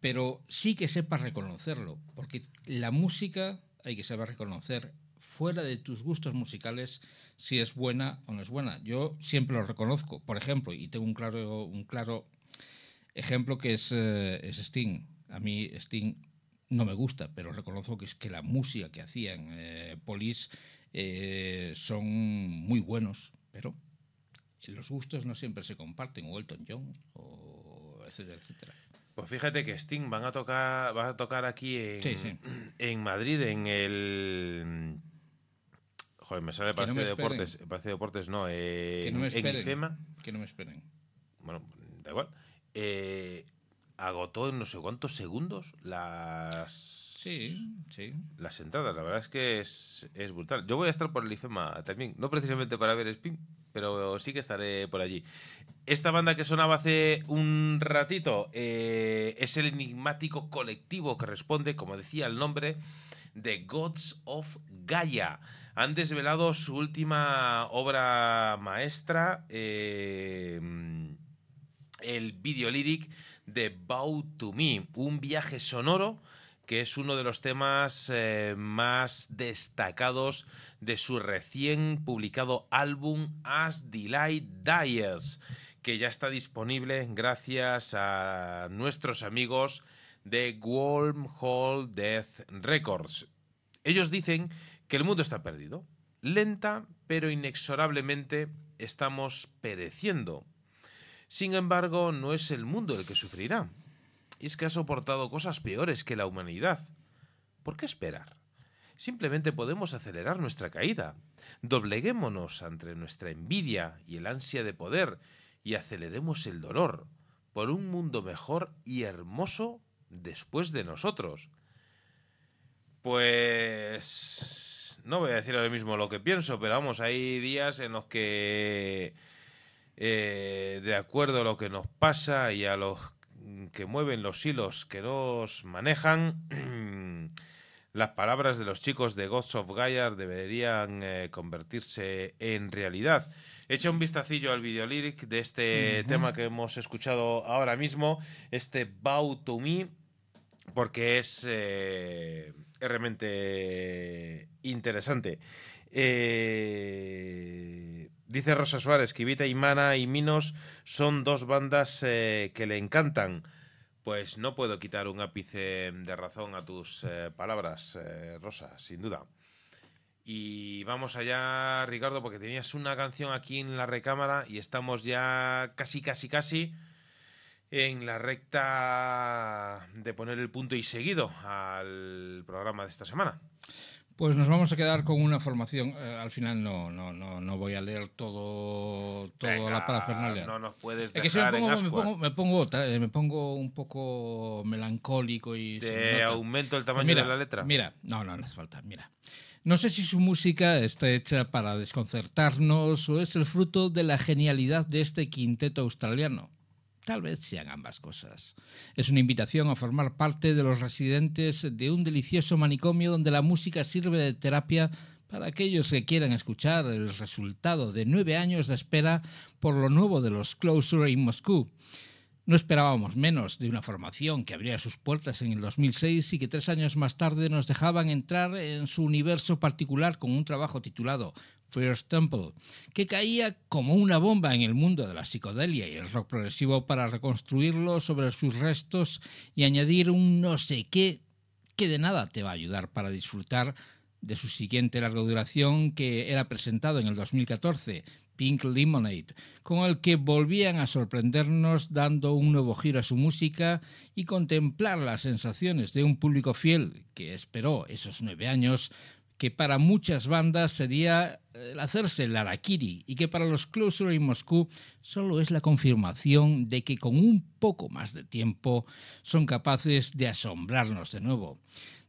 pero sí que sepas reconocerlo, porque la música hay que saber reconocer fuera de tus gustos musicales si es buena o no es buena. Yo siempre lo reconozco, por ejemplo, y tengo un claro, un claro ejemplo que es, eh, Sting. A mí Sting no me gusta, pero reconozco que es que la música que hacían eh, Police eh, son muy buenos, pero los gustos no siempre se comparten, o Elton John, o etcétera, etcétera. Pues fíjate que Sting van a tocar, van a tocar aquí en, Sí, sí. en Madrid, en el. Joder, me sale no Palacio me de. Deportes. Palacio de Deportes no, eh, Que no me en. IFEMA. Que no me esperen. Bueno, da igual. Eh, agotó en no sé cuántos segundos las. Sí, sí. Las entradas, la verdad es que es, brutal. Yo voy a estar por el IFEMA también, no precisamente para ver Spin, pero sí que estaré por allí. Esta banda que sonaba hace un ratito eh, es el enigmático colectivo que responde, como decía el nombre, de Gods of Gaia. han desvelado su última obra maestra, eh, el video lyric de Bow to Me, un viaje sonoro que es uno de los temas eh, más destacados de su recién publicado álbum As Delight Dies, que ya está disponible gracias a nuestros amigos de Wormhole Death Records. Ellos dicen que el mundo está perdido. Lenta pero inexorablemente estamos pereciendo. Sin embargo, no es el mundo el que sufrirá. Y es que ha soportado cosas peores que la humanidad. ¿Por qué esperar? Simplemente podemos acelerar nuestra caída. Dobleguémonos ante nuestra envidia y el ansia de poder y aceleremos el dolor por un mundo mejor y hermoso después de nosotros. Pues no voy a decir ahora mismo lo que pienso, pero vamos, hay días en los que, eh, de acuerdo a lo que nos pasa y a los que mueven los hilos que nos manejan, las palabras de los chicos de Gods of Gaia deberían eh, convertirse en realidad. Echa un vistacillo al video lyric de este tema que hemos escuchado ahora mismo, este Bow to Me, porque es, eh, es realmente interesante. Eh, dice Rosa Suárez Vita y Mana y Minos son dos bandas eh, que le encantan. Pues no puedo quitar un ápice de razón a tus eh, palabras, eh, Rosa, sin duda. Y vamos allá, Ricardo, porque tenías una canción aquí en la recámara y estamos ya casi, casi, casi en la recta de poner el punto y seguido al programa de esta semana. Pues nos vamos a quedar con una formación. eh, al final no, no, no, no voy a leer todo, toda Venga, la parafernalia. No nos puedes Es que si me dejar en pongo, me, pongo, me, pongo, tra- eh, me pongo un poco melancólico y... Te aumento el Pues tamaño mira, de la letra. Mira, no, no, no hace falta. Mira. No sé si su música está hecha para desconcertarnos o es el fruto de la genialidad de este quinteto australiano. Tal vez sean ambas cosas. Es una invitación a formar parte de los residentes de un delicioso manicomio donde la música sirve de terapia para aquellos que quieran escuchar el resultado de nueve años de espera por lo nuevo de los Closer in Moscú. No esperábamos menos de una formación que abría sus puertas en el 2006 y que tres años más tarde nos dejaban entrar en su universo particular con un trabajo titulado First Temple, que caía como una bomba en el mundo de la psicodelia y el rock progresivo para reconstruirlo sobre sus restos y añadir un no sé qué que de nada te va a ayudar para disfrutar de su siguiente larga duración que era presentado en el 2014, Pink Lemonade, con el que volvían a sorprendernos dando un nuevo giro a su música y contemplar las sensaciones de un público fiel que esperó esos nueve años que para muchas bandas sería el hacerse el harakiri y que para los Closer in Moscú solo es la confirmación de que con un poco más de tiempo son capaces de asombrarnos de nuevo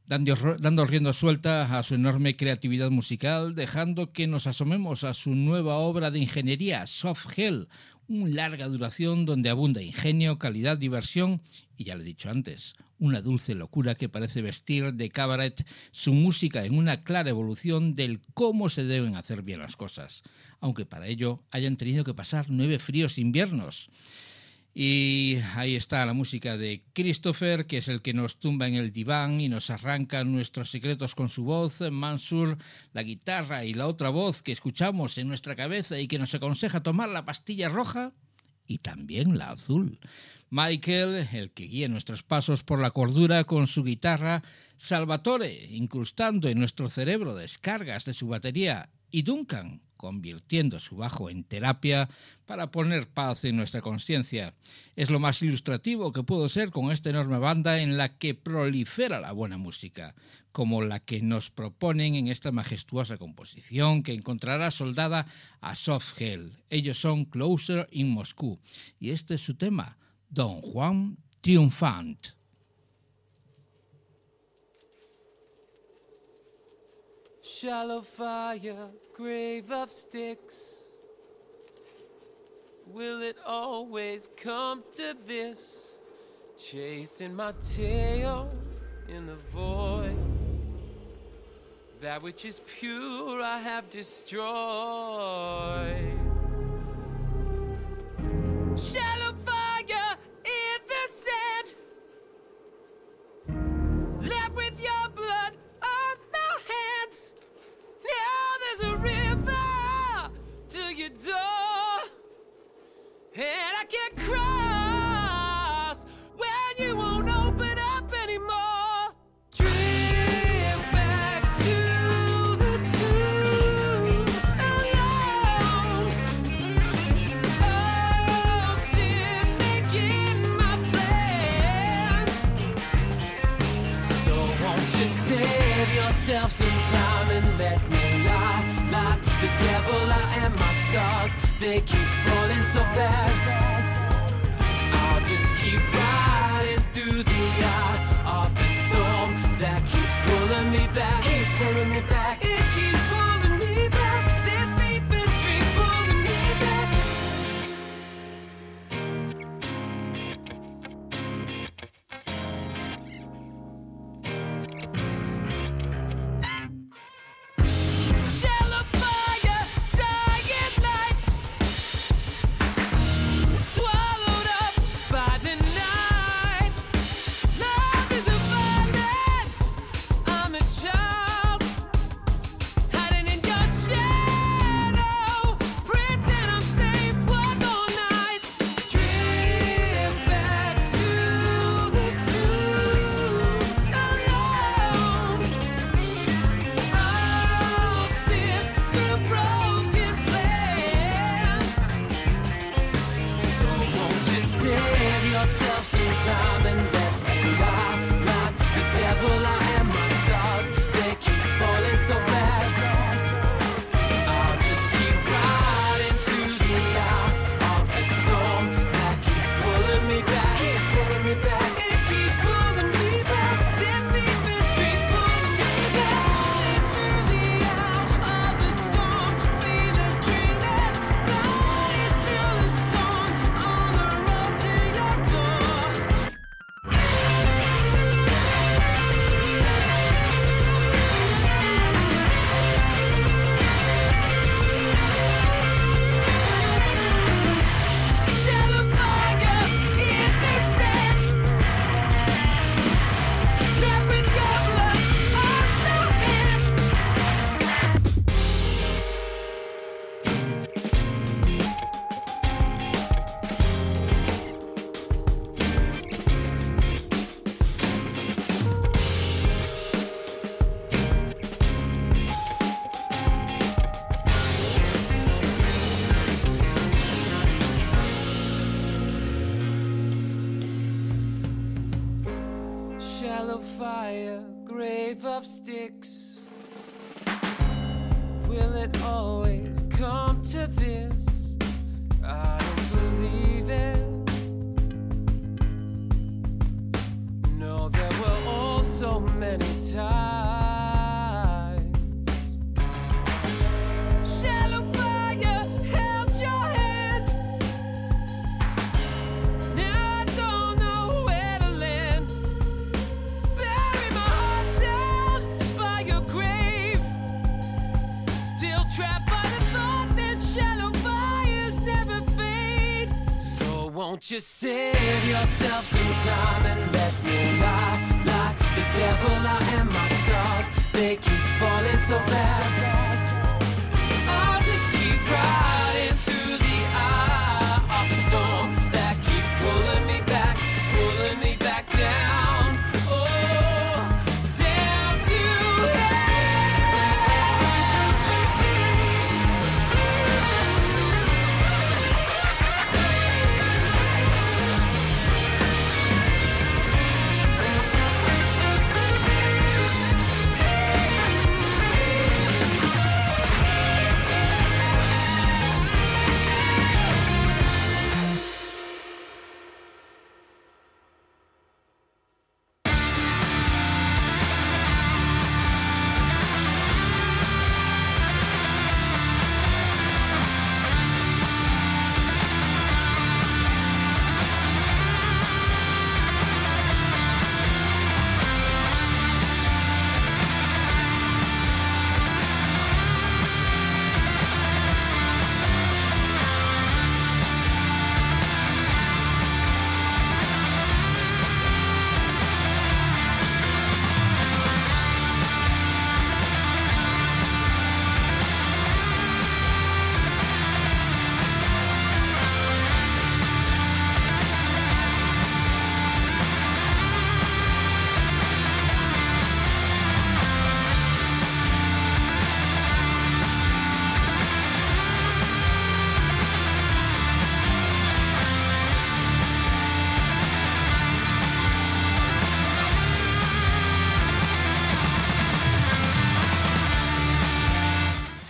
dando, dando rienda suelta a su enorme creatividad musical, dejando que nos asomemos a su nueva obra de ingeniería, Soft Hell, una larga duración donde abunda ingenio, calidad, diversión y, ya lo he dicho antes, una dulce locura que parece vestir de cabaret su música en una clara evolución del cómo se deben hacer bien las cosas, aunque para ello hayan tenido que pasar nueve fríos inviernos. Y ahí está la música de Christopher, que es el que nos tumba en el diván y nos arranca nuestros secretos con su voz. Mansur, la guitarra y la otra voz que escuchamos en nuestra cabeza y que nos aconseja tomar la pastilla roja y también la azul. Michael, el que guía nuestros pasos por la cordura con su guitarra. Salvatore, incrustando en nuestro cerebro descargas de su batería. Y Duncan, convirtiendo su bajo en terapia para poner paz en nuestra conciencia. Es lo más ilustrativo que puedo ser con esta enorme banda en la que prolifera la buena música, como la que nos proponen en esta majestuosa composición que encontrará soldada a Soft Hell. Ellos son Closer in Moscú y este es su tema, Don Juan triomfant. Shallow fire, grave of sticks. Will it always come to this? Chasing my tail in the void. That which is pure I have destroyed. Shallow And I get cross when you won't open up anymore. Drift back to the two alone. Oh, sit making my plans. So won't you save yourself some time and let me lie, like The devil I am my stars, they keep so fast.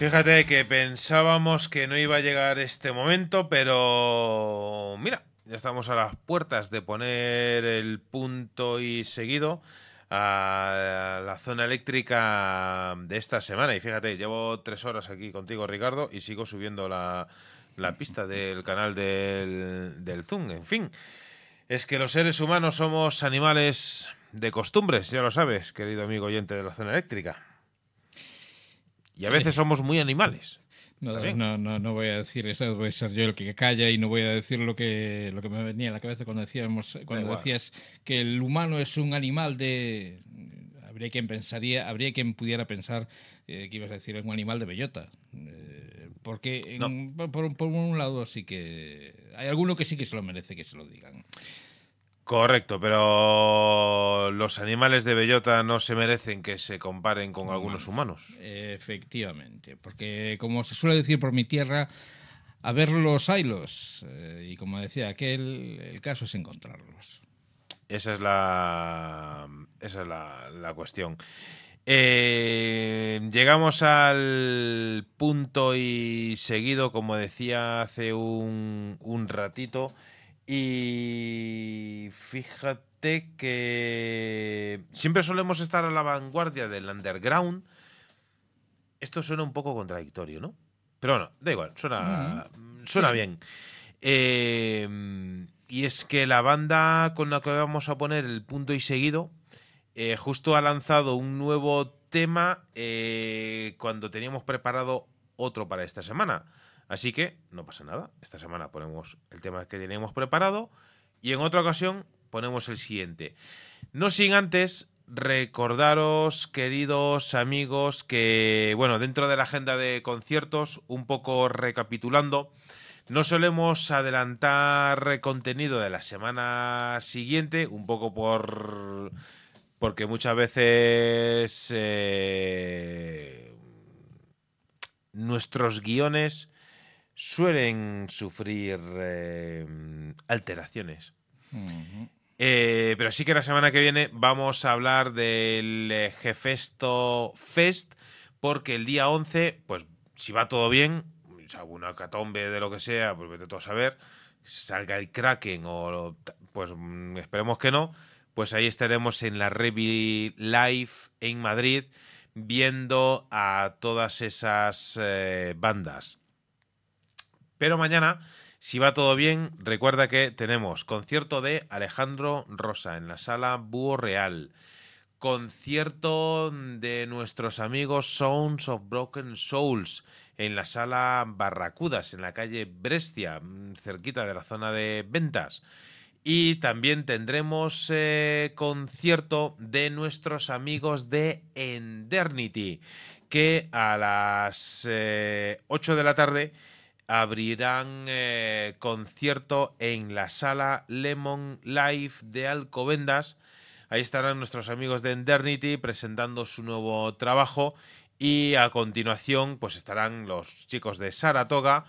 Fíjate que pensábamos que no iba a llegar este momento, pero mira, ya estamos a las puertas de poner el punto y seguido a la zona eléctrica de esta semana. Y fíjate, llevo tres horas aquí contigo, Ricardo, y sigo subiendo la, la pista del canal del, del Zoom. En fin, es que los seres humanos somos animales de costumbres, ya lo sabes, querido amigo oyente de la zona eléctrica. Y a veces somos muy animales. No, no, no, no voy a decir eso, voy a ser yo el que calla y no voy a decir lo que, lo que me venía a la cabeza cuando decíamos, cuando decías que el humano es un animal de habría quien pensaría, habría quien pudiera pensar eh, que ibas a decir un animal de bellota. Eh, porque en- por, por- por un lado sí que hay alguno que sí que se lo merece que se lo digan. Correcto, pero los animales de bellota no se merecen que se comparen con algunos humanos. Efectivamente, porque como se suele decir por mi tierra, a ver los haylos. Eh, y como decía aquel, el caso es encontrarlos. Esa es la, esa es la, la cuestión. Eh, llegamos al punto y seguido, como decía hace un, un ratito, y fíjate que siempre solemos estar a la vanguardia del underground. Esto suena un poco contradictorio, ¿no? Pero bueno, da igual, suena, suena Sí. bien. Eh, y es que la banda con la que vamos a poner el punto y seguido, eh, justo ha lanzado un nuevo tema eh, cuando teníamos preparado otro para esta semana. Así que no pasa nada. Esta semana ponemos el tema que teníamos preparado y en otra ocasión ponemos el siguiente. No sin antes recordaros, queridos amigos, que, bueno, dentro de la agenda de conciertos, un poco recapitulando, no solemos adelantar contenido de la semana siguiente, un poco por. porque muchas veces. eh, nuestros guiones suelen sufrir eh, alteraciones. Eh, pero sí que la semana que viene vamos a hablar del eh, Gefesto Fest, porque el día 11, pues si va todo bien, o sea, una catombe de lo que sea, pues vete tú a saber, salga el Kraken o pues mm, esperemos que no, pues ahí estaremos en la Revi Live en Madrid viendo a todas esas eh, bandas. Pero mañana, si va todo bien, recuerda que tenemos concierto de Alejandro Rosa en la sala Búho Real. Concierto de nuestros amigos Sounds of Broken Souls en la sala Barracudas, en la calle Brescia, mm, cerquita de la zona de ventas. Y también tendremos eh, concierto de nuestros amigos de Endernity, que a las eh, 8 de la tarde abrirán eh, concierto en la sala Lemon Live de Alcobendas. Ahí estarán nuestros amigos de Endernity presentando su nuevo trabajo y a continuación pues estarán los chicos de Saratoga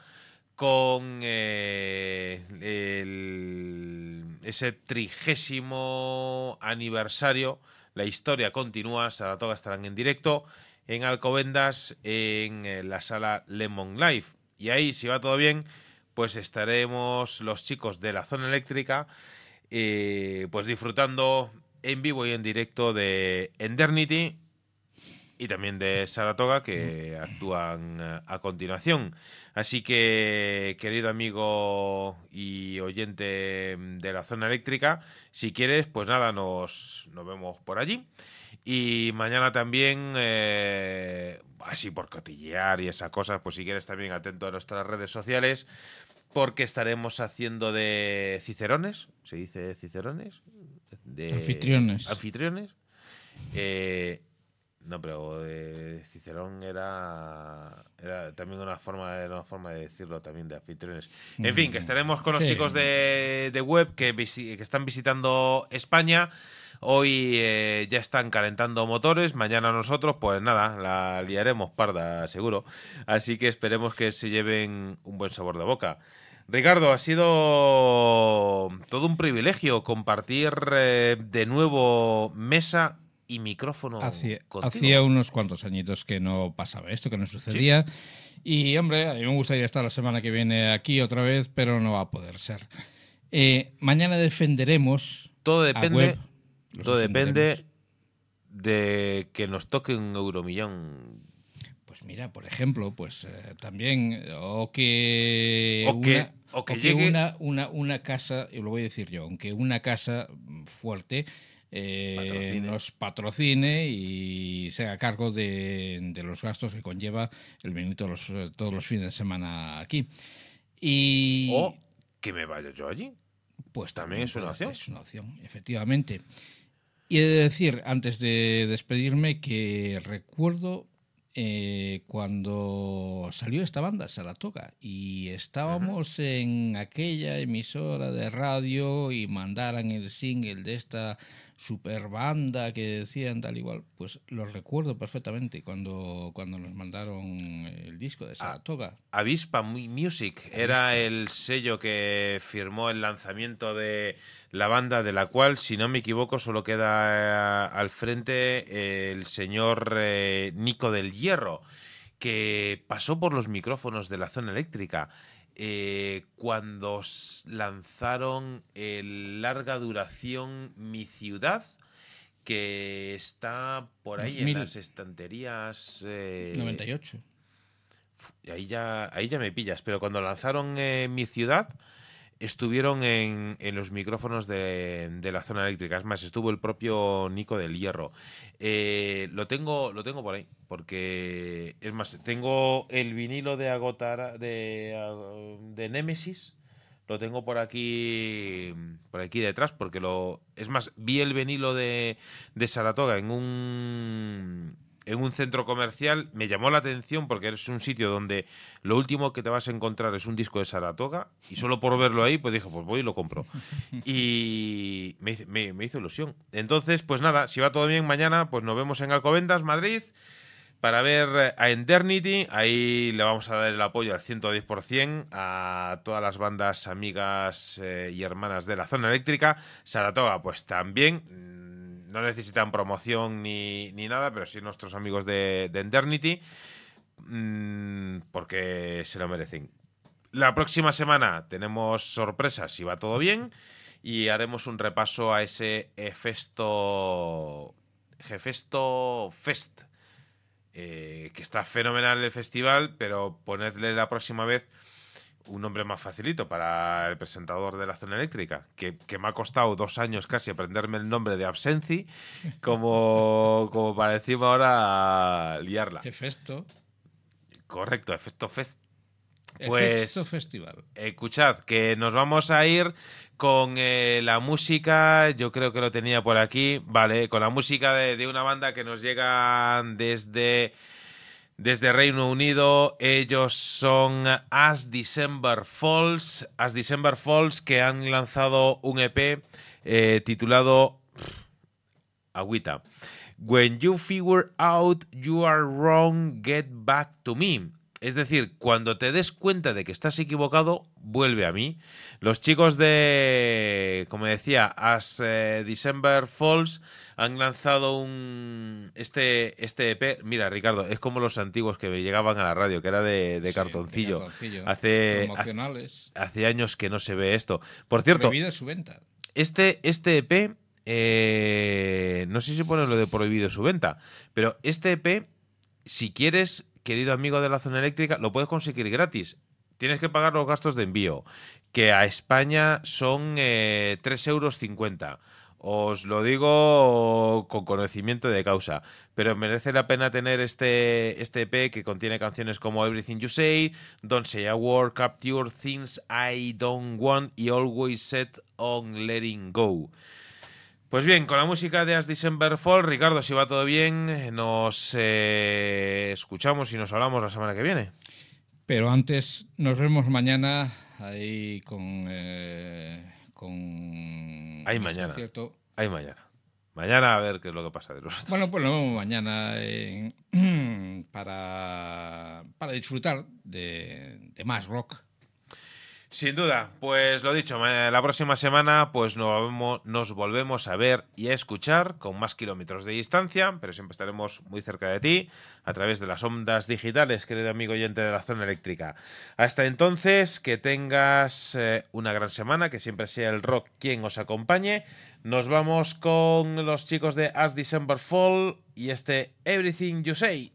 con eh, el- ese trigésimo aniversario. La historia continúa, Saratoga estarán en directo en Alcobendas en eh, la sala Lemon Live. Y ahí, si va todo bien, pues estaremos los chicos de la zona eléctrica eh, pues disfrutando en vivo y en directo de Endernity y también de Saratoga que actúan eh, a continuación. Así que, querido amigo y oyente de la zona eléctrica, si quieres, pues nada, nos, nos vemos por allí. Y mañana también, eh, así por cotillear y esas cosas, pues si quieres también atento a nuestras redes sociales, porque estaremos haciendo de cicerones, ¿se dice cicerones? De Anfitriones. Anfitriones. Eh, no, pero de Cicerón era, era también una forma, era una forma de decirlo también de anfitriones. En fin, que estaremos con los Sí. chicos de, de web que, visi- que están visitando España. Hoy eh, ya están calentando motores, mañana nosotros, pues nada, la liaremos parda, seguro. Así que esperemos que se lleven un buen sabor de boca. Ricardo, ha sido todo un privilegio compartir eh, de nuevo mesa y micrófono Hacía, contigo. hacía unos cuantos añitos que no pasaba esto, que no sucedía. Y, hombre, a mí me gustaría estar la semana que viene aquí otra vez, pero no va a poder ser. Eh, mañana defenderemos. Todo a depende, web, todo depende de que nos toque un euromillón. Pues mira, por ejemplo, pues eh, también, o que, O que- una, o que llegue- una, una, una casa, y lo voy a decir yo, aunque una casa fuerte eh, Patrocine. nos patrocine y se haga cargo de, de los gastos que conlleva el venir todos los, eh, todos los fines de semana aquí. Y O que me vaya yo allí. pues también es una opción. Es una opción, efectivamente. Y he de decir, antes de despedirme, que recuerdo eh, cuando salió esta banda, Saratoga, y estábamos en aquella emisora de radio y mandaran el single de esta super banda que decían tal igual, pues lo recuerdo perfectamente cuando, cuando nos mandaron el disco Ah, de Saratoga. Avispa Mu- Music era el sello que firmó el lanzamiento de la banda, de la cual, si no me equivoco, solo queda eh, al frente el señor eh, Nico del Hierro, que pasó por los micrófonos de la zona eléctrica eh, cuando lanzaron el larga duración Mi Ciudad, que está por ahí 2000. en las estanterías. eh, 98. y ahí ya, ahí ya me pillas, pero cuando lanzaron eh, mi ciudad, estuvieron en, en los micrófonos de, de la zona eléctrica. Es más, estuvo el propio Nico del Hierro. Eh, lo tengo, lo tengo por ahí, porque es más, tengo el vinilo de agotar de, de Nemesis. Lo tengo por aquí, por aquí detrás, porque lo, es más, vi el vinilo de, de Saratoga en un, en un centro comercial, me llamó la atención porque es un sitio donde lo último que te vas a encontrar es un disco de Saratoga y solo por verlo ahí, pues dije, pues voy y lo compro. Y me, me- me hizo ilusión. Entonces, pues nada, si va todo bien mañana, pues nos vemos en Alcobendas, Madrid, para ver eh, a Endernity. Ahí le vamos a dar el apoyo al 110% a todas las bandas amigas eh, y hermanas de la zona eléctrica. Saratoga, pues también. No necesitan promoción ni, ni nada, pero sí nuestros amigos de, de Endernity, mm, porque se lo merecen. La próxima semana tenemos sorpresas si va todo bien y haremos un repaso a ese Hefesto, Hefesto Fest, eh, que está fenomenal el festival, pero ponedle la próxima vez un nombre más facilito para el presentador de la zona eléctrica, que, que me ha costado dos años casi aprenderme el nombre de Absenci, como, como para encima ahora liarla. Efecto, Correcto, Efecto Fest. Pues- Efecto Festival. Escuchad, que nos vamos a ir con eh, la música, yo creo que lo tenía por aquí, vale, con la música de, de una banda que nos llega desde, desde Reino Unido. Ellos son As December Falls, As December Falls, que han lanzado un EP eh, titulado Agüita. When you figure out you are wrong, get back to me. Es decir, cuando te des cuenta de que estás equivocado, vuelve a mí. Los chicos de, como decía, As eh, December Falls han lanzado un este este EP. Mira, Ricardo, es como los antiguos que llegaban a la radio, que era de, de Sí, cartoncillo. cartoncillo. Hace, hace, años que no se ve esto. Por cierto, su venta. este, este EP, eh, no sé si pone lo de prohibido su venta, pero este EP, si quieres, querido amigo de la zona eléctrica, lo puedes conseguir gratis. Tienes que pagar los gastos de envío, que a España son eh, 3,50 euros. Os lo digo con conocimiento de causa, pero merece la pena tener este, este EP que contiene canciones como Everything You Say, Don't Say a Word, Capture Things I Don't Want y Always Set on Letting Go. Pues bien, con la música de As December Fall, Ricardo, si va todo bien, nos eh, escuchamos y nos hablamos la semana que viene. Pero antes, nos vemos mañana ahí con. eh, con Ahí ese mañana. concierto. Ay, mañana. Mañana a ver qué es lo que pasa de los Bueno, pues nos vemos mañana en- para, para disfrutar de, de más rock. Sin duda, pues lo dicho, la próxima semana pues nos volvemos, nos volvemos a ver y a escuchar con más kilómetros de distancia, pero siempre estaremos muy cerca de ti a través de las ondas digitales, querido amigo oyente de la zona eléctrica. Hasta entonces, que tengas eh, una gran semana, que siempre sea el rock quien os acompañe. Nos vamos con los chicos de As December Fall y este Everything You Say.